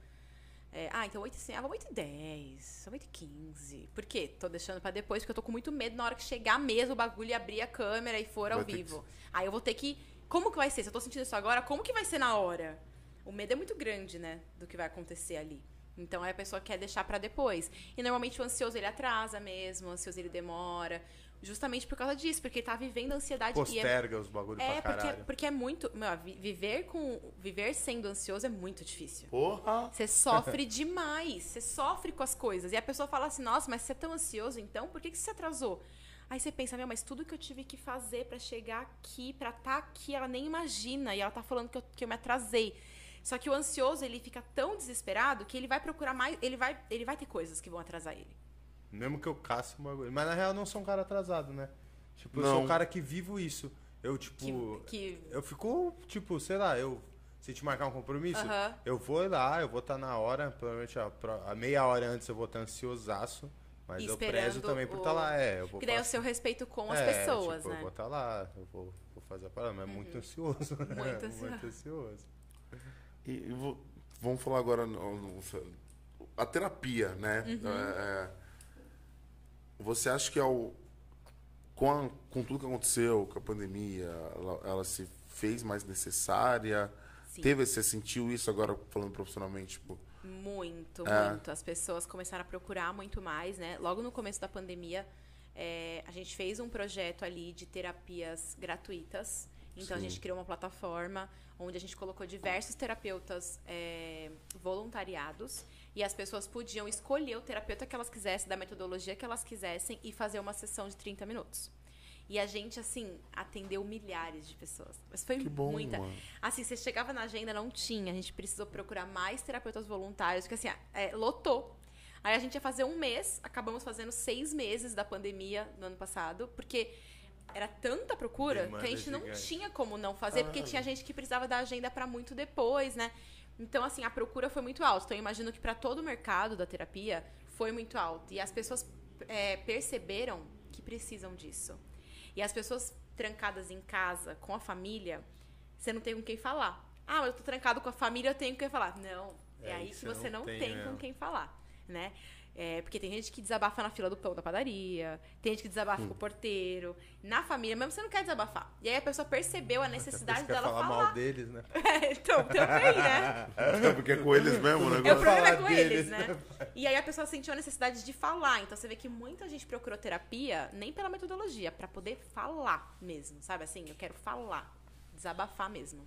É, ah, então 8 e 5, 8 e 10, 8 e 15. Por quê? Tô deixando pra depois, porque eu tô com muito medo na hora que chegar mesmo o bagulho e abrir a câmera e for ao vivo. Que... Aí eu vou ter que. Como que vai ser? Se eu tô sentindo isso agora, como que vai ser na hora? O medo é muito grande, né? Do que vai acontecer ali. Então aí a pessoa quer deixar para depois. E normalmente o ansioso ele atrasa mesmo, o ansioso ele demora. Justamente por causa disso, porque ele tá vivendo a ansiedade. Posterga é, os bagulhos é, pra caralho. Porque, porque é muito. Meu, viver com. Viver sendo ansioso é muito difícil. Porra! Você sofre demais. Você sofre com as coisas. E a pessoa fala assim, nossa, mas você é tão ansioso, então, por que, que você atrasou? Aí você pensa, meu, mas tudo que eu tive que fazer para chegar aqui, para estar tá aqui, ela nem imagina. E ela tá falando que eu, que eu me atrasei. Só que o ansioso, ele fica tão desesperado que ele vai procurar mais. Ele vai, ele vai ter coisas que vão atrasar ele. Mesmo que eu casse um bagulho. Mas na real eu não sou um cara atrasado, né? Tipo, eu sou um cara que vivo isso. Eu, tipo. Que, que... Eu fico, tipo, sei lá, eu. Se te marcar um compromisso, eu vou lá, eu vou estar tá na hora, provavelmente a, a, meia hora antes eu vou estar ansiosaço. Mas eu prezo também por estar tá lá. É, eu vou que daí é o seu respeito com as é, pessoas, tipo, né? Eu vou estar tá lá, eu vou, vou fazer a parada, mas é muito uhum. ansioso. Muito ansioso. muito ansioso. E, e vou, vamos falar agora no, no, a terapia, né? Uhum. É, é você acha que ao, com, a, com tudo que aconteceu, com a pandemia, ela, ela se fez mais necessária? Sim. Teve, você sentiu isso agora falando profissionalmente? Tipo, muito, é. muito. As pessoas começaram a procurar muito mais, né? Logo no começo da pandemia, é, a gente fez um projeto ali de terapias gratuitas. Então Sim. a gente criou uma plataforma onde a gente colocou diversos terapeutas é, voluntariados e as pessoas podiam escolher o terapeuta que elas quisessem, da metodologia que elas quisessem e fazer uma sessão de 30 minutos. E a gente, assim, atendeu milhares de pessoas. Mas foi Que bom, muita. mano. Assim, você chegava na agenda, não tinha. A gente precisou procurar mais terapeutas voluntários, porque assim, é, lotou. Aí a gente ia fazer um mês, acabamos fazendo seis meses da pandemia no ano passado, porque era tanta procura Demanda que a gente não gigante. tinha como não fazer, porque Caralho. tinha gente que precisava da agenda para muito depois, né? Então, assim, a procura foi muito alta. Então, eu imagino que para todo o mercado da terapia foi muito alto. E as pessoas é, perceberam que precisam disso. E as pessoas trancadas em casa, com a família, você não tem com quem falar. Ah, mas eu tô trancado com a família, eu tenho com quem falar. Não, é, É, aí que você não tem mesmo. com quem falar, né? É, porque tem gente que desabafa na fila do pão da padaria, tem gente que desabafa com o porteiro, na família, mesmo você não quer desabafar. E aí a pessoa percebeu a necessidade Você quer dela falar falar. mal deles, né? então, também, né? É porque é com eles mesmo o É, o negócio. problema é com deles, eles, né? E aí a pessoa sentiu a necessidade de falar. Então você vê que muita gente procurou terapia nem pela metodologia, pra poder falar mesmo, sabe? Assim, eu quero falar, desabafar mesmo.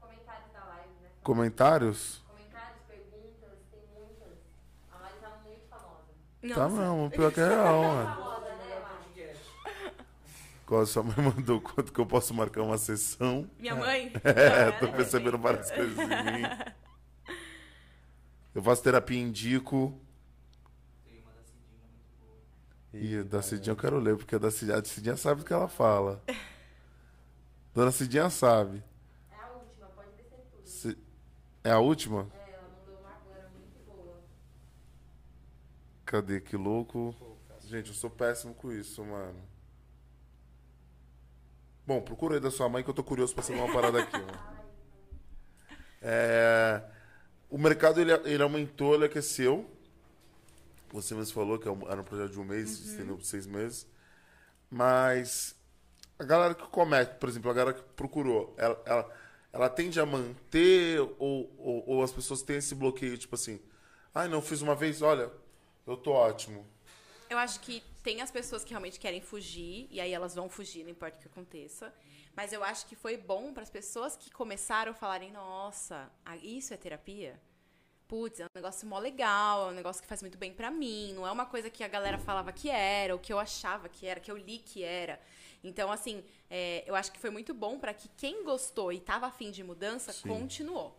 Comentários da live, né? Comentários, perguntas, tem muitas. A live tá muito famosa. Tá não, pior que é real, mano. Né? Qual sua mãe mandou quanto que eu posso marcar uma sessão? Minha mãe? É, tô percebendo várias coisas em mim. Eu faço terapia indico. Tem uma da Cidinha muito boa. Ih, da Cidinha eu quero ler, porque a da Cidinha, a Cidinha sabe o que ela fala. Dona Cidinha sabe. É a última, pode descer tudo. É a última? É, ela mandou uma agora muito boa. Cadê? Que louco. Gente, eu sou péssimo com isso, mano. Bom, procura aí da sua mãe que eu tô curioso pra saber uma parada aqui, mano. É, o mercado ele, ele aumentou, ele aqueceu. Você mesmo falou que é era um projeto de um mês, se estendeu por seis meses. Mas a galera que comete, por exemplo, a galera que procurou, ela, ela, ela tende a manter ou, ou, ou as pessoas têm esse bloqueio, tipo assim, ai, não, fiz uma vez, olha, eu tô ótimo. Eu acho que tem as pessoas que realmente querem fugir, e aí elas vão fugir, não importa o que aconteça. Mas eu acho que foi bom para as pessoas que começaram a falarem: nossa, isso é terapia? Putz, é um negócio mó legal, é um negócio que faz muito bem pra mim. Não é uma coisa que a galera falava que era, ou que eu achava que era, que eu li que era. Então, assim, é, eu acho que foi muito bom para que quem gostou e tava afim de mudança, Sim. continuou.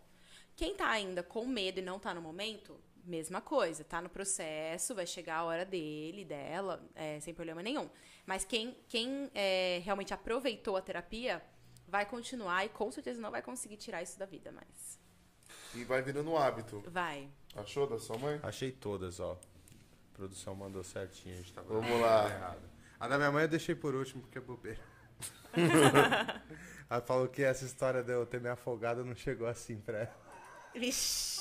Quem tá ainda com medo e não tá no momento, mesma coisa. Tá no processo, vai chegar a hora dele, dela, é, sem problema nenhum. Mas quem, quem é, realmente aproveitou a terapia, vai continuar e com certeza não vai conseguir tirar isso da vida mais. E vai virando um hábito. Vai. Achou da sua mãe? Achei todas, ó. A produção mandou certinho, a gente tava Vamos lá. errado. A da minha mãe eu deixei por último porque é bobeira. Ela falou que essa história de eu ter me afogado não chegou assim pra ela. Vixe.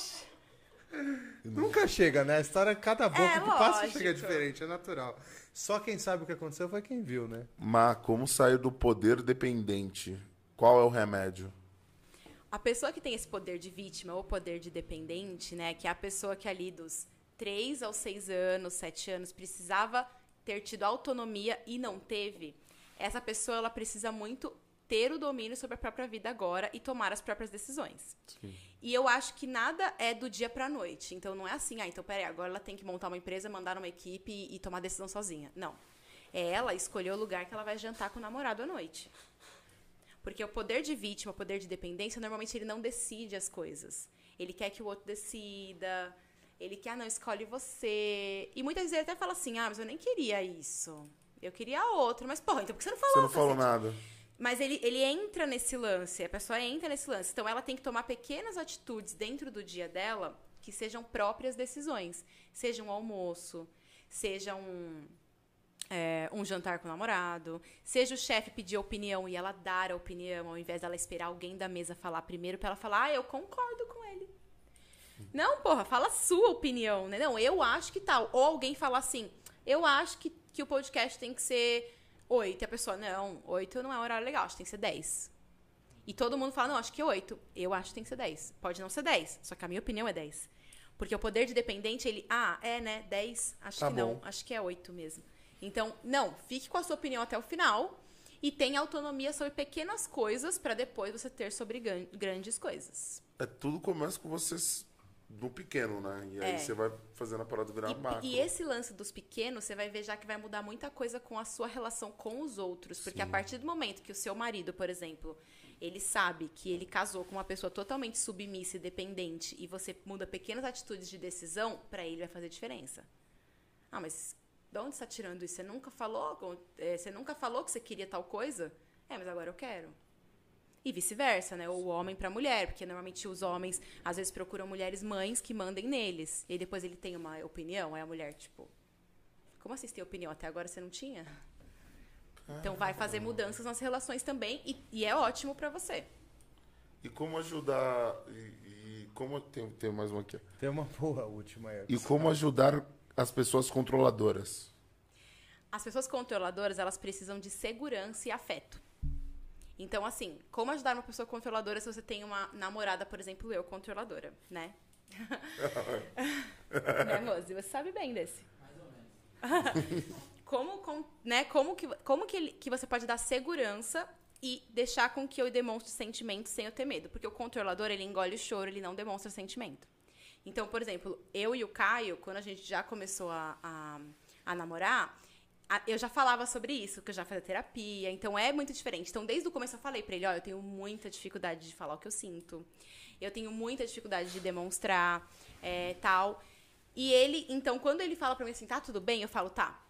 Nunca chega, né? A história, cada boca É, que passa lógico. chega diferente, é natural. Só quem sabe o que aconteceu foi quem viu, né? Mas como sair do poder dependente? Qual é o remédio? A pessoa que tem esse poder de vítima ou poder de dependente, né? Que é a pessoa que ali dos 3 aos 6 anos, 7 anos, precisava ter tido autonomia e não teve. Essa pessoa, ela precisa muito ter o domínio sobre a própria vida agora e tomar as próprias decisões. E eu acho que nada é do dia pra noite. Então não é assim, ah, então peraí, agora ela tem que montar uma empresa, mandar uma equipe e, e tomar decisão sozinha. Não. É ela escolher o lugar que ela vai jantar com o namorado à noite. Porque o poder de vítima, o poder de dependência, normalmente ele não decide as coisas. Ele quer que o outro decida. Ele quer, ah, não, escolhe você. E muitas vezes ele até fala assim, ah, mas eu nem queria isso. Eu queria outro. Mas, porra, então por que você não falou? Você não falou nada. Mas ele, ele entra nesse lance, a pessoa entra nesse lance. Então ela tem que tomar pequenas atitudes dentro do dia dela que sejam próprias decisões. Seja um almoço, seja um, é, um jantar com o namorado, seja o chefe pedir opinião e ela dar a opinião, ao invés dela esperar alguém da mesa falar primeiro pra ela falar, ah, eu concordo com ele. Não, porra, fala sua opinião, né? Não, eu acho que tal. Ou alguém falar assim, eu acho que, que o podcast tem que ser oito. E a pessoa, não, oito não é um horário legal, acho que tem que ser dez. E todo mundo fala, não, acho que oito. Eu acho que tem que ser dez. Pode não ser dez, só que a minha opinião é dez. Porque o poder de dependente, ele, ah, é, né, dez, acho Tá que não, bom. acho que é oito mesmo. Então, não, fique com a sua opinião até o final e tenha autonomia sobre pequenas coisas pra depois você ter sobre gran- grandes coisas. É tudo começa com você no pequeno, né? E aí É. você vai fazendo a parada virar macro. E, e esse lance dos pequenos, você vai ver já que vai mudar muita coisa com a sua relação com os outros. Porque a partir do momento que o seu marido, por exemplo, ele sabe que ele casou com uma pessoa totalmente submissa e dependente e você muda pequenas atitudes de decisão, pra ele vai fazer diferença. Ah, mas de onde você tá tirando isso? Você nunca falou? eh, Você nunca falou que você queria tal coisa? É, mas agora eu quero. E vice-versa, né? Ou o homem pra mulher, porque normalmente os homens às vezes procuram mulheres mães que mandem neles. E aí depois ele tem uma opinião, aí a mulher, tipo, como assim você tem opinião? Até agora você não tinha? Então vai fazer mudanças nas relações também e, e é ótimo pra você. E como ajudar. E, e como. Tem, tem mais uma aqui. Tem uma boa última aí. E como ajudar as pessoas controladoras? As pessoas controladoras, elas precisam de segurança e afeto. Então, assim, como ajudar uma pessoa controladora se você tem uma namorada, por exemplo, eu, controladora, né? né, Mozi? Você sabe bem desse. Mais ou menos. como, com- né, como, que, como que, que você pode dar segurança e deixar com que eu demonstre sentimentos sem eu ter medo? Porque o controlador, ele engole o choro, ele não demonstra sentimento. Então, por exemplo, eu e o Caio, quando a gente já começou a, a, a namorar, eu já falava sobre isso, que eu já fazia terapia, então é muito diferente. Então, desde o começo eu falei pra ele, ó, eu tenho muita dificuldade de falar o que eu sinto. Eu tenho muita dificuldade de demonstrar, é, tal. E ele, então, quando ele fala pra mim assim, tá tudo bem? Eu falo, tá.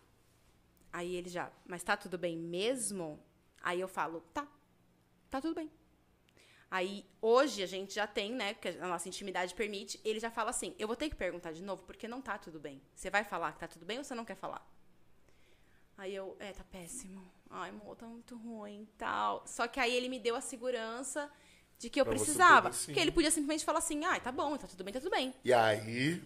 Aí ele já, mas tá tudo bem mesmo? Aí eu falo, tá, tá tudo bem. Aí, hoje, a gente já tem, né, que a nossa intimidade permite, ele já fala assim, eu vou ter que perguntar de novo, porque não tá tudo bem. Você vai falar que tá tudo bem ou você não quer falar? Aí eu, é, tá péssimo. Ai, amor, tá muito ruim tal. Só que aí ele me deu a segurança de que eu Pra precisava. poder. Porque ele podia simplesmente falar assim, ai, tá bom, tá tudo bem, tá tudo bem. E aí.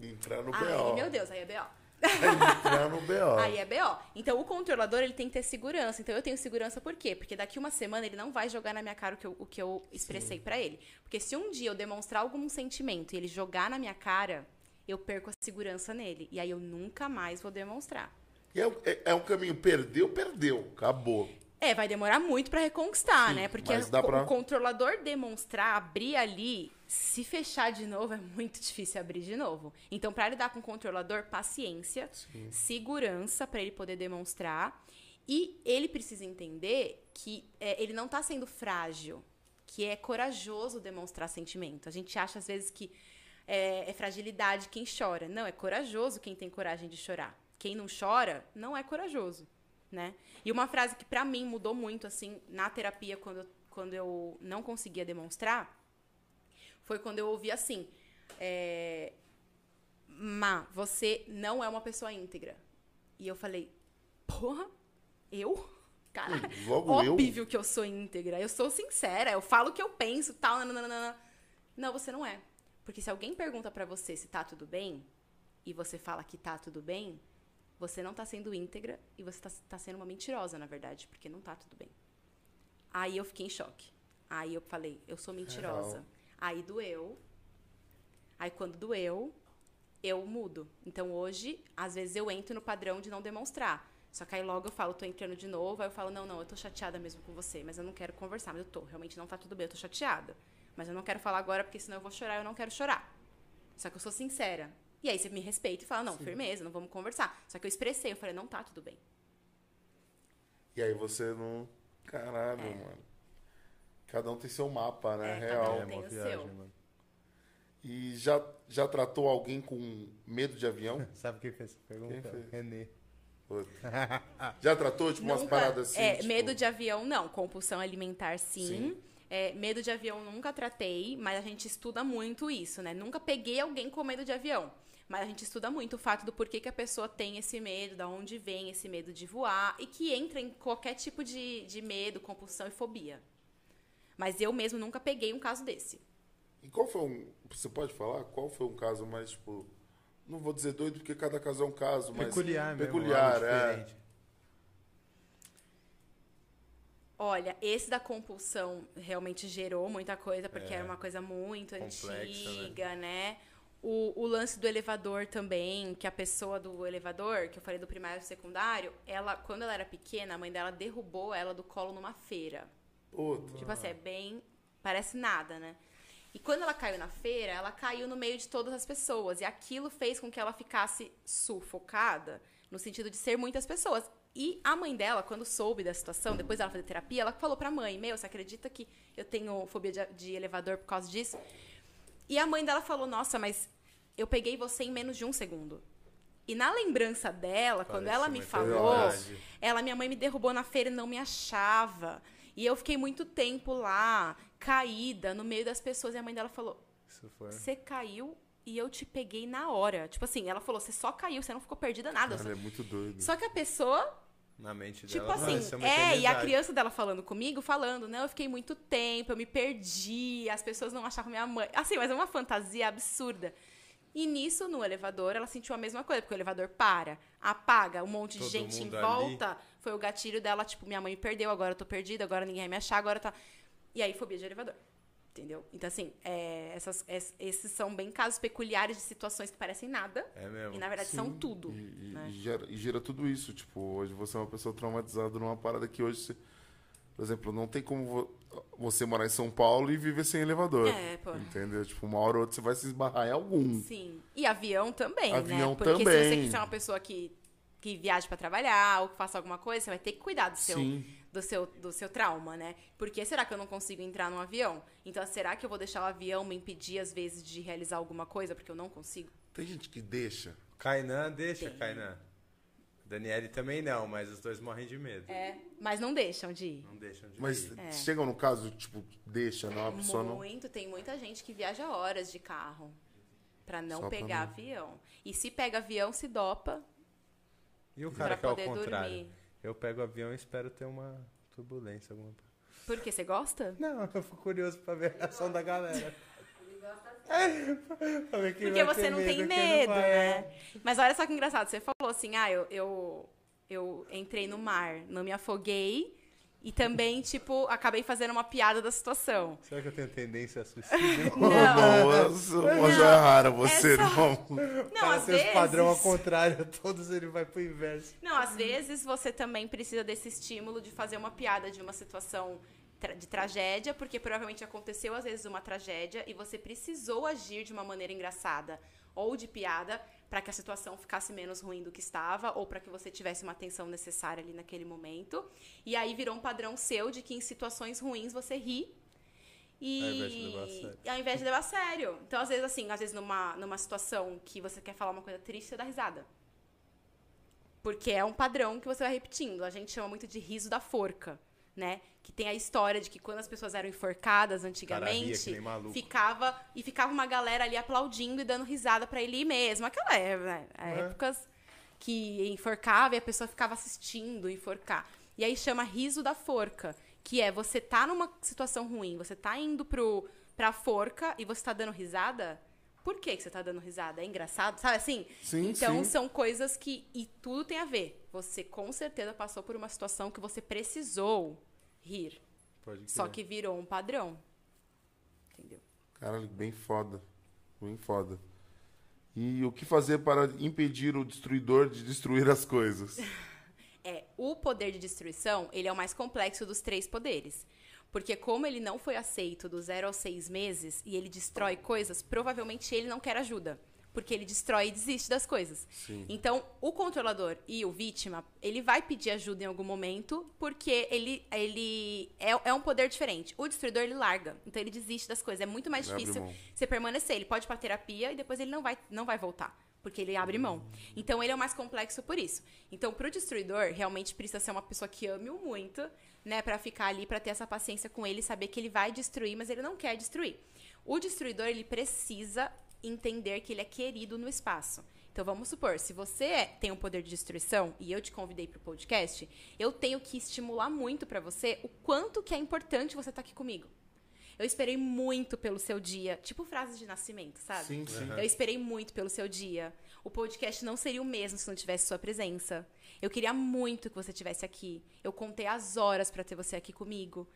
Entrar no Aí, BO. meu Deus, aí é B.O. Entrar no BO. Aí é BO. Então o controlador ele tem que ter segurança. Então eu tenho segurança por quê? Porque daqui uma semana ele não vai jogar na minha cara o que eu, o que eu expressei pra ele. Porque se um dia eu demonstrar algum sentimento e ele jogar na minha cara, eu perco a segurança nele. E aí eu nunca mais vou demonstrar. E é, é- é um caminho, perdeu, perdeu. Acabou. É, vai demorar muito pra reconquistar, Sim, né? Porque mas dá o- pra- o controlador demonstrar, abrir ali, se fechar de novo é muito difícil abrir de novo. Então, pra lidar com o controlador, paciência, segurança pra ele poder demonstrar e ele precisa entender que é, ele não tá sendo frágil, que é corajoso demonstrar sentimento. A gente acha às vezes que é, é fragilidade quem chora. Não, é corajoso quem tem coragem de chorar. Quem não chora não é corajoso, né? E uma frase que pra mim mudou muito assim na terapia quando eu, quando eu não conseguia demonstrar foi quando eu ouvi assim: é, "Ma, você não é uma pessoa íntegra". E eu falei: "Porra, eu?" Caralho. Logo eu? Óbvio que eu sou íntegra. Eu sou sincera. Eu falo o que eu penso, tal. nananana. Não, você não é. Porque se alguém pergunta pra você se tá tudo bem, e você fala que tá tudo bem, você não tá sendo íntegra e você tá, tá sendo uma mentirosa, na verdade, porque não tá tudo bem. Aí eu fiquei em choque. Aí eu falei, eu sou mentirosa. Real. Aí doeu. Aí quando doeu, eu mudo. Então hoje, às vezes eu entro no padrão de não demonstrar. Só que aí logo eu falo, tô entrando de novo, aí eu falo, não, não, eu tô chateada mesmo com você, mas eu não quero conversar, mas eu tô, realmente não tá tudo bem, eu tô chateada. Mas eu não quero falar agora, porque senão eu vou chorar, eu não quero chorar. Só que eu sou sincera. E aí você me respeita e fala, não, firmeza, não vamos conversar. Só que eu expressei, eu falei, não tá tudo bem. E aí você não. Caralho, mano. Cada um tem seu mapa, né? É, cada Real. um É tem uma o viagem, seu. mano. E já, já tratou alguém com medo de avião? Sabe quem fez essa pergunta? Fez? Renê. Já tratou, tipo, umas Nunca- paradas assim? É, tipo, medo de avião, não. Compulsão alimentar, sim. É, medo de avião nunca tratei, mas a gente estuda muito isso, né? Nunca peguei alguém com medo de avião. Mas a gente estuda muito o fato do porquê que a pessoa tem esse medo, da onde vem esse medo de voar, e que entra em qualquer tipo de, de medo, compulsão e fobia. Mas eu mesmo nunca peguei um caso desse. E qual foi um. Você pode falar? Qual foi um caso mais, tipo. Não vou dizer doido, porque cada caso é um caso, mas. Peculiar mesmo. Peculiar, algo é. diferente. Olha, esse da compulsão realmente gerou muita coisa, porque É. era uma coisa muito Complexa, né? antiga, né? O, o lance do elevador também, que a pessoa do elevador, que eu falei do primário e secundário, ela, quando ela era pequena, a mãe dela derrubou ela do colo numa feira. Puta. Tipo assim, é bem. Parece nada, né? E quando ela caiu na feira, ela caiu no meio de todas as pessoas. E aquilo fez com que ela ficasse sufocada, no sentido de ser muitas pessoas. E a mãe dela, quando soube da situação, depois dela fazer terapia, ela falou pra mãe: Meu, você acredita que eu tenho fobia de, de elevador por causa disso? E a mãe dela falou: Nossa, mas eu peguei você em menos de um segundo. E na lembrança dela, quando Parece ela me falou, verdade. ela, minha mãe me derrubou na feira e não me achava. E eu fiquei muito tempo lá, caída, no meio das pessoas. E a mãe dela falou. Você caiu e eu te peguei na hora. Tipo assim, ela falou: Você só caiu, você não ficou perdida nada. Ela é muito doido. Só que a pessoa Na mente Tipo dela. assim, parece uma é, e a criança dela falando comigo, falando, não, eu fiquei muito tempo, eu me perdi, as pessoas não achavam minha mãe. Assim, mas é uma fantasia absurda. E nisso, no elevador, ela sentiu a mesma coisa, porque o elevador para, apaga, um monte de Todo gente em volta. Foi o gatilho dela, tipo, minha mãe me perdeu, agora eu tô perdida, agora ninguém vai me achar, agora tá. E aí, fobia de elevador. Entendeu? Então, assim, é, essas, es- esses são bem casos peculiares de situações que parecem nada. É mesmo. E na verdade são tudo. E, e- né? e gera, e gera tudo isso. Tipo, hoje você é uma pessoa traumatizada numa parada que hoje, você, por exemplo, não tem como vo- você morar em São Paulo e viver sem elevador. É, pô. Entendeu? Tipo, uma hora ou outra você vai se esbarrar em algum. Sim. E avião também, Avião né? Porque se também. você quiser uma pessoa que, que viaje pra trabalhar ou que faça alguma coisa, você vai ter que cuidar do seu, Sim. do seu, do seu trauma, né? Porque será que eu não consigo entrar num avião? Então, será que eu vou deixar o avião me impedir, às vezes, de realizar alguma coisa porque eu não consigo? Tem gente que deixa. Kainan, deixa, Tem. Kainan. Daniele também não, mas os dois morrem de medo. É. Mas não deixam de ir. Não deixam de Mas ir. É. chegam no caso, tipo, deixa, não, a pessoa não. Muito, tem muita gente que viaja horas de carro pra não Só pegar não. avião. E se pega avião, se dopa E o cara que é ao poder contrário? dormir. Eu pego o avião e espero ter uma turbulência. Alguma... Por quê? Você gosta? Não, eu fico curioso pra ver a reação da galera. Ele gosta assim. Pra ver quem Porque vai você não tem medo, vai. né? Mas olha só que engraçado. Você falou assim, ah, eu, eu, eu entrei no mar, não me afoguei. E também, tipo, acabei fazendo uma piada da situação. Será que eu tenho tendência a suicídio? Não, nossa, uma joia rara você, é só- não. Não, Cara, às vezes... padrão ao contrário, todos ele vai pro inverso. Não, às vezes você também precisa desse estímulo de fazer uma piada de uma situação tra- de tragédia, porque provavelmente aconteceu às vezes uma tragédia e você precisou agir de uma maneira engraçada ou de piada para que a situação ficasse menos ruim do que estava ou para que você tivesse uma atenção necessária ali naquele momento. E aí virou um padrão seu de que em situações ruins você ri e Ao invés de levar a sério. ao invés de levar a sério. Então, às vezes, assim, às vezes numa, numa situação que você quer falar uma coisa triste, você dá risada. Porque é um padrão que você vai repetindo. A gente chama muito de riso da forca, né? Que tem a história de que quando as pessoas eram enforcadas ria antigamente, maluco. ficava e ficava uma galera ali aplaudindo e dando risada pra ele mesmo. Aquela é, né? É. épocas que enforcava e a pessoa ficava assistindo enforcar. E aí chama riso da forca, que é você tá numa situação ruim, você tá indo pro, pra forca e você tá dando risada. Por que, que você tá dando risada? É engraçado? Sabe assim? Sim, então sim. são coisas que. E tudo tem a ver. Você com certeza passou por uma situação que você precisou rir. Pode Só que virou um padrão. Entendeu? Caralho, bem foda. Bem foda. E o que fazer para impedir o destruidor de destruir as coisas? É, o poder de destruição, ele é o mais complexo dos três poderes. Porque como ele não foi aceito do zero aos seis meses e ele destrói coisas, provavelmente ele não quer ajuda. Porque ele destrói e desiste das coisas. Sim. Então, o controlador e o vítima, ele vai pedir ajuda em algum momento, porque ele, ele é, é um poder diferente. O destruidor, ele larga. Então, ele desiste das coisas. É muito mais Ele difícil você permanecer. Ele pode ir pra terapia e depois ele não vai, não vai voltar. Porque ele abre mão. Então, ele é o mais complexo por isso. Então, pro destruidor, realmente precisa ser uma pessoa que ame-o muito, né? Pra ficar ali, pra ter essa paciência com ele, saber que ele vai destruir, mas ele não quer destruir. O destruidor, ele precisa entender que ele é querido no espaço. Então, vamos supor, se você é- tem um poder de destruição e eu te convidei pro podcast, eu tenho que estimular muito pra você o quanto que é importante você estar aqui comigo. Eu esperei muito pelo seu dia, tipo frases de nascimento, sabe? Sim, sim. Eu esperei muito pelo seu dia. O podcast não seria o mesmo se não tivesse sua presença. Eu queria muito que você estivesse aqui. Eu contei as horas pra ter você aqui comigo.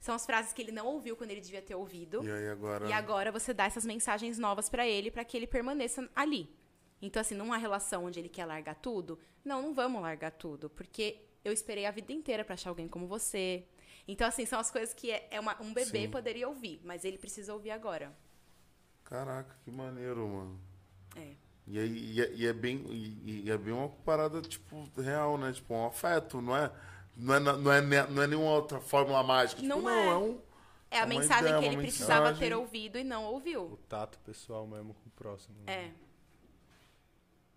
São as frases que ele não ouviu quando ele devia ter ouvido. E aí agora. E agora você dá essas mensagens novas pra ele pra que ele permaneça ali. Então, assim, numa relação onde ele quer largar tudo, não, não vamos largar tudo, porque eu esperei a vida inteira pra achar alguém como você. Então, assim, são as coisas que é, é uma- um bebê Sim. poderia ouvir, mas ele precisa ouvir agora. Caraca, que maneiro, mano. É. E, aí, e, é, e é bem, e, e é bem uma parada, tipo, real, né? Tipo, um afeto, não é? Não é, não é, não é nenhuma outra fórmula mágica. Tipo, Não não, é. é um. É a mensagem ideia, que ele precisava mensagem. ter ouvido e não O ouviu. tato pessoal mesmo com o próximo. né? É.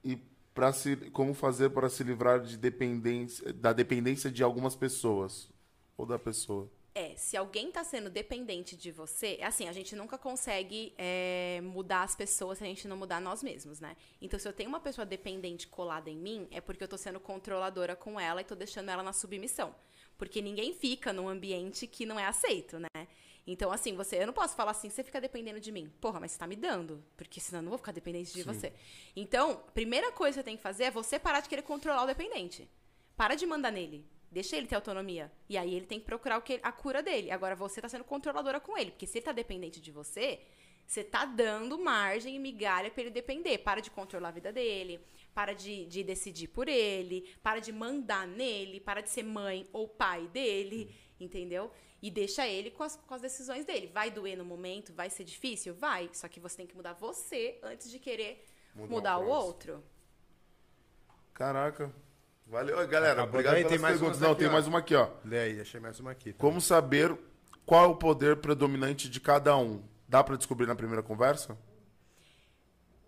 E para se, como fazer para se livrar de dependência, da dependência de algumas pessoas. Ou da pessoa. É, se alguém tá sendo dependente de você, é assim, a gente nunca consegue é, mudar as pessoas se a gente não mudar nós mesmos, né? Então, se eu tenho uma pessoa dependente colada em mim, é porque eu tô sendo controladora com ela e tô deixando ela na submissão. Porque ninguém fica num ambiente que não é aceito, né? Então, assim, você, eu não posso falar assim, você fica dependendo de mim. Porra, mas você tá me dando, porque senão eu não vou ficar dependente de você. Então, primeira coisa que você tem que fazer é você parar de querer controlar o dependente. Para de mandar nele. Deixa ele ter autonomia. E aí ele tem que procurar o que, a cura dele. Agora você tá sendo controladora com ele. Porque se ele tá dependente de você, você tá dando margem e migalha pra ele depender. Para de controlar a vida dele. Para de, de decidir por ele. Para de mandar nele. Para de ser mãe ou pai dele. Entendeu? E deixa ele com as, com as decisões dele. Vai doer no momento? Vai ser difícil? Vai. Só que você tem que mudar você antes de querer Mudar mudar, o o outro. Caraca. Valeu, galera. Acabou obrigado daí? pelas Tem mais perguntas. Não, aqui, tem ó. mais uma aqui, ó. Lê aí, achei mais uma aqui. tá? Como saber qual é o poder predominante de cada um? Dá pra descobrir na primeira conversa?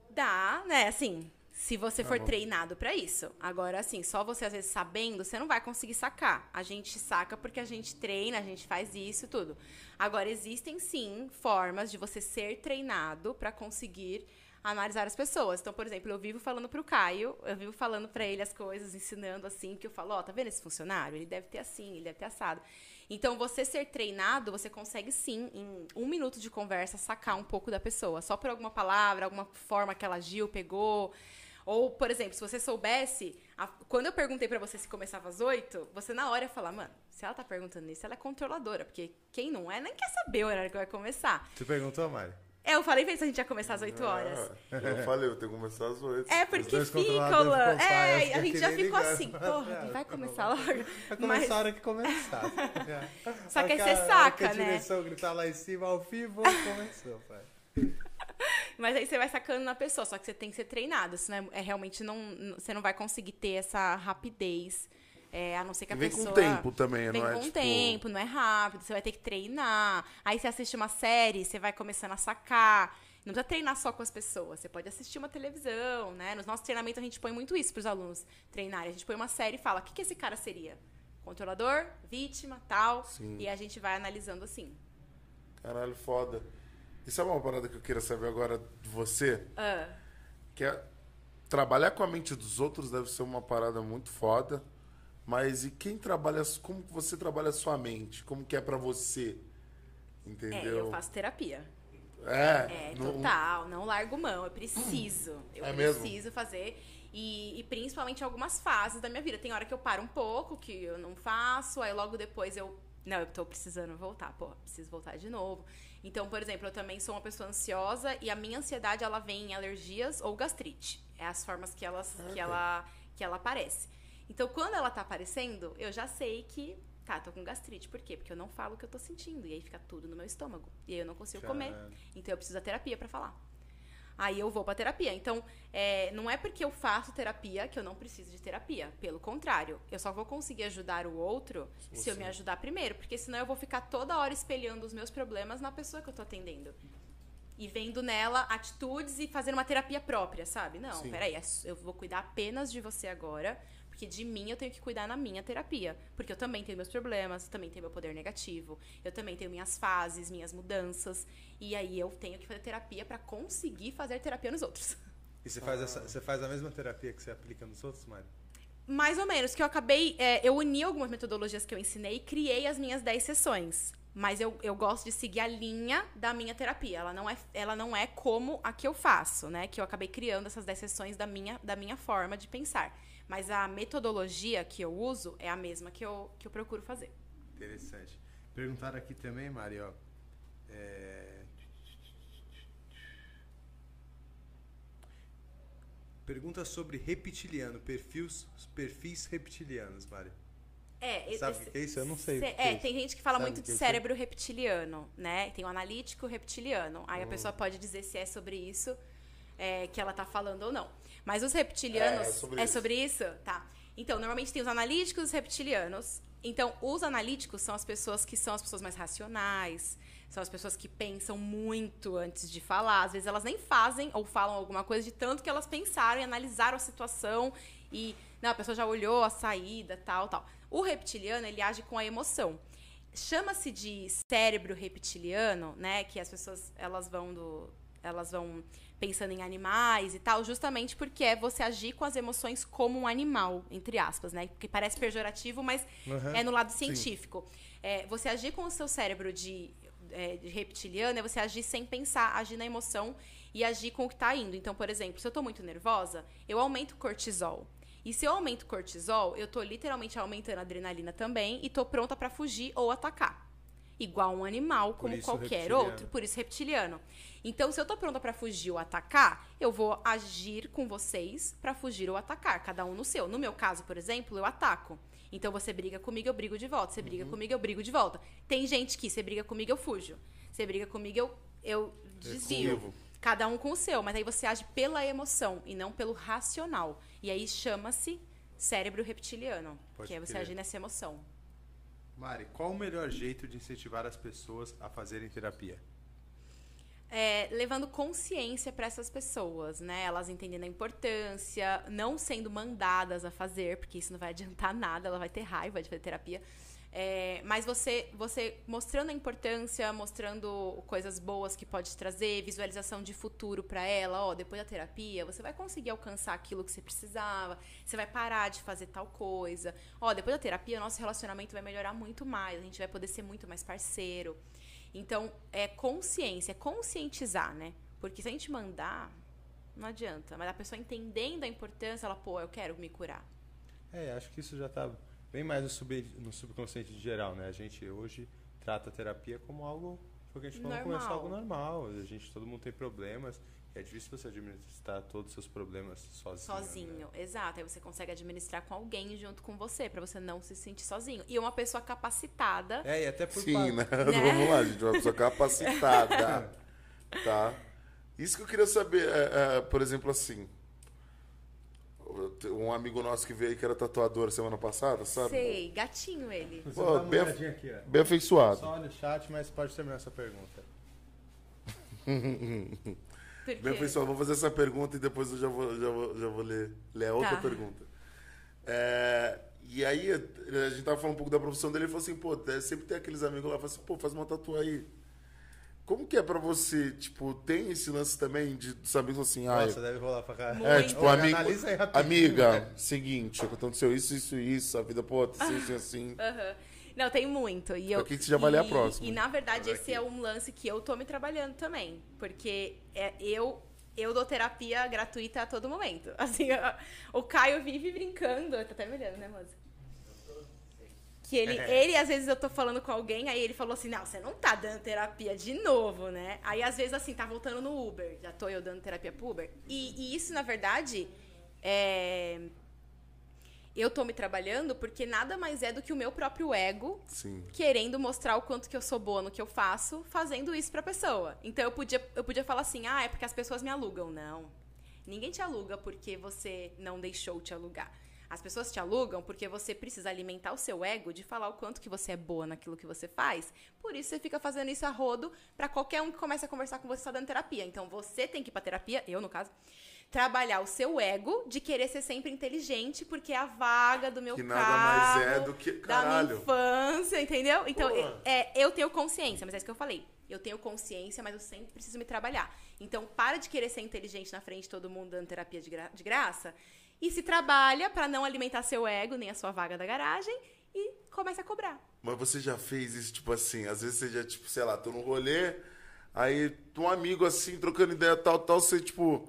Dá, né? Assim, se você Tá for bom. treinado pra isso. Agora, assim, só você às vezes sabendo, você não vai conseguir sacar. A gente saca porque a gente treina, a gente faz isso tudo. Agora, existem sim formas de você ser treinado pra conseguir analisar as pessoas. Então, por exemplo, eu vivo falando pro Caio, eu vivo falando pra ele as coisas, ensinando assim, que eu falo, ó, tá vendo esse funcionário? Ele deve ter assim, ele deve ter assado. Então, você ser treinado, você consegue sim, em um minuto de conversa, sacar um pouco da pessoa. Só por alguma palavra, alguma forma que ela agiu, pegou. Ou, por exemplo, se você soubesse, a- quando eu perguntei pra você se começava às oito, você na hora ia falar, mano, se ela tá perguntando isso, ela é controladora. Porque quem não é, nem quer saber o horário que vai começar. Tu perguntou, Mari? É, eu falei pra ele se a gente ia começar às oito horas. Ah, eu falei, eu tenho que começar às oito. É, porque ficam paias, É, a gente já ficou ligando. assim, porra, É, vai começar logo. Vai Mas- começar a hora que começar. Só que aí A você a saca, a né? direção gritar lá em cima, ao vivo, começou, pai. Mas aí você vai sacando na pessoa, só que você tem que ser treinado, senão é, é realmente não- você não vai conseguir ter essa rapidez, é, a não ser que a E vem pessoa... com tempo também, Vem não é? com tipo... tempo, não é rápido, você vai ter que treinar. Aí você assiste uma série, você vai começando a sacar. Não precisa treinar só com as pessoas, você pode assistir uma televisão, né? Nos nossos treinamentos a gente põe muito isso para os alunos treinarem. A gente põe uma série e fala, o que, que esse cara seria? Controlador, vítima, tal. Sim. E a gente vai analisando assim. Caralho, foda. Isso é uma parada que eu queria saber agora de você. Ah, Que é trabalhar com a mente dos outros deve ser uma parada muito foda. Mas e quem trabalha, como você trabalha a sua mente? Como que é pra você? é, Entendeu? eu faço terapia. É, É, não- total, não largo mão, eu preciso. Eu É mesmo? preciso fazer. E, e principalmente em algumas fases da minha vida. Tem hora que eu paro um pouco, que eu não faço, aí logo depois eu. Não, eu tô precisando voltar, pô, preciso voltar de novo. Então, por exemplo, eu também sou uma pessoa ansiosa e a minha ansiedade ela vem em alergias ou gastrite. É as formas que, elas, que, ela, que ela aparece. Então, quando ela tá aparecendo, eu já sei que. Tá, tô com gastrite. Por quê? Porque eu não falo o que eu tô sentindo. E aí fica tudo no meu estômago. E aí eu não consigo comer. Então eu preciso da terapia pra falar. Aí eu vou pra terapia. Então, é, não é porque eu faço terapia que eu não preciso de terapia. Pelo contrário, eu só vou conseguir ajudar o outro se eu me ajudar primeiro. Porque senão eu vou ficar toda hora espelhando os meus problemas na pessoa que eu tô atendendo. E vendo nela atitudes e fazendo uma terapia própria, sabe? Não, Sim. peraí, é eu vou cuidar apenas de você agora, porque de mim eu tenho que cuidar na minha terapia. Porque eu também tenho meus problemas, eu também tenho meu poder negativo, eu também tenho minhas fases, minhas mudanças. E aí eu tenho que fazer terapia pra conseguir fazer terapia nos outros. E você faz, essa, você faz a mesma terapia que você aplica nos outros, Mari? Mais ou menos, que eu acabei. é, eu uni algumas metodologias que eu ensinei e criei as minhas 10 sessões. Mas eu, eu gosto de seguir a linha da minha terapia. Ela não, é, ela não é como a que eu faço, né? Que eu acabei criando essas 10 sessões da minha, da minha forma de pensar. Mas a metodologia que eu uso é a mesma que eu, que eu procuro fazer. Interessante. Perguntaram aqui também, Mari, ó. é, Pergunta sobre reptiliano, perfis, perfis reptilianos, Mari. É, Sabe o que é isso? Eu não sei Cê- é é, tem gente que fala Sabe muito de é cérebro reptiliano, né? Tem o analítico reptiliano. Aí Oh. a pessoa pode dizer se é sobre isso é, que ela tá falando ou não. Mas os reptilianos. É, é sobre é isso. sobre isso? Tá. Então, normalmente tem os analíticos e os reptilianos. Então, os analíticos são as pessoas que são as pessoas mais racionais, são as pessoas que pensam muito antes de falar. Às vezes elas nem fazem ou falam alguma coisa de tanto que elas pensaram e analisaram a situação e não, a pessoa já olhou a saída, tal, tal. O reptiliano, ele age com a emoção. Chama-se de cérebro reptiliano, né, que as pessoas elas vão do elas vão pensando em animais e tal, justamente porque é você agir com as emoções como um animal, entre aspas, né? Porque parece pejorativo, mas Uhum. é no lado científico. É, você agir com o seu cérebro de, é, de reptiliano é você agir sem pensar, agir na emoção e agir com o que tá indo. Então, por exemplo, se eu tô muito nervosa, eu aumento o cortisol. E se eu aumento o cortisol, eu tô literalmente aumentando a adrenalina também e tô pronta pra fugir ou atacar. Igual um animal, como qualquer reptiliano. outro, por isso reptiliano. Então, se eu tô pronta pra fugir ou atacar, eu vou agir com vocês pra fugir ou atacar, cada um no seu. No meu caso, por exemplo, eu ataco. Então você briga comigo, eu brigo de volta. Você briga Uhum. comigo, eu brigo de volta. Tem gente que você briga comigo, eu fujo. Você briga comigo, eu, eu desvio. Cada um com o seu, mas aí você age pela emoção e não pelo racional. E aí chama-se cérebro reptiliano, Pode que é você agir nessa emoção. Mari, qual o melhor jeito de incentivar as pessoas a fazerem terapia? é, levando consciência para essas pessoas, né? Elas entendendo a importância, não sendo mandadas a fazer, porque isso não vai adiantar nada, ela vai ter raiva de fazer terapia. É, mas você, você mostrando a importância, mostrando coisas boas que pode trazer, visualização de futuro para ela, ó, depois da terapia, você vai conseguir alcançar aquilo que você precisava, você vai parar de fazer tal coisa. Ó, depois da terapia, nosso relacionamento vai melhorar muito mais, a gente vai poder ser muito mais parceiro. Então, é consciência, é conscientizar, né? Porque se a gente mandar, não adianta. Mas a pessoa entendendo a importância, ela, pô, eu quero me curar. É, acho que isso já está bem mais no, sub, no subconsciente de geral, né? A gente hoje trata a terapia como algo, foi o que a gente falou Normal. algo normal. A gente, todo mundo tem problemas. É difícil você administrar todos os seus problemas sozinho. né? Sozinho, exato. Aí você consegue administrar com alguém junto com você, pra você não se sentir sozinho. E uma pessoa capacitada. É, e até por Sim, pa- né? Vamos lá, gente. Uma pessoa capacitada. tá? Isso que eu queria saber, é, é, por exemplo, assim. Um amigo nosso que veio aí que era tatuador semana passada, sabe? Sei, gatinho ele. Pô, uma bem- olhadinha aqui, ó. Bem afeiçoado. Só olha o chat, mas pode terminar essa pergunta. Bem afeiçoado. Vou fazer essa pergunta e depois eu já vou, já vou, já vou ler, ler a outra Tá. pergunta. É, e aí, a gente tava falando um pouco da profissão dele, ele falou assim, pô, é, sempre tem aqueles amigos lá, fala assim, pô, faz uma tatu aí. Como que é pra você, tipo, tem esse lance também de dos amigos assim, ah, Nossa, deve rolar pra cá. Muito. É, tipo, Ô, amigo, analisa aí rapidinho, amiga, né? seguinte, aconteceu isso, isso, isso, a vida ser assim, assim. Aham. Não, tem muito. E eu, Aqui que você já vai ler a e- próxima. E na verdade, esse é um lance que eu tô me trabalhando também. Porque é, eu, eu dou terapia gratuita a todo momento. Assim, o Caio vive brincando. Tá até me olhando, né, moça? Que ele, É. ele, às vezes, eu tô falando com alguém, aí ele falou assim, não, você não tá dando terapia de novo, né? Aí, às vezes, assim, tá voltando no Uber. Já tô eu dando terapia pro Uber. E, e isso, na verdade, é... Eu tô me trabalhando porque nada mais é do que o meu próprio ego Sim. querendo mostrar o quanto que eu sou boa no que eu faço, fazendo isso pra pessoa. Então eu podia, eu podia falar assim: "Ah, é porque as pessoas me alugam". Não. Ninguém te aluga porque você não deixou te alugar. As pessoas te alugam porque você precisa alimentar o seu ego de falar o quanto que você é boa naquilo que você faz. Por isso você fica fazendo isso a rodo pra qualquer um que comece a conversar com você só dando terapia. Então você tem que ir pra terapia, eu no caso, trabalhar o seu ego de querer ser sempre inteligente porque é a vaga do meu Que carro nada mais é do que. da minha Caralho. infância, entendeu? Então, Porra. é, eu tenho consciência, mas é isso que eu falei. Eu tenho consciência, mas eu sempre preciso me trabalhar. Então, para de querer ser inteligente na frente de todo mundo dando terapia de, gra- de graça e se trabalha pra não alimentar seu ego, nem a sua vaga da garagem e começa a cobrar. Mas você já fez isso, tipo assim, às vezes você já, tipo, sei lá, tô num rolê, aí um amigo assim, trocando ideia tal, tal, você, tipo,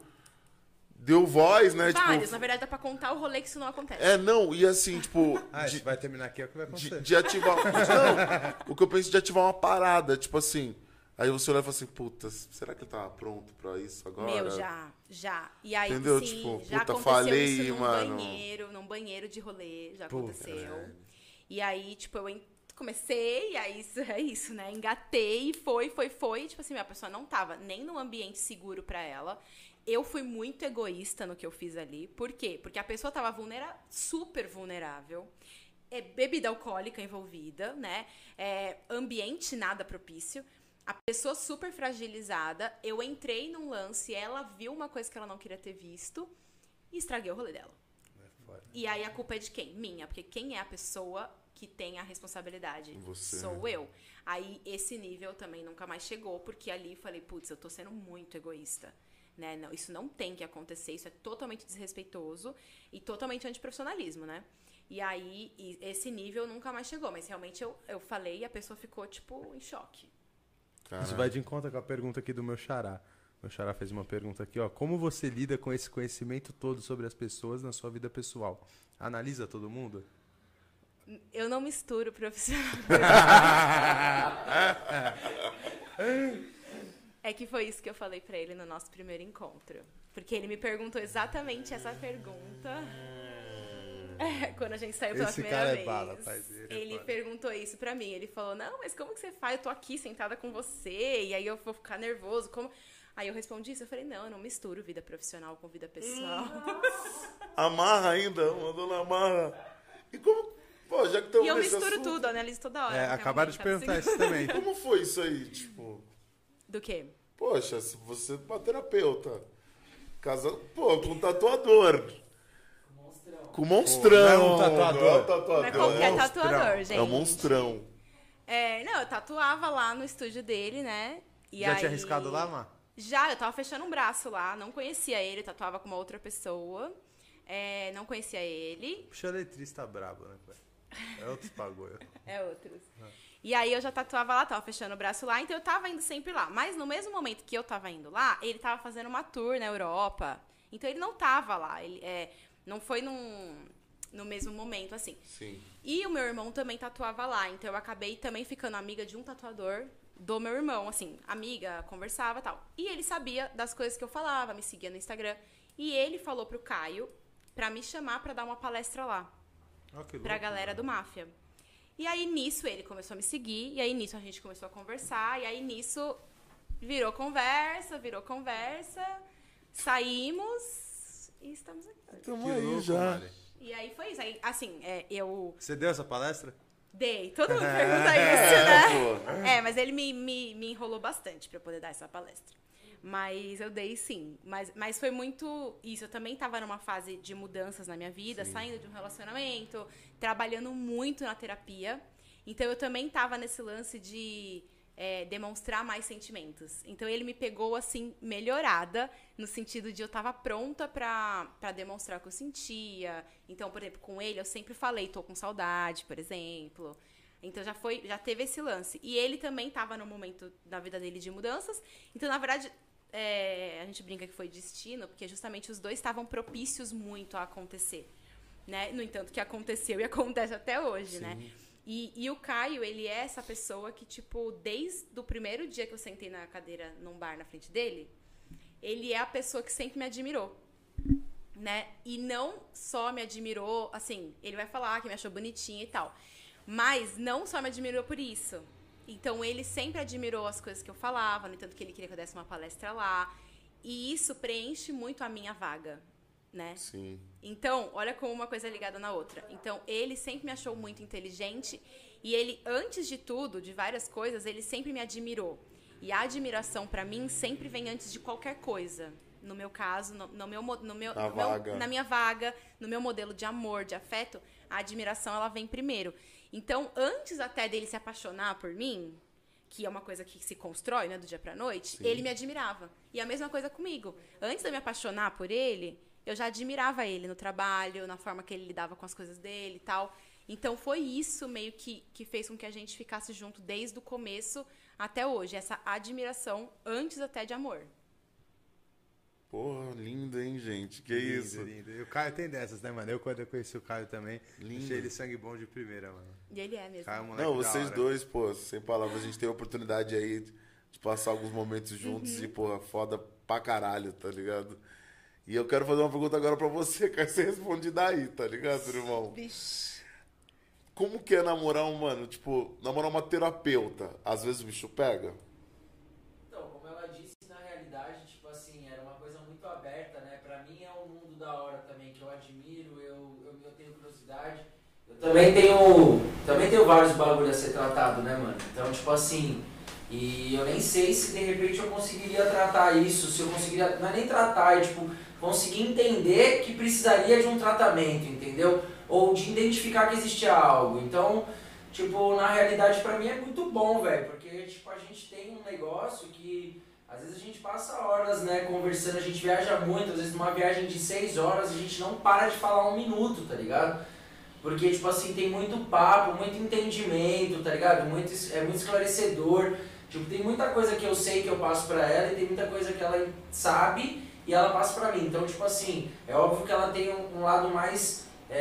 deu voz, né? Vários, tipo, na verdade, dá pra contar o rolê que isso não acontece. É, não, e assim, tipo, Ah, de, vai terminar aqui, é o que vai de, acontecer. de ativar. Não, o que eu penso de ativar uma parada, tipo assim. Aí você olha e fala assim, puta, será que ele tava pronto pra isso agora? Meu, já, já. E aí, Entendeu? sim, Tipo, já puta, aconteceu falei, isso num mano. banheiro, num banheiro de rolê, já aconteceu. E aí, tipo, eu comecei, e aí isso é isso, né? Engatei, foi, foi, foi. Tipo assim, a pessoa não tava nem no ambiente seguro pra ela. Eu fui muito egoísta no que eu fiz ali. Por quê? Porque a pessoa tava vulnera super vulnerável. É bebida alcoólica envolvida, né? É, ambiente nada propício. A pessoa super fragilizada. Eu entrei num lance, ela viu uma coisa que ela não queria ter visto e estraguei o rolê dela. E aí a culpa é de quem? Minha, porque quem é a pessoa que tem a responsabilidade? Você. Sou eu. Aí esse nível também nunca mais chegou, porque ali eu falei, putz, eu tô sendo muito egoísta. Né? Não, isso não tem que acontecer, isso é totalmente desrespeitoso e totalmente antiprofissionalismo, né? E aí, esse nível nunca mais chegou, mas realmente eu, eu falei e a pessoa ficou, tipo, em choque. Isso vai de encontro com a pergunta aqui do meu xará. Meu xará fez uma pergunta aqui, ó. Como você lida com esse conhecimento todo sobre as pessoas na sua vida pessoal? Analisa todo mundo? Eu não misturo profissional. é que foi isso que eu falei pra ele no nosso primeiro encontro. Porque ele me perguntou exatamente essa pergunta. É, quando a gente saiu pela Esse primeira cara é vez. bala, faz ele, ele foda. perguntou isso pra mim. Ele falou: Não, mas como que você faz? Eu tô aqui sentada com você, e aí eu vou ficar nervoso. Como. Aí eu respondi isso. Eu falei: Não, eu não misturo vida profissional com vida pessoal. Amarra ainda, mandou na amarra. E como. Pô, já que estamos e eu misturo assunto, tudo, analiso toda hora. É, acabaram de perguntar isso também. Como foi isso aí? Tipo, Do quê? poxa, se você é uma terapeuta, casa, pô, com um tatuador. Com monstrão. Não é um tatuador. Não é um tatuador. Mas qualquer monstrão. tatuador, gente. É um monstrão. É, não, eu tatuava lá no estúdio dele, né? E Já aí... tinha arriscado lá, Má? Já, eu tava fechando um braço lá, não conhecia ele, tatuava com uma outra pessoa. É, não conhecia ele. Puxa letrista brabo, né, pai? É outros bagulho. É outros. E aí eu já tatuava lá, tava fechando o braço lá, então eu tava indo sempre lá. Mas no mesmo momento que eu tava indo lá, ele tava fazendo uma tour na Europa. Então ele não tava lá. Ele, é, não foi num, no mesmo momento, assim. Sim. E o meu irmão também tatuava lá, então eu acabei também ficando amiga de um tatuador do meu irmão, assim, amiga, conversava e tal. E ele sabia das coisas que eu falava, me seguia no Instagram. E ele falou pro Caio pra me chamar pra dar uma palestra lá, Ó, que pra louco, galera do Máfia. E aí nisso ele começou a me seguir, e aí nisso a gente começou a conversar, e aí nisso virou conversa, virou conversa, saímos e estamos aqui. Que Tamo aí louco, já. Mari. E aí foi isso. Aí, assim, é, eu Você deu essa palestra? Dei. Todo mundo pergunta isso, né? pô. É, mas ele me, me, me enrolou bastante pra eu poder dar essa palestra. Mas eu dei sim. Mas, mas foi muito isso. Eu também tava numa fase de mudanças na minha vida, saindo de um relacionamento, trabalhando muito na terapia. Então eu também tava nesse lance de é, demonstrar mais sentimentos. Então ele me pegou assim, melhorada, no sentido de eu tava pronta pra demonstrar o que eu sentia. Então, por exemplo, com ele eu sempre falei, tô com saudade, por exemplo. Então já foi, já teve esse lance. E ele também estava no momento da vida dele de mudanças. Então, na verdade, é, a gente brinca que foi destino, porque justamente os dois estavam propícios muito a acontecer. Né? No entanto, que aconteceu e acontece até hoje, né? E, e o Caio, ele é essa pessoa que, tipo, desde o primeiro dia que eu sentei na cadeira num bar na frente dele, ele é a pessoa que sempre me admirou né? E não só me admirou, assim, ele vai falar que me achou bonitinha e tal. Mas não só me admirou por isso. Então ele sempre admirou as coisas que eu falava, no entanto que ele queria que eu desse uma palestra lá. E isso preenche muito a minha vaga, né? Sim. Então, olha como uma coisa é ligada na outra. Então, ele sempre me achou muito inteligente e ele, antes de tudo, de várias coisas, ele sempre me admirou. E a admiração, pra mim, sempre vem antes de qualquer coisa. No meu caso, no, no meu, no meu, Na no meu- na minha vaga, no meu modelo de amor, de afeto, a admiração ela vem primeiro. Então, antes até dele se apaixonar por mim, que é uma coisa que se constrói, né, do dia pra noite, ele me admirava. E a mesma coisa comigo. Antes de eu me apaixonar por ele, eu já admirava ele no trabalho, na forma que ele lidava com as coisas dele e tal. Então foi isso meio que, que fez com que a gente ficasse junto desde o começo até hoje. Essa admiração antes até de amor. Porra, lindo, hein, gente? Que Lindo, isso. lindo. E o Caio tem dessas, né, mano? Eu, quando eu conheci o Caio também, Lindo. achei ele sangue bom de primeira, mano. E ele é mesmo. Caio é moleque Não, vocês dois, pô, sem palavras, a gente tem a oportunidade aí de passar alguns momentos juntos Uhum. e, porra, foda pra caralho, tá ligado? E eu quero fazer uma pergunta agora pra você, cara. Você responde daí, tá ligado, irmão? Vixe. como que é namorar um, mano, tipo, namorar uma terapeuta? Às vezes o bicho pega? Então, como ela disse, na realidade, tipo assim, era uma coisa muito aberta, né? Pra mim é um mundo da hora também, que eu admiro, eu, eu, eu tenho curiosidade. Eu também tenho, também tenho vários bagulhos a ser tratado, né, mano? Então, tipo assim, e eu nem sei se de repente eu conseguiria tratar isso, se eu conseguiria, não é nem tratar, é tipo, conseguir entender que precisaria de um tratamento, entendeu? Ou de identificar que existia algo. Então, tipo, na realidade pra mim é muito bom, velho, porque tipo, a gente tem um negócio que às vezes a gente passa horas, né, conversando, a gente viaja muito, às vezes numa viagem de seis horas a gente não para de falar um minuto, tá ligado? Porque, tipo assim, tem muito papo, muito entendimento, tá ligado? Muito, é muito esclarecedor. Tipo, tem muita coisa que eu sei que eu passo pra ela e tem muita coisa que ela sabe e ela passa pra mim. Então, tipo assim, é óbvio que ela tem um, um lado mais é,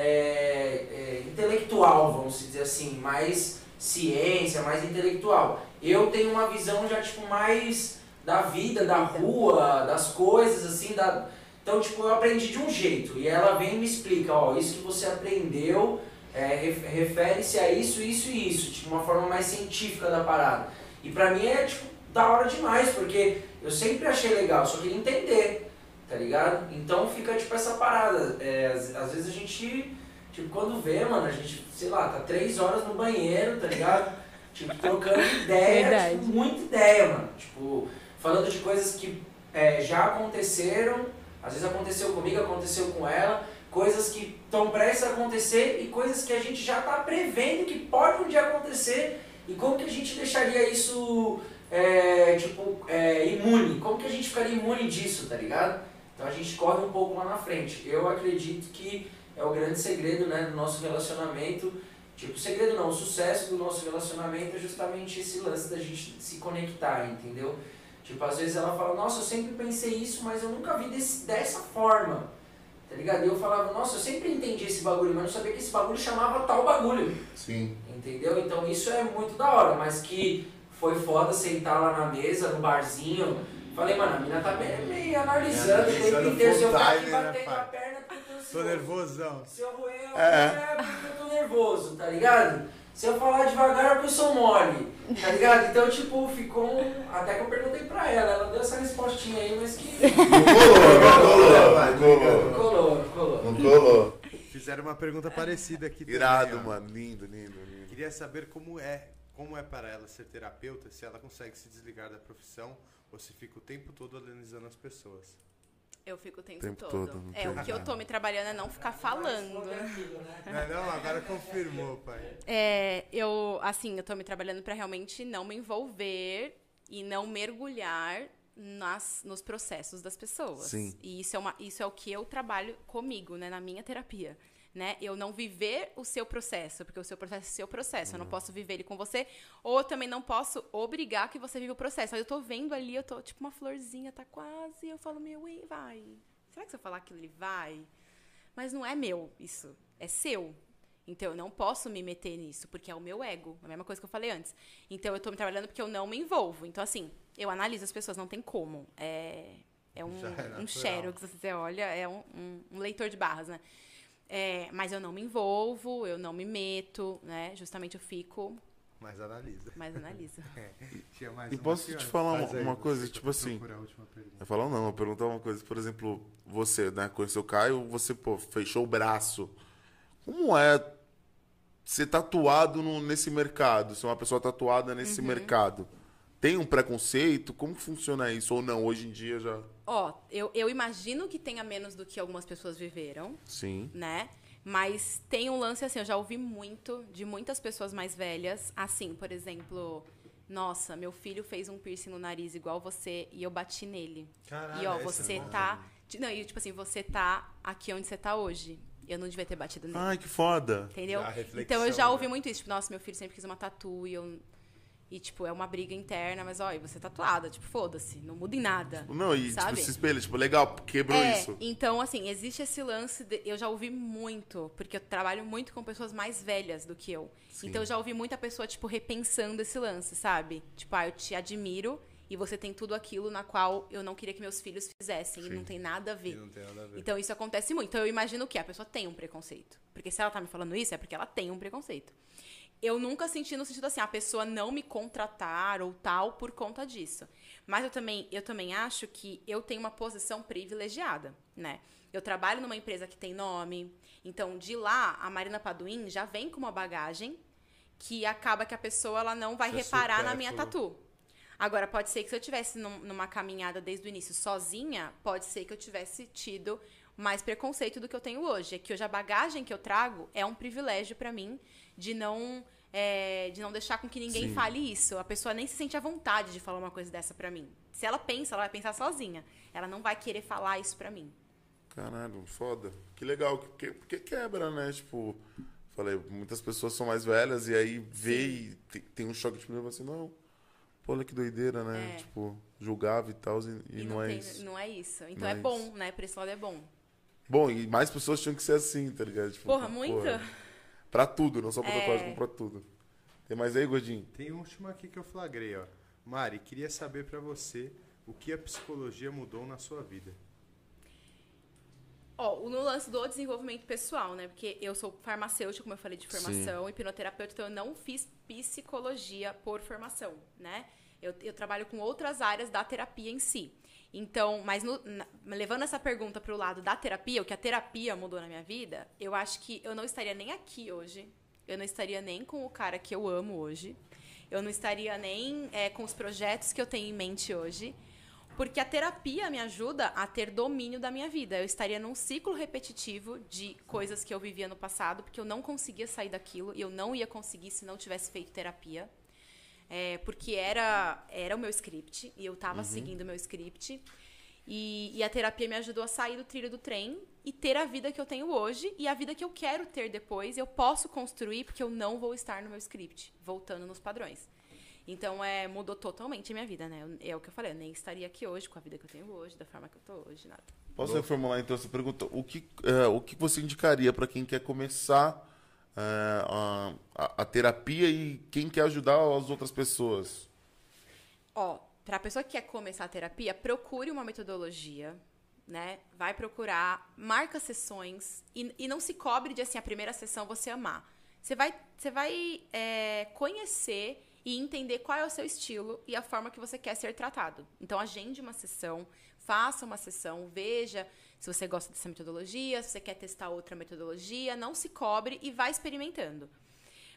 é, intelectual, vamos dizer assim, mais ciência, mais intelectual. Eu tenho uma visão já, tipo, mais da vida, da rua, das coisas, assim, da... Então, tipo, eu aprendi de um jeito e ela vem e me explica, ó, isso que você aprendeu é, ref- refere-se a isso, isso e isso, tipo, uma forma mais científica da parada. E pra mim é, tipo, da hora demais, porque eu sempre achei legal, só queria entender, tá ligado? Então fica, tipo, essa parada. É, às, às vezes a gente, tipo, quando vê, mano, a gente, sei lá, tá três horas no banheiro, tá ligado? Tipo, trocando ideia, tipo, muita ideia, mano. Tipo, falando de coisas que é, já aconteceram, às vezes aconteceu comigo, aconteceu com ela, coisas que estão prestes a acontecer e coisas que a gente já está prevendo que pode um dia acontecer e como que a gente deixaria isso é, tipo é, imune, como que a gente ficaria imune disso, tá ligado? Então a gente corre um pouco lá na frente. Eu acredito que é o grande segredo né, do nosso relacionamento. Tipo, o segredo não, o sucesso do nosso relacionamento é justamente esse lance da gente se conectar, entendeu? Tipo, às vezes ela fala, nossa, eu sempre pensei isso, mas eu nunca vi desse, dessa forma. Tá ligado? E eu falava, nossa, eu sempre entendi esse bagulho, mas não sabia que esse bagulho chamava tal bagulho. Sim. Entendeu? Então isso é muito da hora, mas que foi foda sentar lá na mesa, no barzinho. Falei, mano, a mina tá meio, meio analisando o tempo Analisando inteiro. Se eu full ficar aqui time, né, batendo a perna, porque eu tô nervosão. Se eu roer, eu É. é porque eu tô nervoso, tá ligado? Se eu falar devagar é porque eu sou mole, tá ligado? Então, tipo, ficou. um- Até que eu perguntei pra ela, ela deu essa respostinha aí, mas que. Não colou, não colou, não colou. Não colou, não colou. Não colou. Fizeram uma pergunta parecida aqui Irado, também, mano. Lindo, lindo, lindo. Queria saber como é, como é para ela ser terapeuta, se ela consegue se desligar da profissão ou se fica o tempo todo analisando as pessoas. Eu fico o tempo, Tempo todo. todo, não É, o que eu tô me trabalhando é não ficar falando. Não, é não, agora confirmou, pai. É, eu, assim, eu tô me trabalhando pra realmente não me envolver e não mergulhar nas, nos processos das pessoas. Sim. E isso é, uma, isso é o que eu trabalho comigo, né, na minha terapia. Né? Eu não viver o seu processo, porque o seu processo é seu processo. Eu não posso viver ele com você, ou eu também não posso obrigar que você viva o processo. Aí eu tô vendo ali, eu tô tipo uma florzinha, tá quase, eu falo, meu, e vai. Será que se eu falar aquilo ele vai? Mas não é meu isso, é seu. Então eu não posso me meter nisso, porque é o meu ego. A mesma coisa que eu falei antes. Então eu tô me trabalhando porque eu não me envolvo. Então, assim, eu analiso as pessoas, não tem como. É, é um, é um xerox, você olha, é um, um- um leitor de barras, né? É, mas eu não me envolvo, eu não me meto, né? Justamente eu fico, Mas analisa. mas analiso. Tinha mais E uma posso te falar uma- aí, uma coisa, tipo assim. Eu falo, não, eu perguntar uma coisa, por exemplo, você, né, conheceu o Caio, você, pô, fechou o braço. Como é ser tatuado no- nesse mercado? Ser uma pessoa tatuada nesse mercado? Tem um preconceito? Como funciona isso? Ou não? Hoje em dia já. Ó, eu, eu imagino que tenha menos do que algumas pessoas viveram. Sim. né? Mas tem um lance assim, eu já ouvi muito de muitas pessoas mais velhas, assim, por exemplo, nossa, meu filho fez um piercing no nariz igual você e eu bati nele. Caralho, e ó, você é bom. tá, não, e tipo assim, você tá aqui onde você tá hoje. Eu não devia ter batido nele. Ai, que foda. Entendeu? Já a reflexão, Então eu já ouvi né? muito isso, tipo, nossa, meu filho sempre quis uma tatu e eu e tipo, é uma briga interna, mas ó, e você é tatuada, tipo, foda-se, não muda em nada. Não, e sabe? tipo, se espelha, tipo, legal, quebrou É, isso. então, assim, existe esse lance. de- eu já ouvi muito, porque eu trabalho muito com pessoas mais velhas do que eu. Sim. Então, eu já ouvi muita pessoa, tipo, repensando esse lance, sabe? Tipo, ah, eu te admiro e você tem tudo aquilo na qual eu não queria que meus filhos fizessem e Sim. não tem nada a E ver. não tem nada a ver. Então isso acontece muito. Então eu imagino que a pessoa tem um preconceito. Porque se ela tá me falando isso, é porque ela tem um preconceito. Eu nunca senti no sentido assim, a pessoa não me contratar ou tal por conta disso. Mas eu também, eu também acho que eu tenho uma posição privilegiada, né? Eu trabalho numa empresa que tem nome. Então, de lá, a Marina Paduim já vem com uma bagagem que acaba que a pessoa ela não vai Isso é reparar na minha tatu. Agora, pode ser que se eu tivesse num- numa caminhada desde o início sozinha, pode ser que eu tivesse tido mais preconceito do que eu tenho hoje. É que hoje a bagagem que eu trago é um privilégio pra mim de não é, de não deixar com que ninguém Sim. fale isso. A pessoa nem se sente à vontade de falar uma coisa dessa pra mim. Se ela pensa, ela vai pensar sozinha. Ela não vai querer falar isso pra mim. Caralho, foda. Que legal, porque, porque quebra, né? Tipo, falei, muitas pessoas são mais velhas e aí vê e tem, tem um choque de primeiro assim, não, pô, olha que doideira, né? É. Tipo, julgava e tal, e, e não, é tem- isso. não é isso. Então Não é, é bom, isso. né? Por esse lado é bom. Bom, e mais pessoas tinham que ser assim, tá ligado? Tipo, Porra, muito. Pra tudo, não só pra É. tatuagem, como pra tudo. Tem mais aí, Gordinho? Tem um último aqui que eu flagrei, ó. Mari, queria saber pra você o que a psicologia mudou na sua vida. Ó, no lance do desenvolvimento pessoal, né? Porque eu sou farmacêutica, como eu falei, de formação, hipnoterapeuta, então eu não fiz psicologia por formação, né? Eu, eu trabalho com outras áreas da terapia em si. Então, mas no- na- levando essa pergunta pro lado da terapia, o que a terapia mudou na minha vida, eu acho que eu não estaria nem aqui hoje. Eu não estaria nem com o cara que eu amo hoje. Eu não estaria nem é, com os projetos que eu tenho em mente hoje. Porque a terapia me ajuda a ter domínio da minha vida. Eu estaria num ciclo repetitivo de coisas que eu vivia no passado, porque eu não conseguia sair daquilo e eu não ia conseguir se não tivesse feito terapia. É, porque era, era o meu script e eu tava seguindo o meu script. E, e a terapia me ajudou a sair do trilho do trem e ter a vida que eu tenho hoje e a vida que eu quero ter depois. Eu posso construir porque eu não vou estar no meu script, voltando nos padrões. Então, é, mudou totalmente a minha vida, né? Eu- É o que eu falei, eu nem estaria aqui hoje com a vida que eu tenho hoje, da forma que eu tô hoje, nada. Posso reformular então essa pergunta? O que, é, o que você indicaria para quem quer começar a, a- a terapia e quem quer ajudar as outras pessoas? Ó, pra pessoa que quer começar a terapia, procure uma metodologia, né? Vai procurar, marca sessões e, e não se cobre de assim, a primeira sessão você amar. Você vai, você vai é, conhecer e entender qual é o seu estilo e a forma que você quer ser tratado. Então, agende uma sessão, faça uma sessão, veja se você gosta dessa metodologia, se você quer testar outra metodologia, não se cobre e vá experimentando.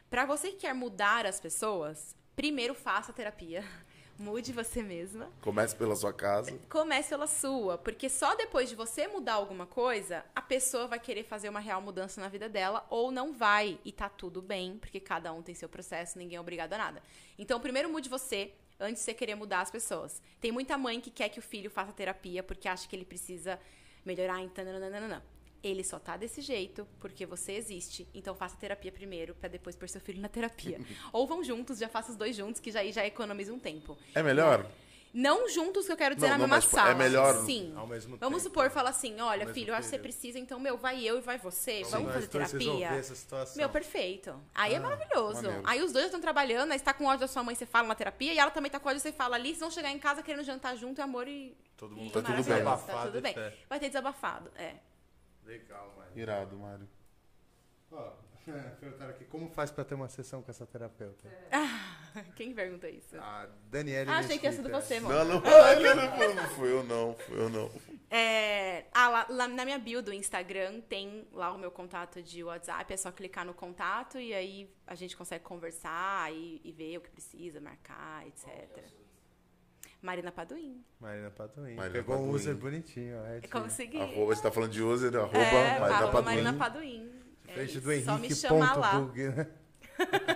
Pra você que quer mudar as pessoas, primeiro faça terapia. Mude você mesma. Comece pela sua casa. Comece pela sua, porque só depois de você mudar alguma coisa, a pessoa vai querer fazer uma real mudança na vida dela ou não vai. E tá tudo bem, porque cada um tem seu processo, ninguém é obrigado a nada. Então, primeiro mude você antes de você querer mudar as pessoas. Tem muita mãe que quer que o filho faça terapia porque acha que ele precisa melhorar, então nananana. Ele só tá desse jeito porque você existe. Então faça terapia primeiro pra depois pôr seu filho na terapia. Ou vão juntos, já faça os dois juntos, que já aí já economiza um tempo. É melhor? Não juntos, que eu quero dizer, Não, na não, mesma mas, tipo, é sala. melhor Sim. Ao mesmo Vamos tempo. supor, fala assim, olha, filho, eu acho que você precisa, então, meu, vai eu e vai você. Vamos Vamos fazer terapia. essa situação. Meu, perfeito. Aí é maravilhoso. maneiro. Aí os dois estão trabalhando, aí você tá com ódio da sua mãe, você fala na terapia, e ela também tá com ódio, você fala ali, vocês vão chegar em casa querendo jantar junto, e amor e. Todo mundo e Tá tudo maravilhoso, bem. Tá tudo bem. Vai ter desabafado, é. Legal, mano. Irado, Mário. Ó, perguntaram aqui, como faz pra ter uma sessão com essa terapeuta? Quem pergunta isso? A Daniele Ah, achei que ia ser do você, mano. não, não, não, foi- não fui eu não, fui eu não. É, ah, lá, lá na minha bio do Instagram tem lá o meu contato de WhatsApp, é só clicar no contato e aí a gente consegue conversar e, e ver o que precisa, marcar, etc. Marina Paduim. Marina Paduim. Marina Pegou um Paduim. user bonitinho. É, Consegui. Arroba, você tá falando de user, arroba é, Marina arroba Paduim. Marina Paduim. É Frente do Só me Henrique chamar lá. bug, né?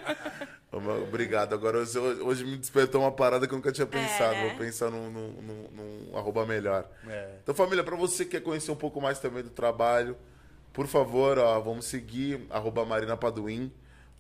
Obrigado. Agora hoje, hoje me despertou uma parada que eu nunca tinha pensado. né? Vou pensar num, num, num- num arroba melhor. É. Então, família, para você que quer conhecer um pouco mais também do trabalho, por favor, ó, vamos seguir arroba Marina Paduim.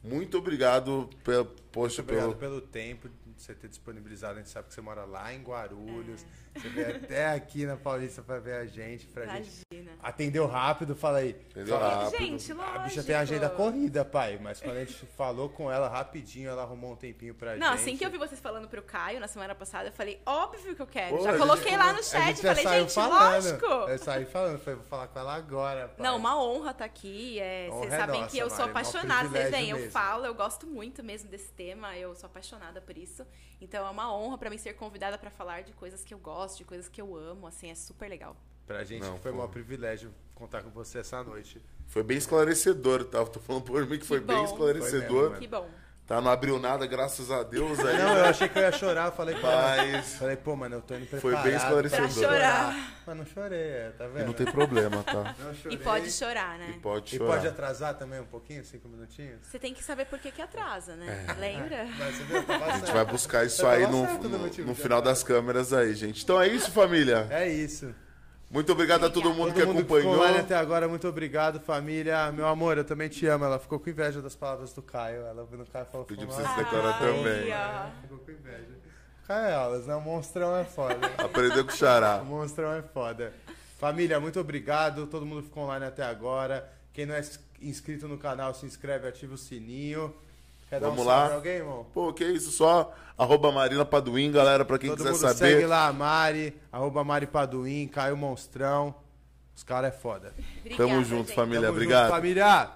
Muito obrigado pe- Poxa, Muito obrigado pelo. pelo tempo você ter disponibilizado. A gente sabe que você mora lá em Guarulhos. Você veio até aqui na Paulista pra ver a gente, pra gente. Imagina. Atendeu rápido, fala aí. Entendeu? Fala- Rápido. Gente, lógico. A bicha tem a agenda corrida, pai. Mas quando a gente falou com ela rapidinho, ela arrumou um tempinho pra Não, gente. assim que eu vi vocês falando pro Caio na semana passada, eu falei, óbvio que eu quero. Pô, já gente coloquei lá no A chat, gente já falei, saiu gente, falando. lógico. Eu saí falando, falei, vou falar com ela agora. Pai. Não, uma honra estar aqui. É, vocês é sabem nossa, que eu sou Mari, mó apaixonada. Vocês veem, eu falo, eu gosto muito mesmo desse tema. Eu sou apaixonada por isso. Então é uma honra pra mim ser convidada pra falar de coisas que eu gosto, de coisas que eu amo. Assim, é super legal. Pra gente Não, foi pô. um privilégio contar com você essa noite. Foi bem esclarecedor, tá? Tô falando por mim que foi Que bem bom. esclarecedor. Foi Que bom. Tá, não abriu nada, graças a Deus aí. Não, eu achei que eu ia chorar, eu falei. Mas. Falei, pô, mano, eu tô indo Foi preparado. bem esclarecedor. Pra chorar. Mas não chorei, é, tá E vendo? não tem problema, tá? E pode chorar, E né? pode E chorar. pode atrasar também um pouquinho, cinco minutinhos? Você tem que saber por que, que atrasa, né? É. Lembra? Mas você viu, tá A gente vai buscar isso aí no, no, no final das câmeras aí, gente. Então é isso, família. É isso. Muito obrigado a todo mundo Todo que mundo que ficou acompanhou. online até agora, muito obrigado, família. Meu amor, eu também te amo. Ela ficou com inveja das palavras do Caio. Ela ouvindo o Caio falou Pediu "Pô, pra você se declarar Ai, também. ó. Ficou com inveja. Caio é aulas, né? O monstrão é foda. Aprendeu com o Xará. O monstrão é foda. Família, muito obrigado. Todo mundo ficou online até agora. Quem não é inscrito no canal, se inscreve, ativa o sininho. Quer dar um Vamos salve lá. pra alguém, irmão? Pô, que isso, só arroba Marina Paduim, galera, pra quem Todo quiser mundo saber. segue lá Mari, arroba Mari Paduim, Caio Monstrão. Os caras é foda. Obrigada, Tamo junto, gente. família. Tamo junto, Obrigado. família.